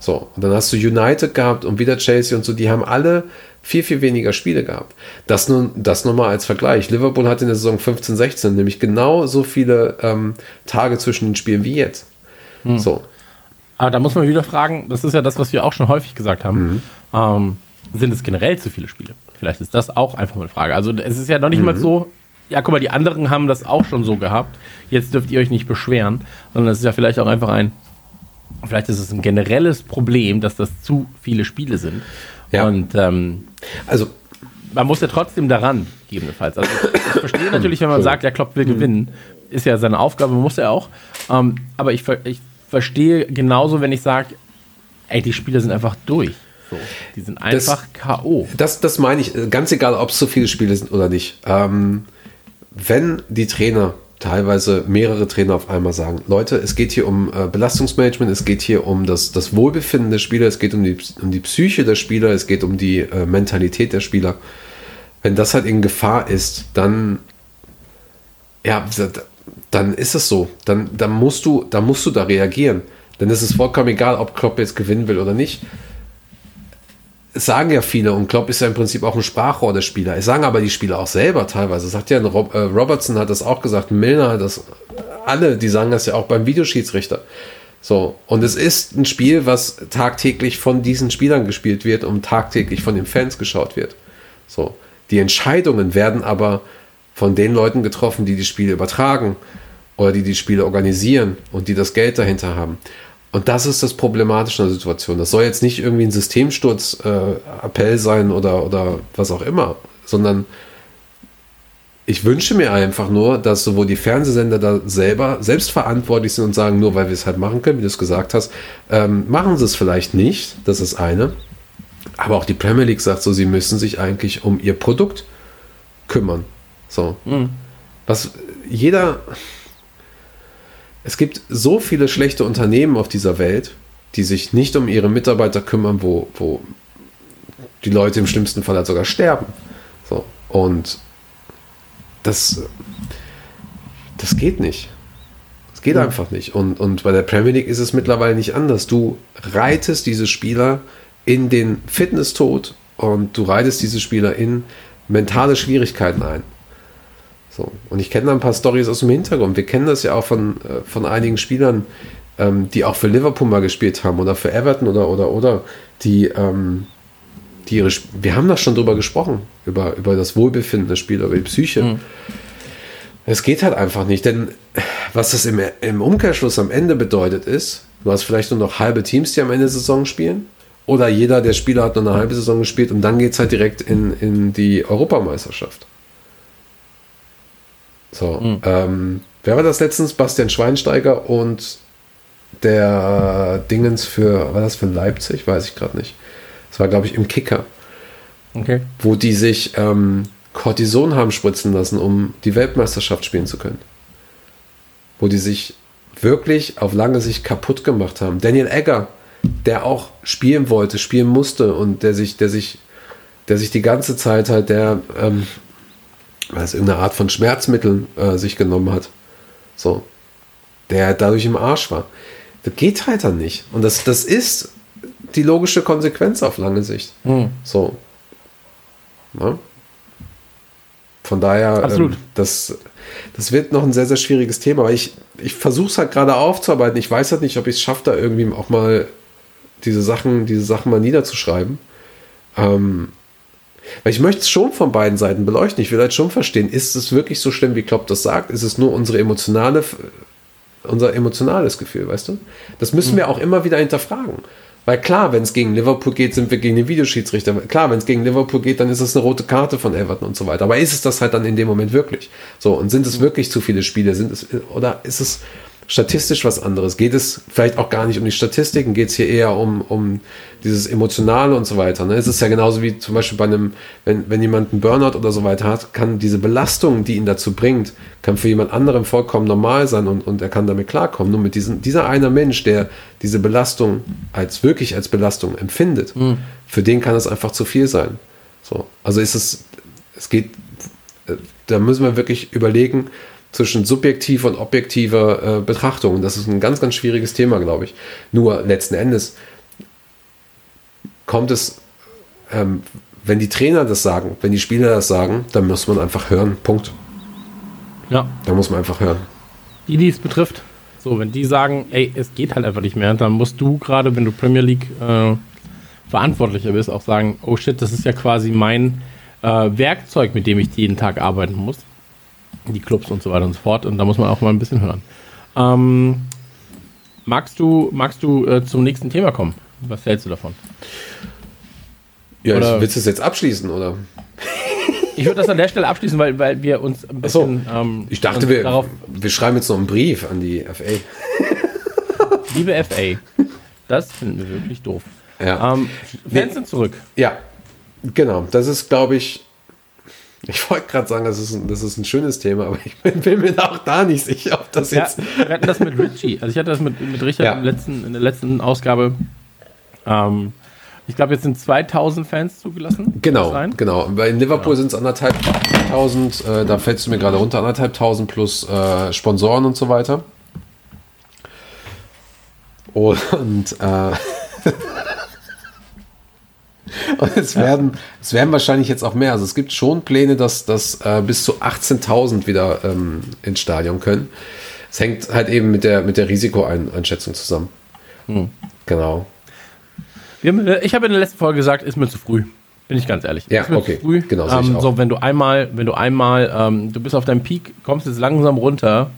B: So, und dann hast du United gehabt und wieder Chelsea und so, die haben alle viel, viel weniger Spiele gehabt. Das nun, das nochmal als Vergleich. Liverpool hat in der Saison 15, 16 nämlich genau so viele ähm, Tage zwischen den Spielen wie jetzt.
A: Hm. So. Aber da muss man wieder fragen, das ist ja das, was wir auch schon häufig gesagt haben. Mhm. Ähm, sind es generell zu viele Spiele? Vielleicht ist das auch einfach mal eine Frage. Also es ist ja noch nicht mhm. mal so, ja, guck mal, die anderen haben das auch schon so gehabt. Jetzt dürft ihr euch nicht beschweren, sondern es ist ja vielleicht auch einfach ein, vielleicht ist es ein generelles Problem, dass das zu viele Spiele sind. Ja. Und ähm, also man muss ja trotzdem daran, gegebenenfalls. Also ich verstehe natürlich, wenn man sagt, ja, Klopp will mhm. gewinnen, ist ja seine Aufgabe, muss er auch. Ähm, aber ich, ich verstehe genauso, wenn ich sage, ey, die Spiele sind einfach durch. So, die sind einfach K.O.
B: Das, das meine ich, ganz egal, ob es so viele Spiele sind oder nicht. Ähm, wenn die Trainer teilweise mehrere Trainer auf einmal sagen, Leute, es geht hier um äh, Belastungsmanagement, es geht hier um das, das Wohlbefinden der Spieler, es geht um die, um die Psyche der Spieler, es geht um die äh, Mentalität der Spieler. Wenn das halt in Gefahr ist, dann ja, dann ist es so. Dann, dann, musst du, dann musst du da reagieren. Denn es ist vollkommen egal, ob Klopp jetzt gewinnen will oder nicht sagen ja viele und Klopp ist ja im Prinzip auch ein Sprachrohr der Spieler. Es sagen aber die Spieler auch selber teilweise. Sagt ja äh, Robertson hat das auch gesagt, Milner hat das, alle, die sagen das ja auch beim Videoschiedsrichter. So, und es ist ein Spiel, was tagtäglich von diesen Spielern gespielt wird und tagtäglich von den Fans geschaut wird. So, die Entscheidungen werden aber von den Leuten getroffen, die die Spiele übertragen oder die die Spiele organisieren und die das Geld dahinter haben. Und das ist das Problematische in der Situation. Das soll jetzt nicht irgendwie ein Systemsturz-Appell äh, sein oder, oder was auch immer, sondern ich wünsche mir einfach nur, dass sowohl die Fernsehsender da selber selbstverantwortlich sind und sagen, nur weil wir es halt machen können, wie du es gesagt hast, ähm, machen sie es vielleicht nicht. Das ist eine. Aber auch die Premier League sagt so, sie müssen sich eigentlich um ihr Produkt kümmern. So. Mhm. Was jeder, es gibt so viele schlechte Unternehmen auf dieser Welt, die sich nicht um ihre Mitarbeiter kümmern, wo, wo die Leute im schlimmsten Fall halt sogar sterben. So. Und das, das geht nicht. Das geht ja. einfach nicht. Und, und bei der Premier League ist es mittlerweile nicht anders. Du reitest diese Spieler in den Fitnesstod und du reitest diese Spieler in mentale Schwierigkeiten ein. So. Und ich kenne da ein paar Stories aus dem Hintergrund. Wir kennen das ja auch von, äh, von einigen Spielern, ähm, die auch für Liverpool mal gespielt haben oder für Everton oder oder oder, die, ähm, die ihre, wir haben da schon drüber gesprochen, über, über das Wohlbefinden der Spieler, über die Psyche. Mhm. Es geht halt einfach nicht, denn was das im, im Umkehrschluss am Ende bedeutet ist, du hast vielleicht nur noch halbe Teams, die am Ende der Saison spielen, oder jeder der Spieler hat nur eine halbe Saison gespielt und dann geht es halt direkt in, in die Europameisterschaft. So, mhm. ähm, wer war das letztens? Bastian Schweinsteiger und der äh, Dingens für, war das für Leipzig? Weiß ich gerade nicht. Das war, glaube ich, im Kicker. Okay. Wo die sich ähm, Cortison haben spritzen lassen, um die Weltmeisterschaft spielen zu können. Wo die sich wirklich auf lange Sicht kaputt gemacht haben. Daniel Egger, der auch spielen wollte, spielen musste und der sich, der sich, der sich die ganze Zeit halt der ähm, weil es irgendeine Art von Schmerzmitteln äh, sich genommen hat. So. Der dadurch im Arsch war. Das geht halt dann nicht. Und das, das ist die logische Konsequenz auf lange Sicht. Mhm. So. Ne? Von daher,
A: Absolut.
B: Ähm, das, das wird noch ein sehr, sehr schwieriges Thema. Aber ich, ich versuche es halt gerade aufzuarbeiten. Ich weiß halt nicht, ob ich es schaffe, da irgendwie auch mal diese Sachen, diese Sachen mal niederzuschreiben. Ähm, weil ich möchte es schon von beiden Seiten beleuchten. Ich will halt schon verstehen, ist es wirklich so schlimm, wie Klopp das sagt? Ist es nur unsere emotionale, unser emotionales Gefühl, weißt du? Das müssen wir auch immer wieder hinterfragen. Weil klar, wenn es gegen Liverpool geht, sind wir gegen den Videoschiedsrichter. Klar, wenn es gegen Liverpool geht, dann ist es eine rote Karte von Everton und so weiter. Aber ist es das halt dann in dem Moment wirklich? So, und sind es wirklich zu viele Spiele? Sind es, oder ist es statistisch was anderes? Geht es vielleicht auch gar nicht um die Statistiken? Geht es hier eher um, um dieses Emotionale und so weiter? Ne? Es ist ja genauso wie zum Beispiel bei einem, wenn, wenn jemand einen Burnout oder so weiter hat, kann diese Belastung, die ihn dazu bringt, kann für jemand anderem vollkommen normal sein und, und er kann damit klarkommen. Nur mit diesem, dieser einer Mensch, der diese Belastung als wirklich als Belastung empfindet, mhm. für den kann es einfach zu viel sein. So, also ist es, es geht, äh, da müssen wir wirklich überlegen, zwischen subjektiver und objektiver äh, Betrachtung. Das ist ein ganz, ganz schwieriges Thema, glaube ich. Nur letzten Endes kommt es, ähm, wenn die Trainer das sagen, wenn die Spieler das sagen, dann muss man einfach hören. Punkt.
A: Ja.
B: Da muss man einfach hören.
A: Die, die es betrifft. So, wenn die sagen, ey, es geht halt einfach nicht mehr, dann musst du gerade, wenn du Premier League äh, Verantwortlicher bist, auch sagen, oh shit, das ist ja quasi mein äh, Werkzeug, mit dem ich jeden Tag arbeiten muss die Clubs und so weiter und so fort. Und da muss man auch mal ein bisschen hören. Ähm, magst du, magst du äh, zum nächsten Thema kommen? Was hältst du davon?
B: Ja, oder? willst du es jetzt abschließen, oder?
A: Ich würde das an der Stelle abschließen, weil, weil wir uns
B: ein bisschen. So. Ähm, ich dachte, wir, wir schreiben jetzt noch einen Brief an die FA.
A: Liebe FA, das finden wir wirklich doof.
B: Ja.
A: Ähm, Fans sind zurück.
B: Ja, genau. Das ist, glaube ich, ich wollte gerade sagen, das ist, ein, das ist ein schönes Thema, aber ich bin, bin, mir auch da nicht sicher, ob das jetzt.
A: Ja, wir hatten das mit Richie. Also ich hatte das mit, mit Richard ja. letzten, in der letzten Ausgabe. Ähm, ich glaube, jetzt sind 2000 Fans zugelassen.
B: Genau, genau. Bei Liverpool genau. sind es anderthalb tausend, äh, da fällst du mir gerade runter, anderthalb tausend plus äh, Sponsoren und so weiter. Und äh, Und es werden, es werden wahrscheinlich jetzt auch mehr. Also es gibt schon Pläne, dass, dass äh, bis zu 18.000 wieder ähm, ins Stadion können. Es hängt halt eben mit der, mit der Risikoeinschätzung zusammen. Hm. Genau.
A: Haben, äh, ich habe in der letzten Folge gesagt, ist mir zu früh. Bin ich ganz ehrlich.
B: Ja, okay.
A: Früh. Genau, ähm, so, wenn du einmal, wenn du einmal, ähm, du bist auf deinem Peak, kommst jetzt langsam runter,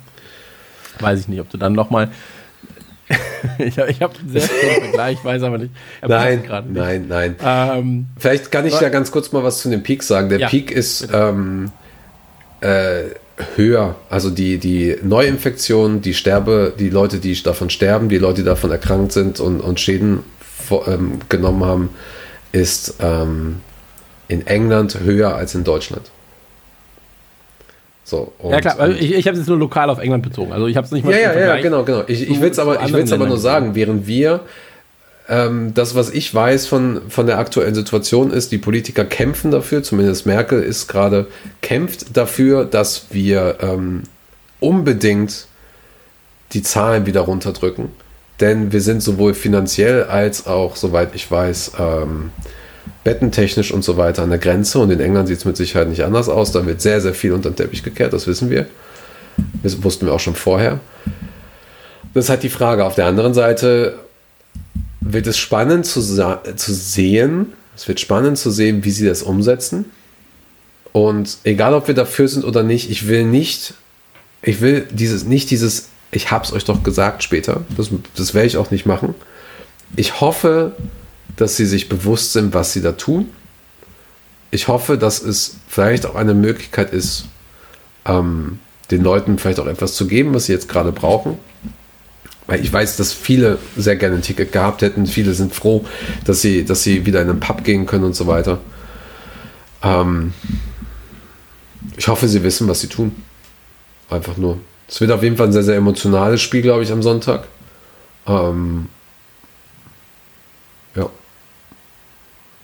A: weiß ich nicht, ob du dann nochmal ich habe hab einen sehr schönen Vergleich, weiß aber nicht.
B: Nein, nicht. nein, nein, ähm, Vielleicht kann ich ja ganz kurz mal was zu dem Peak sagen. Der ja, Peak ist ähm, äh, höher. Also die, die Neuinfektionen, die Sterbe, die Leute, die davon sterben, die Leute, die davon erkrankt sind und, und Schäden vor, ähm, genommen haben, ist ähm, in England höher als in Deutschland.
A: So, ja klar, also ich, ich habe es jetzt nur lokal auf England bezogen. Also ich habe es nicht mal.
B: Ja, ja, ja, genau, genau. Ich, ich will es aber, ich will's aber nur sagen, während wir ähm, das, was ich weiß von, von der aktuellen Situation ist, die Politiker kämpfen dafür, zumindest Merkel ist gerade, kämpft dafür, dass wir ähm, unbedingt die Zahlen wieder runterdrücken. Denn wir sind sowohl finanziell als auch, soweit ich weiß, ähm, bettentechnisch und so weiter an der Grenze. Und in England sieht es mit Sicherheit nicht anders aus. Da wird sehr, sehr viel unter den Teppich gekehrt, das wissen wir. Das wussten wir auch schon vorher. Das ist halt die Frage. Auf der anderen Seite wird es spannend zu, zu sehen, es wird spannend zu sehen, wie sie das umsetzen. Und egal, ob wir dafür sind oder nicht, ich will nicht, ich will dieses, nicht dieses, ich hab's euch doch gesagt später, das, das werde ich auch nicht machen. Ich hoffe, dass sie sich bewusst sind, was sie da tun. Ich hoffe, dass es vielleicht auch eine Möglichkeit ist, ähm, den Leuten vielleicht auch etwas zu geben, was sie jetzt gerade brauchen. Weil ich weiß, dass viele sehr gerne ein Ticket gehabt hätten. Viele sind froh, dass sie, dass sie wieder in einen Pub gehen können und so weiter. Ähm, ich hoffe, sie wissen, was sie tun. Einfach nur. Es wird auf jeden Fall ein sehr, sehr emotionales Spiel, glaube ich, am Sonntag. Ähm,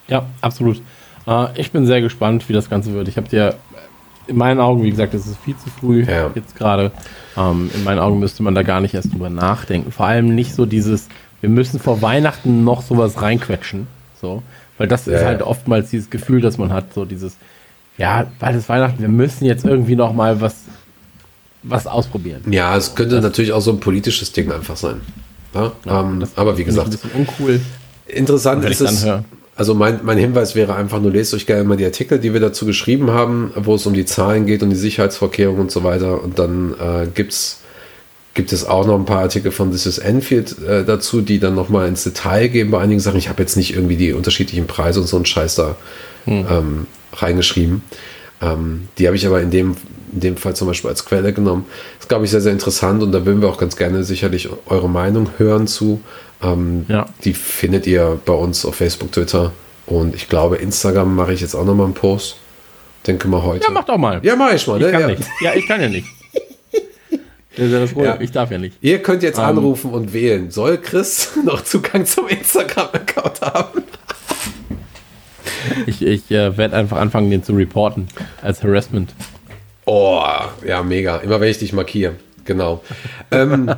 A: Ja, absolut. Äh, ich bin sehr gespannt, wie das Ganze wird. Ich habe dir in meinen Augen, wie gesagt, es ist viel zu früh ja. jetzt gerade. Ähm, in meinen Augen müsste man da gar nicht erst drüber nachdenken. Vor allem nicht so dieses, wir müssen vor Weihnachten noch sowas reinquetschen. So. Weil das
B: Ja,
A: ist halt oftmals dieses Gefühl, dass man hat, so dieses, ja, bald ist Weihnachten, wir müssen jetzt irgendwie noch mal was, was ausprobieren.
B: Ja, es könnte natürlich auch so ein politisches Ding einfach sein. Ja, ähm,
A: Das
B: aber wie gesagt,
A: ein bisschen uncool.
B: Interessant ist es.
A: dann höre.
B: Also mein, mein Hinweis wäre einfach, nur lest euch gerne mal die Artikel, die wir dazu geschrieben haben, wo es um die Zahlen geht und die Sicherheitsvorkehrungen und so weiter. Und dann äh, gibt's, gibt es auch noch ein paar Artikel von This is Enfield äh, dazu, die dann nochmal ins Detail gehen bei einigen Sachen. Ich habe jetzt nicht irgendwie die unterschiedlichen Preise und so einen Scheiß da ähm, reingeschrieben. Ähm, die habe ich aber in dem, in dem Fall zum Beispiel als Quelle genommen. Das ist, glaube ich, sehr, sehr interessant und da würden wir auch ganz gerne sicherlich eure Meinung hören zu. Ähm,
A: Ja.
B: Die findet ihr bei uns auf Facebook, Twitter und ich glaube, Instagram mache ich jetzt auch nochmal einen Post. Denke mal heute.
A: Ja, mach doch mal.
B: Ja, mach ich mal.
A: ich
B: Ne?
A: kann
B: Ja.
A: nicht. Ja, ich kann ja nicht. Das ist ja das Problem.
B: Ja.
A: Ich darf ja nicht.
B: Ihr könnt jetzt
A: Ähm.
B: anrufen und wählen. Soll Chris noch Zugang zum Instagram-Account haben?
A: Ich, ich äh, werde einfach anfangen, den zu reporten als Harassment.
B: Oh, ja, mega. Immer wenn ich dich markiere. Genau. ähm,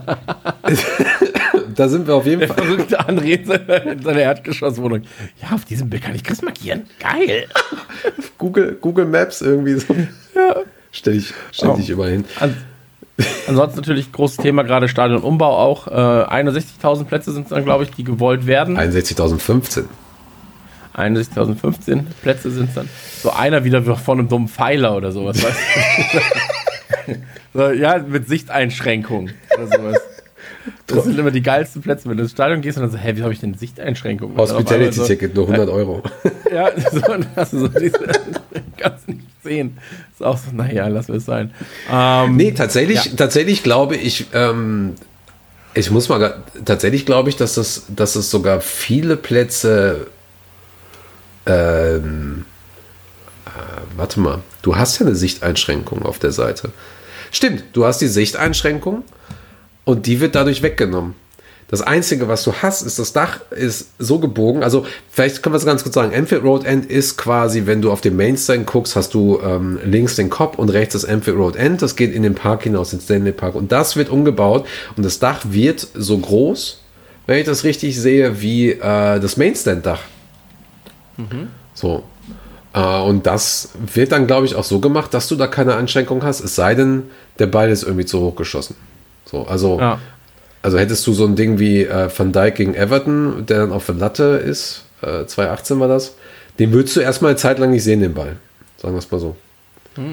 B: da sind wir auf jeden
A: Der
B: Fall.
A: verrückte André in seiner, in seiner Erdgeschosswohnung. Ja, auf diesem Bild kann ich Chris markieren. Geil.
B: Google, Google Maps irgendwie so.
A: Ja.
B: Stell dich, stell
A: Oh.
B: dich immer hin.
A: An, ansonsten natürlich großes Thema gerade Stadionumbau auch. Äh, 61.000 Plätze sind es dann, glaube ich, die gewollt werden.
B: 61.015.
A: 61.015 Plätze sind es dann. So einer wieder von einem dummen Pfeiler oder sowas, weißt du? so, ja, mit Sichteinschränkung oder sowas. Das sind immer die geilsten Plätze, wenn du ins Stadion gehst und dann so, hä, wieso habe ich denn Sichteinschränkung? Und dann auf einmal so,
B: Hospitality-Ticket, nur 100 Euro.
A: Ja, so, hast du so diese, kannst nicht sehen. Ist auch so, naja, lass es sein. Ähm,
B: Nee, tatsächlich,
A: Ja.
B: tatsächlich glaube ich, ähm, ich muss mal, tatsächlich glaube ich, dass es, dass es sogar viele Plätze, ähm, äh, warte mal, du hast ja eine Sichteinschränkung auf der Seite. Stimmt, du hast die Sichteinschränkung und die wird dadurch weggenommen. Das Einzige, was du hast, ist, das Dach ist so gebogen. Also, vielleicht können wir es ganz kurz sagen. Enfield Road End ist quasi, wenn du auf den Mainstand guckst, hast du ähm, links den Kopf und rechts das Enfield Road End. Das geht in den Park hinaus, in Stanley Park. Und das wird umgebaut. Und das Dach wird so groß, wenn ich das richtig sehe, wie äh, das Mainstand-Dach. So. Äh, und das wird dann, glaube ich, auch so gemacht, dass du da keine Einschränkung hast. Es sei denn, der Ball ist irgendwie zu hoch geschossen. So, also.
A: Ja.
B: Also hättest du so ein Ding wie äh, Van Dijk gegen Everton, der dann auf der Latte ist, äh, 2018 war das, den würdest du erstmal eine Zeit lang nicht sehen, den Ball. Sagen wir es mal so.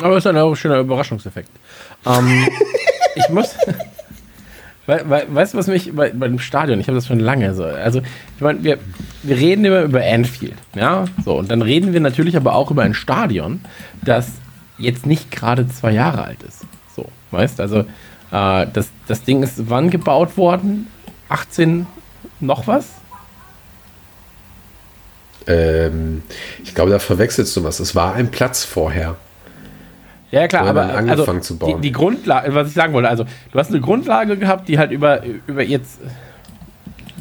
A: Aber ist ein auch schöner Überraschungseffekt. Ähm, ich muss. We, we, weißt du, was mich bei, bei dem Stadion, ich habe das schon lange so. Also, ich meine, wir, wir reden immer über Anfield, ja, so. Und dann reden wir natürlich aber auch über ein Stadion, das jetzt nicht gerade zwei Jahre alt ist. So, weißt also, äh, das, das Ding ist wann gebaut worden? 18 noch was?
B: Ähm, ich glaube, da verwechselst du was. Es war ein Platz vorher.
A: Ja, klar, aber
B: angefangen
A: also,
B: zu bauen?
A: Die, die Grundlage, was ich sagen wollte, also du hast eine Grundlage gehabt, die halt über, über jetzt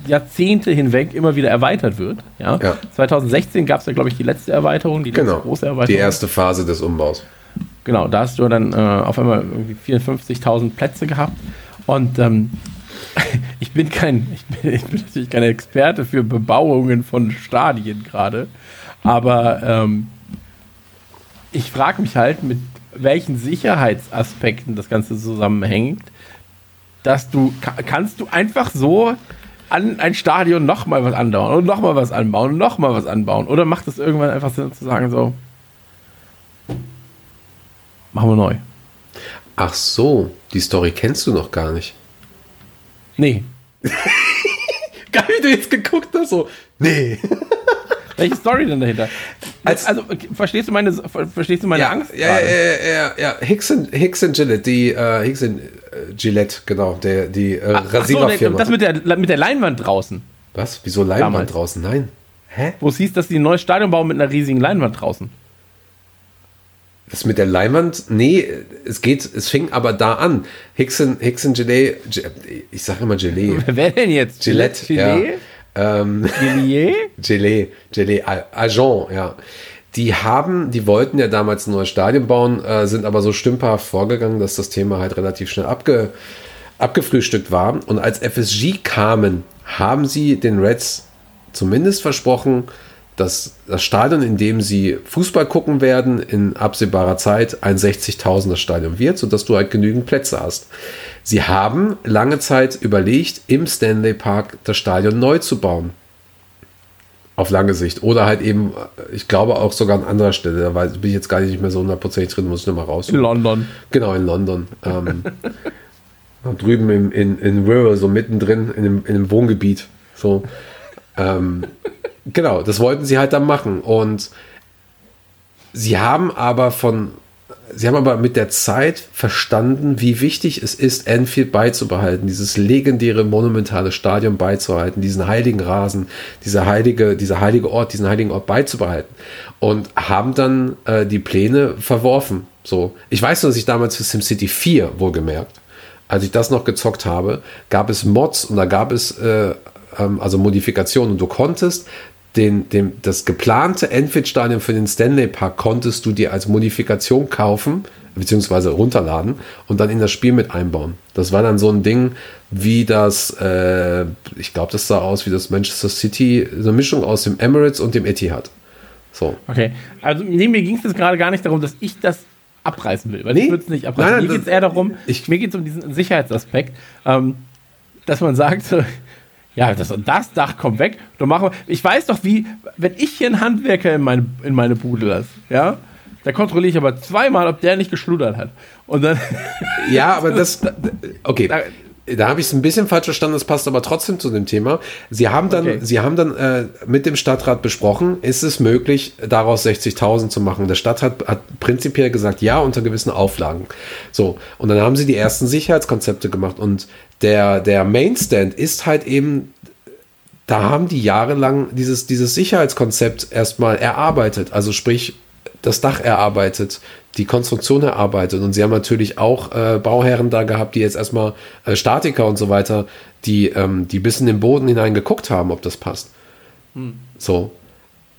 A: Jahrzehnte hinweg immer wieder erweitert wird. Ja?
B: Ja.
A: 2016 gab es ja, glaube ich, die letzte Erweiterung, die letzte
B: Genau.
A: große Erweiterung.
B: Die erste Phase des Umbaus.
A: Genau, da hast du dann äh, auf einmal irgendwie 54.000 Plätze gehabt. Und ähm, ich, bin kein, ich, bin, ich bin natürlich kein Experte für Bebauungen von Stadien gerade. Aber ähm, ich frage mich halt, mit welchen Sicherheitsaspekten das Ganze zusammenhängt, dass du, ka- kannst du einfach so an ein Stadion nochmal was anbauen und nochmal was anbauen und nochmal was anbauen? Oder macht es irgendwann einfach Sinn zu sagen, so, machen wir neu?
B: Ach so, die Story kennst du noch gar nicht.
A: Nee.
B: Geil, wie du jetzt geguckt hast, so. Nee.
A: Welche Story denn dahinter?
B: Als-
A: also, okay, verstehst du meine, ver- verstehst du meine
B: ja,
A: Angst?
B: ja, ja, ja, ja, ja. Hicks and, Hicks and Gillette, die äh, Hicks and äh, Gillette, genau, der, die äh,
A: Ach so,
B: Rasiererfirma.
A: das mit der, mit der Leinwand draußen.
B: Was? Wieso Leinwand
A: Damals.
B: draußen? Nein. Hä?
A: Wo es hieß, dass die ein neues Stadion bauen mit einer riesigen Leinwand draußen.
B: Das mit der Leinwand? Nee, es geht, es fing aber da an. Hicks and, Hicks and Gillette, G- ich sage immer Gillette.
A: Wer denn jetzt?
B: Gillette,
A: Gillette?
B: ja. Ähm? Gelee, Gelee, Agent, ja. Die haben, die wollten ja damals ein neues Stadion bauen, äh, sind aber so stümperhaft vorgegangen, dass das Thema halt relativ schnell abge, abgefrühstückt war. Und als FSG kamen, haben sie den Reds zumindest versprochen, dass das Stadion, in dem sie Fußball gucken werden, in absehbarer Zeit ein 60.000er Stadion wird, sodass du halt genügend Plätze hast. Sie haben lange Zeit überlegt, im Stanley Park das Stadion neu zu bauen. Auf lange Sicht. Oder halt eben, ich glaube auch sogar an anderer Stelle. Da bin ich jetzt gar nicht mehr so hundertprozentig drin, muss ich nochmal raus.
A: In London.
B: Genau, in London. Ähm, drüben im, in, in Wirral, so mittendrin in dem, in dem Wohngebiet. So. Ähm, genau, das wollten sie halt dann machen. Und sie haben aber von, sie haben aber mit der Zeit verstanden, wie wichtig es ist, Anfield beizubehalten, dieses legendäre, monumentale Stadion beizubehalten, diesen heiligen Rasen, dieser heilige, dieser heilige Ort, diesen heiligen Ort beizubehalten. Und haben dann äh, die Pläne verworfen. So. Ich weiß nur, dass ich damals für SimCity 4 wohlgemerkt, als ich das noch gezockt habe, gab es Mods und da gab es äh, ähm, also Modifikationen und du konntest den, dem, das geplante Enfield-Stadion für den Stanley Park konntest du dir als Modifikation kaufen, beziehungsweise runterladen und dann in das Spiel mit einbauen. Das war dann so ein Ding wie das, äh, ich glaube, das sah aus wie das Manchester City, so eine Mischung aus dem Emirates und dem Etihad. So.
A: Okay. Also nee, mir ging es jetzt gerade gar nicht darum, dass ich das abreißen will, weil
B: Nee.
A: ich würde es nicht abreißen.
B: Nein, nein,
A: mir geht es eher darum,
B: ich-
A: mir geht es um diesen Sicherheitsaspekt, ähm, dass man sagt, ja, das, das Dach kommt weg. Dann machen wir, ich weiß doch, wie, wenn ich hier einen Handwerker in meine, in meine Bude lasse, ja, da kontrolliere ich aber zweimal, ob der nicht geschludert hat. Und dann,
B: Ja, aber das, okay.
A: Da-
B: habe ich es ein bisschen falsch verstanden, das passt aber trotzdem zu dem Thema. Sie haben dann,
A: Okay.
B: Sie haben dann äh, mit dem Stadtrat besprochen, ist es möglich, daraus 60.000 zu machen. Der Stadtrat hat prinzipiell gesagt, ja, unter gewissen Auflagen. So, und dann haben sie die ersten Sicherheitskonzepte gemacht und der, der Mainstand ist halt eben da haben die jahrelang dieses, dieses Sicherheitskonzept erstmal erarbeitet. Also sprich, das Dach erarbeitet, die Konstruktion erarbeitet. Und sie haben natürlich auch äh, Bauherren da gehabt, die jetzt erstmal äh, Statiker und so weiter, die, ähm, die bis in den Boden hinein geguckt haben, ob das passt. So.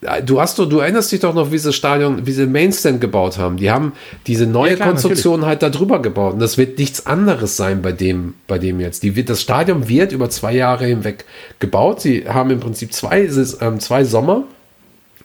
B: Ja, Du hast du, du erinnerst dich doch noch, wie sie das Stadion, wie sie Mainstand gebaut haben. Die haben diese neue
A: Ja, klar,
B: Konstruktion halt da drüber gebaut. Und das wird nichts anderes sein bei dem, bei dem jetzt. Die wird, das Stadion wird über zwei Jahre hinweg gebaut. Sie haben im Prinzip zwei, ähm, zwei Sommer.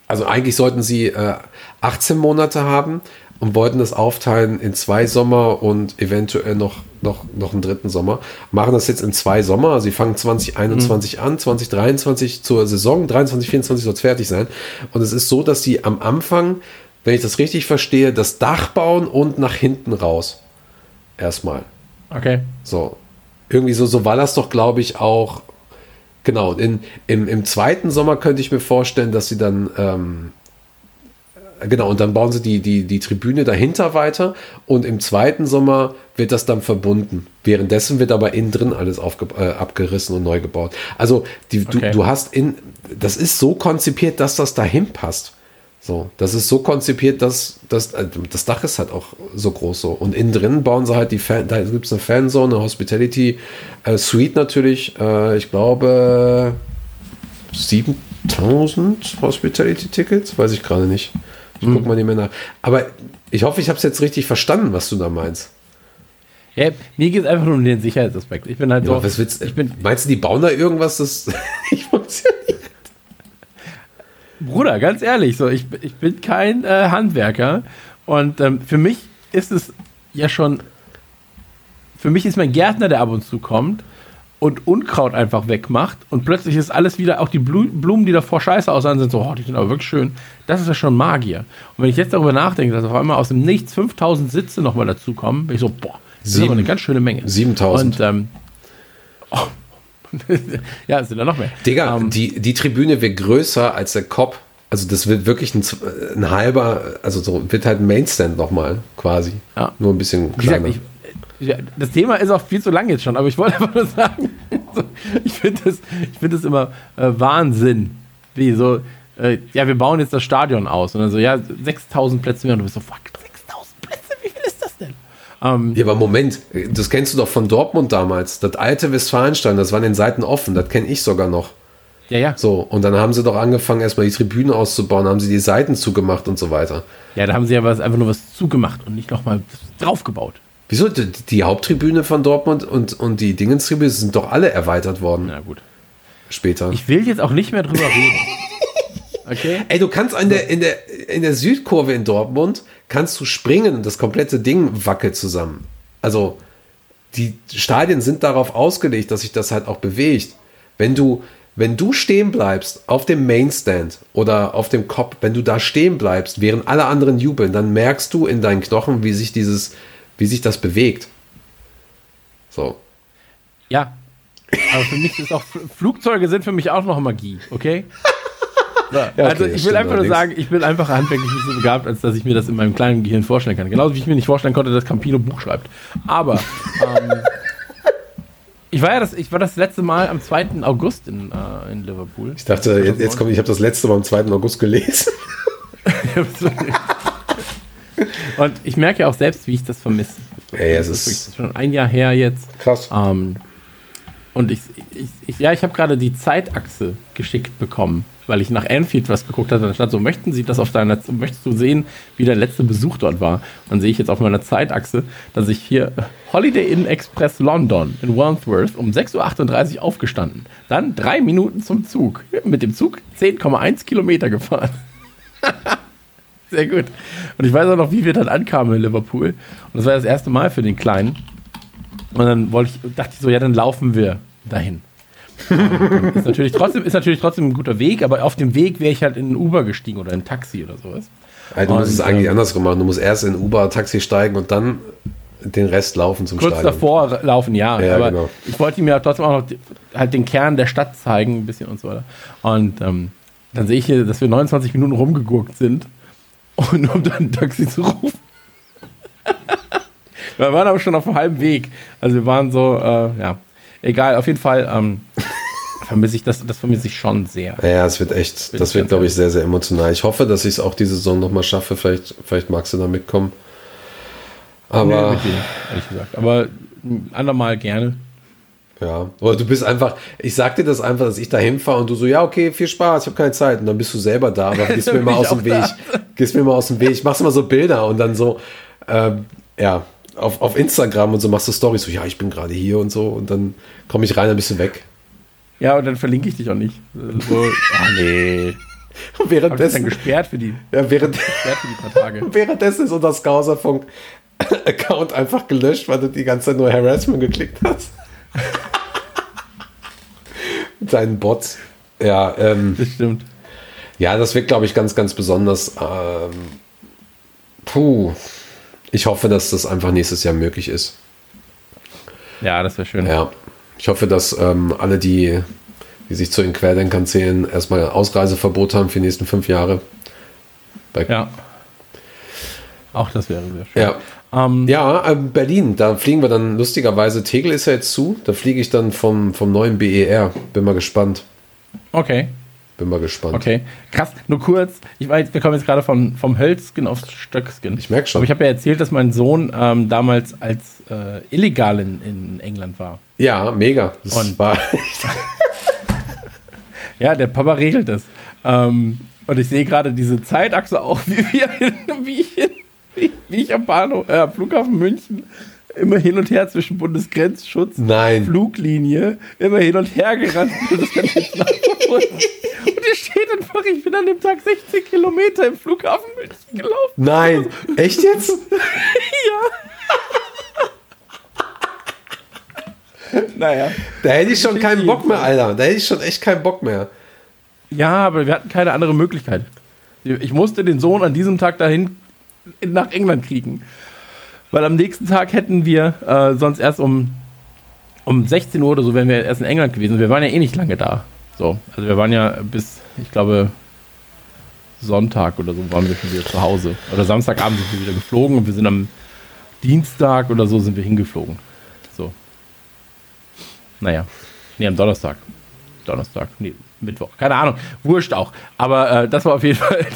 B: Also eigentlich sollten sie äh, 18 Monate haben und wollten das aufteilen in zwei Sommer und eventuell noch, noch, noch einen dritten Sommer. Machen das jetzt in zwei Sommer. Sie fangen 2021 an, 2023 zur Saison, 23, 24 soll es fertig sein. Und es ist so, dass sie am Anfang, wenn ich das richtig verstehe, das Dach bauen und nach hinten raus. Erstmal.
A: okay.
B: So. Irgendwie so, so war das doch, glaube ich, auch. Genau, in, im, im zweiten Sommer könnte ich mir vorstellen, dass sie dann, ähm, genau, und dann bauen sie die, die, die Tribüne dahinter weiter und im zweiten Sommer wird das dann verbunden. Währenddessen wird aber innen drin alles aufge, äh, abgerissen und neu gebaut. Also die,
A: Okay.
B: du, du hast in, das ist so konzipiert, dass das dahin passt. So, das ist so konzipiert, dass, dass äh, das Dach ist halt auch so groß so. Und innen drin bauen sie halt die Fan, da gibt es eine Fanzone, eine Hospitality äh, Suite natürlich. Äh, ich glaube 7000 Hospitality Tickets, weiß ich gerade nicht. Ich guck mal die Männer. Aber ich hoffe, ich habe es jetzt richtig verstanden, was du da meinst.
A: Ja, mir geht es einfach nur um den Sicherheitsaspekt. Ich bin halt so,
B: Aber was willst,
A: ich bin,
B: meinst du, die bauen da irgendwas? Das ja nicht.
A: Bruder, ganz ehrlich, so ich, ich bin kein äh, Handwerker und ähm, für mich ist es ja schon, für mich ist mein Gärtner, der ab und zu kommt und Unkraut einfach wegmacht und plötzlich ist alles wieder, auch die Blu Blumen, die davor scheiße aussahen, sind so, oh, die sind aber wirklich schön. Das ist ja schon Magier. Und wenn ich jetzt darüber nachdenke, dass auf einmal aus dem Nichts 5000 Sitze nochmal dazukommen, bin ich so, boah, das ist
B: Sieben-
A: aber eine ganz schöne Menge.
B: 7000.
A: Und, ähm, oh, ja, es sind da noch mehr.
B: Digga,
A: Ähm,
B: die, die Tribüne wird größer als der Kopf. Also das wird wirklich ein, ein halber, also so wird halt ein Mainstand nochmal quasi.
A: Ja.
B: Nur ein bisschen
A: Wie gesagt,
B: kleiner.
A: ich, das Thema ist auch viel zu lang jetzt schon, aber ich wollte einfach nur sagen, ich finde das, ich find das immer äh, Wahnsinn. Wie so, äh, ja, wir bauen jetzt das Stadion aus. Und dann so, ja, 6000 Plätze mehr. Und du bist so, fuck, 6000 Plätze, wie viel ist das denn? Ähm,
B: ja, aber Moment, das kennst du doch von Dortmund damals. Das alte Westfalenstein, das waren den Seiten offen, das kenne ich sogar noch.
A: ja, ja.
B: So, und dann haben sie doch angefangen, erstmal die Tribüne auszubauen, haben sie die Seiten zugemacht und so weiter.
A: Ja, da haben sie ja was, einfach nur was zugemacht und nicht nochmal draufgebaut.
B: Wieso? Die, die Haupttribüne von Dortmund und, und die Dingenstribüne sind doch alle erweitert worden
A: Na gut.
B: später.
A: Ich will jetzt auch nicht mehr drüber reden. Okay?
B: Ey, du kannst in der, in der, in der Südkurve in Dortmund, kannst du springen und das komplette Ding wackelt zusammen. Also, die Stadien sind darauf ausgelegt, dass sich das halt auch bewegt. Wenn du, wenn du stehen bleibst auf dem Mainstand oder auf dem Kopf, wenn du da stehen bleibst, während alle anderen jubeln, dann merkst du in deinen Knochen, wie sich dieses, wie sich das bewegt. So.
A: Ja. Aber für mich ist auch, Flugzeuge sind für mich auch noch Magie, okay? So,
B: okay,
A: also ich will einfach nur sagen, ich bin einfach handwerklich nicht so begabt, als dass ich mir das in meinem kleinen Gehirn vorstellen kann. Genauso wie ich mir nicht vorstellen konnte, dass Campino Buch schreibt. Aber ähm, ich war ja das, ich war das letzte Mal am 2. August in, äh, in Liverpool.
B: Ich dachte, jetzt, jetzt kommt, ich habe das letzte Mal am 2. August gelesen.
A: Und ich merke ja auch selbst, wie ich das vermisse.
B: Ey, es
A: Das
B: ist
A: ist schon ein Jahr her jetzt.
B: krass.
A: Ähm, und ich, ich, ich ja, ich habe gerade die Zeitachse geschickt bekommen, weil ich nach Anfield was geguckt hatte. Da stand so, möchten Sie das auf deiner, möchtest du sehen, wie der letzte Besuch dort war? Dann sehe ich jetzt auf meiner Zeitachse, dass ich hier Holiday Inn Express London in Wandsworth um 6.38 Uhr aufgestanden. Dann drei Minuten zum Zug. Mit dem Zug 10,1 Kilometer gefahren. Sehr gut. Und ich weiß auch noch, wie wir dann ankamen in Liverpool. Und das war das erste Mal für den Kleinen. Und dann wollte ich, dachte ich so, ja, dann laufen wir dahin. Und ist, natürlich trotzdem, ist natürlich trotzdem ein guter Weg, aber auf dem Weg wäre ich halt in ein Uber gestiegen oder in ein Taxi oder sowas.
B: Also, du musst es eigentlich
A: ähm,
B: andersrum machen. Du musst erst in Uber, Taxi steigen und dann den Rest laufen zum
A: Kurz
B: Stadion.
A: davor laufen, ja.
B: Ja,
A: aber
B: genau.
A: ich wollte mir trotzdem auch noch halt den Kern der Stadt zeigen, ein bisschen und so weiter. Und ähm, dann sehe ich hier, dass wir 29 Minuten rumgegurkt sind, und um dann ein Taxi zu rufen. wir waren aber schon auf dem halben Weg. Also wir waren so, äh, ja, egal, auf jeden Fall ähm, vermisse ich das, das vermisse ich schon sehr.
B: Ja, es wird echt, das wird, glaube ich, sehr, sehr emotional. Ich hoffe, dass ich es auch diese Saison nochmal schaffe. Vielleicht, vielleicht magst du da mitkommen.
A: Nee,
B: Aber
A: mit dir, ehrlich gesagt. Aber ein andermal gerne.
B: ja, oder du bist einfach, ich sag dir das einfach, dass ich da hinfahre und du so, ja, okay, viel Spaß, ich habe keine Zeit. Und dann bist du selber da, aber gehst mir
A: bin
B: aus dem Weg. Gehst mir mal aus dem Weg. Machst immer so Bilder und dann so, ähm, ja, auf, auf Instagram und so machst du Stories, so, ja, ich bin gerade hier und so. Und dann komme ich rein, bist du weg.
A: Ja, und dann verlinke ich dich auch nicht. So, ah nee.
B: Und
A: Hab ich dann
B: währenddessen,
A: gesperrt für die,
B: ja, während,
A: gesperrt für die paar Tage.
B: währenddessen ist unser Skauserfunk Account einfach gelöscht, weil du die ganze Zeit nur Harassment geklickt hast. Mit deinen Bots. Ja, ähm,
A: Das stimmt.
B: Ja, das wird, glaube ich, ganz, ganz besonders. Ähm, puh. Ich hoffe, dass das einfach nächstes Jahr möglich ist.
A: Ja, das wäre schön.
B: Ja. Ich hoffe, dass ähm, alle, die, die sich zu den Querdenkern zählen, erstmal Ausreiseverbot haben für die nächsten fünf Jahre. Bei,
A: Ja. Auch das wäre sehr schön.
B: ja.
A: Ähm,
B: Ja, ähm, Berlin, da fliegen wir dann lustigerweise. Tegel ist ja jetzt zu. Da fliege ich dann vom, vom neuen BER. Bin mal gespannt.
A: Okay,
B: Bin mal gespannt.
A: okay. Krass, nur kurz. Ich weiß, wir kommen jetzt gerade von, vom Hölzgen aufs Stöckskin.
B: Ich merk schon.
A: Aber ich habe ja erzählt, dass mein Sohn ähm, damals als äh, illegal in, in England war.
B: Ja, mega. Das
A: Und-
B: war
A: Ja, der Papa regelt das. Ähm, und ich sehe gerade diese Zeitachse auch, wie, wir, wie, ich, wie, wie ich am Bahnhof, äh, am Flughafen München immer hin und her zwischen Bundesgrenzschutz,
B: Nein.
A: Fluglinie, immer hin und her gerannt bin. Das kann ich jetzt nachverfolgen. Und hier steht einfach, ich bin an dem Tag 16 Kilometer im Flughafen München gelaufen.
B: Nein. Echt jetzt?
A: Naja.
B: Da hätte ich schon keinen Bock mehr, Alter. Da hätte ich schon echt keinen Bock mehr.
A: Ja, aber wir hatten keine andere Möglichkeit. Ich musste den Sohn an diesem Tag dahin nach England kriegen. Weil am nächsten Tag hätten wir äh, sonst erst um, um 16 Uhr oder so wären wir erst in England gewesen. Wir waren ja eh nicht lange da. So, also wir waren ja bis, ich glaube, Sonntag oder so waren wir schon wieder zu Hause. Oder Samstagabend sind wir wieder geflogen und wir sind am Dienstag oder so sind wir hingeflogen. So. Naja. Nee, am Donnerstag. Donnerstag, nee, Mittwoch. Keine Ahnung. Wurscht auch. Aber äh, das war auf jeden Fall,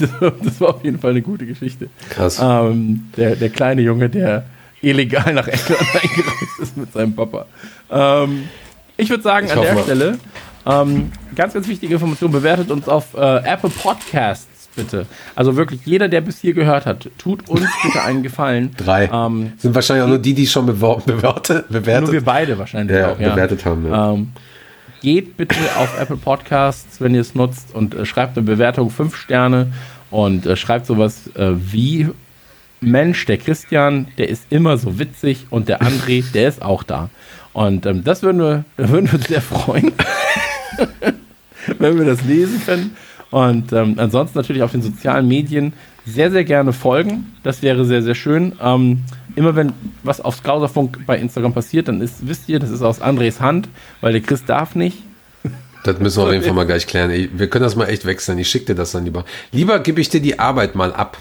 A: das war, auf jeden Fall eine gute Geschichte.
B: Krass.
A: Ähm, der, der kleine Junge, der illegal nach England eingereist ist mit seinem Papa. Ähm, ich würde sagen,
B: Ich
A: an der
B: mal.
A: Stelle, ähm, ganz, ganz wichtige Information, bewertet uns auf äh, Apple Podcasts bitte. Also wirklich, jeder, der bis hier gehört hat, tut uns bitte einen Gefallen.
B: Drei.
A: Ähm,
B: Sind wahrscheinlich auch nur die, die schon bewertet, bewertet,
A: nur wir beide wahrscheinlich
B: ja,
A: auch, ja.
B: bewertet haben. Ja.
A: Geht bitte auf Apple Podcasts, wenn ihr es nutzt, und äh, schreibt eine Bewertung 5 Sterne und äh, schreibt sowas äh, wie Mensch, der Christian, der ist immer so witzig und der André, der ist auch da. Und ähm, das würden wir, würden wir uns sehr freuen, wenn wir das lesen können. Und ähm, ansonsten natürlich auf den sozialen Medien sehr, sehr gerne folgen. Das wäre sehr, sehr schön. Ähm, immer wenn was auf Skauserfunk bei Instagram passiert, dann ist, wisst ihr, das ist aus Andres Hand, weil der Chris darf nicht.
B: Das müssen wir auf jeden Fall mal gleich klären. Wir können das mal echt wechseln. Ich schicke dir das dann lieber. Lieber gebe ich dir die Arbeit mal ab.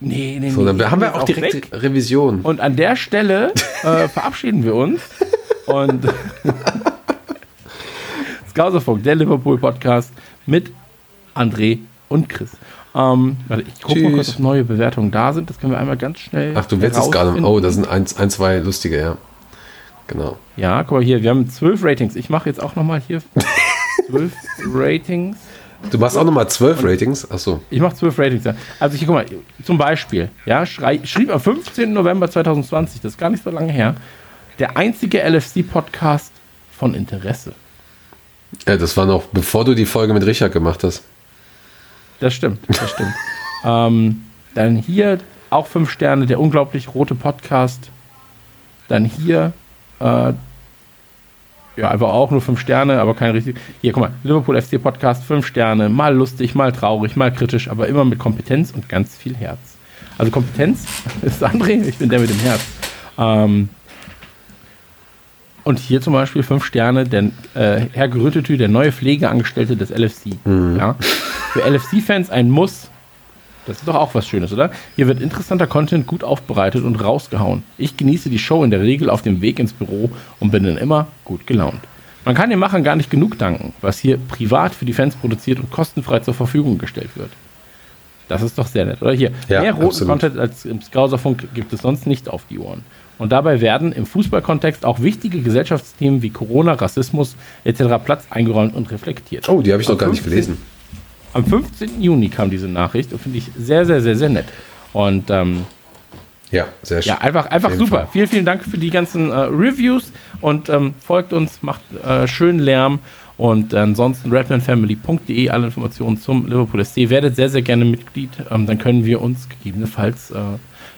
A: Nee, nee,
B: So, dann
A: nee.
B: haben wir auch direkt
A: weg.
B: Revision.
A: Und an der Stelle äh, verabschieden wir uns. Und Skauserfunk, der Liverpool-Podcast mit André und Chris. Ähm, warte, ich gucke mal kurz, ob neue Bewertungen da sind. Das können wir einmal ganz schnell.
B: Ach, du willst es gerade. Oh, das sind ein, ein, zwei lustige, ja. Genau.
A: Ja, guck mal hier, wir haben zwölf Ratings. Ich mache jetzt auch nochmal hier zwölf Ratings.
B: Du machst auch nochmal zwölf Ratings. Achso.
A: Ich mache zwölf Ratings. Ja. Also hier, guck mal, zum Beispiel, ja, schrei, schrieb am 15. November 2020, das ist gar nicht so lange her, der einzige LFC-Podcast von Interesse.
B: Ja, das war noch bevor du die Folge mit Richard gemacht hast.
A: Das stimmt, das stimmt. ähm, dann hier auch fünf Sterne, der unglaublich rote Podcast. Dann hier, äh, ja, einfach auch nur fünf Sterne, aber kein richtig. Hier, guck mal, Liverpool FC Podcast, fünf Sterne, mal lustig, mal traurig, mal kritisch, aber immer mit Kompetenz und ganz viel Herz. Also Kompetenz ist André, ich bin der mit dem Herz. Ähm, und hier zum Beispiel fünf Sterne, denn äh, Herr Gerüttetü, der neue Pflegeangestellte des LFC. Ja. Für LFC-Fans ein Muss. Das ist doch auch was Schönes, oder? Hier wird interessanter Content gut aufbereitet und rausgehauen. Ich genieße die Show in der Regel auf dem Weg ins Büro und bin dann immer gut gelaunt. Man kann den Machern gar nicht genug danken, was hier privat für die Fans produziert und kostenfrei zur Verfügung gestellt wird. Das ist doch sehr nett, oder? Hier,
B: Ja,
A: mehr roten
B: absolut.
A: Content als im Skauserfunk gibt es sonst nicht auf die Ohren. Und dabei werden im Fußballkontext auch wichtige Gesellschaftsthemen wie Corona, Rassismus etc. Platz eingeräumt und reflektiert.
B: Oh, die habe ich noch
A: Am
B: gar nicht
A: 15.
B: gelesen.
A: Am 15. Juni kam diese Nachricht und finde ich sehr, sehr, sehr, sehr nett. Und ähm,
B: Ja, sehr schön.
A: ja, einfach, einfach super.
B: Fall.
A: Vielen, vielen Dank für die ganzen äh, Reviews und ähm, folgt uns, macht äh, schön Lärm. Und ansonsten redmanfamily.de, alle Informationen zum Liverpool SC. Werdet sehr, sehr gerne Mitglied. Ähm, dann können wir uns gegebenenfalls äh,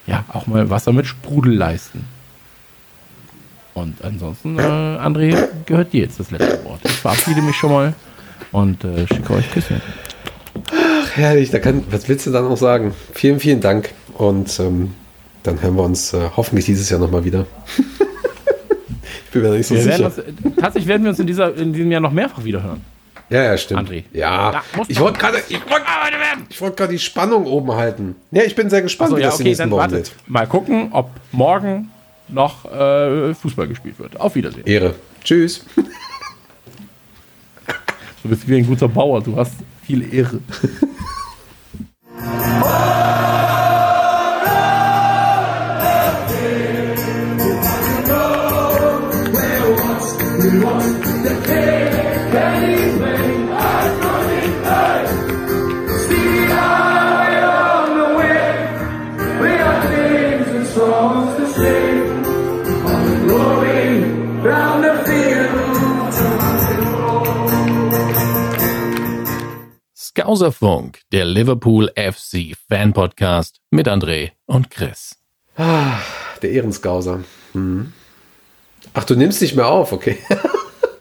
A: ja auch mal Wasser mit Sprudel leisten. Und ansonsten, äh, André, gehört dir jetzt das letzte Wort. Ich verabschiede mich schon mal und äh, schicke euch Küsse.
B: Herrlich, da kann, was willst du dann noch sagen? Vielen, vielen Dank und ähm, dann hören wir uns äh, hoffentlich dieses Jahr nochmal wieder. ich bin mir nicht so
A: Wir werden
B: sicher.
A: uns, äh, tatsächlich werden wir uns in, dieser, in diesem Jahr noch mehrfach wiederhören.
B: Ja, ja, stimmt.
A: André.
B: Ja, ich wollte gerade ich wollte ich gerade die Spannung oben halten. Ja, ich bin sehr gespannt,
A: Achso,
B: wie
A: ja,
B: das
A: okay,
B: nächsten Wochen wird.
A: Mal gucken, ob morgen noch äh, Fußball gespielt wird. Auf Wiedersehen.
B: Ehre. Tschüss.
A: Du bist wie ein guter Bauer, du hast viel Ehre.
D: Skauserfunk, der Liverpool FC Fan Podcast mit André und Chris.
B: Der Ehrenskauser. Hm. Ach, du nimmst nicht mehr auf, okay.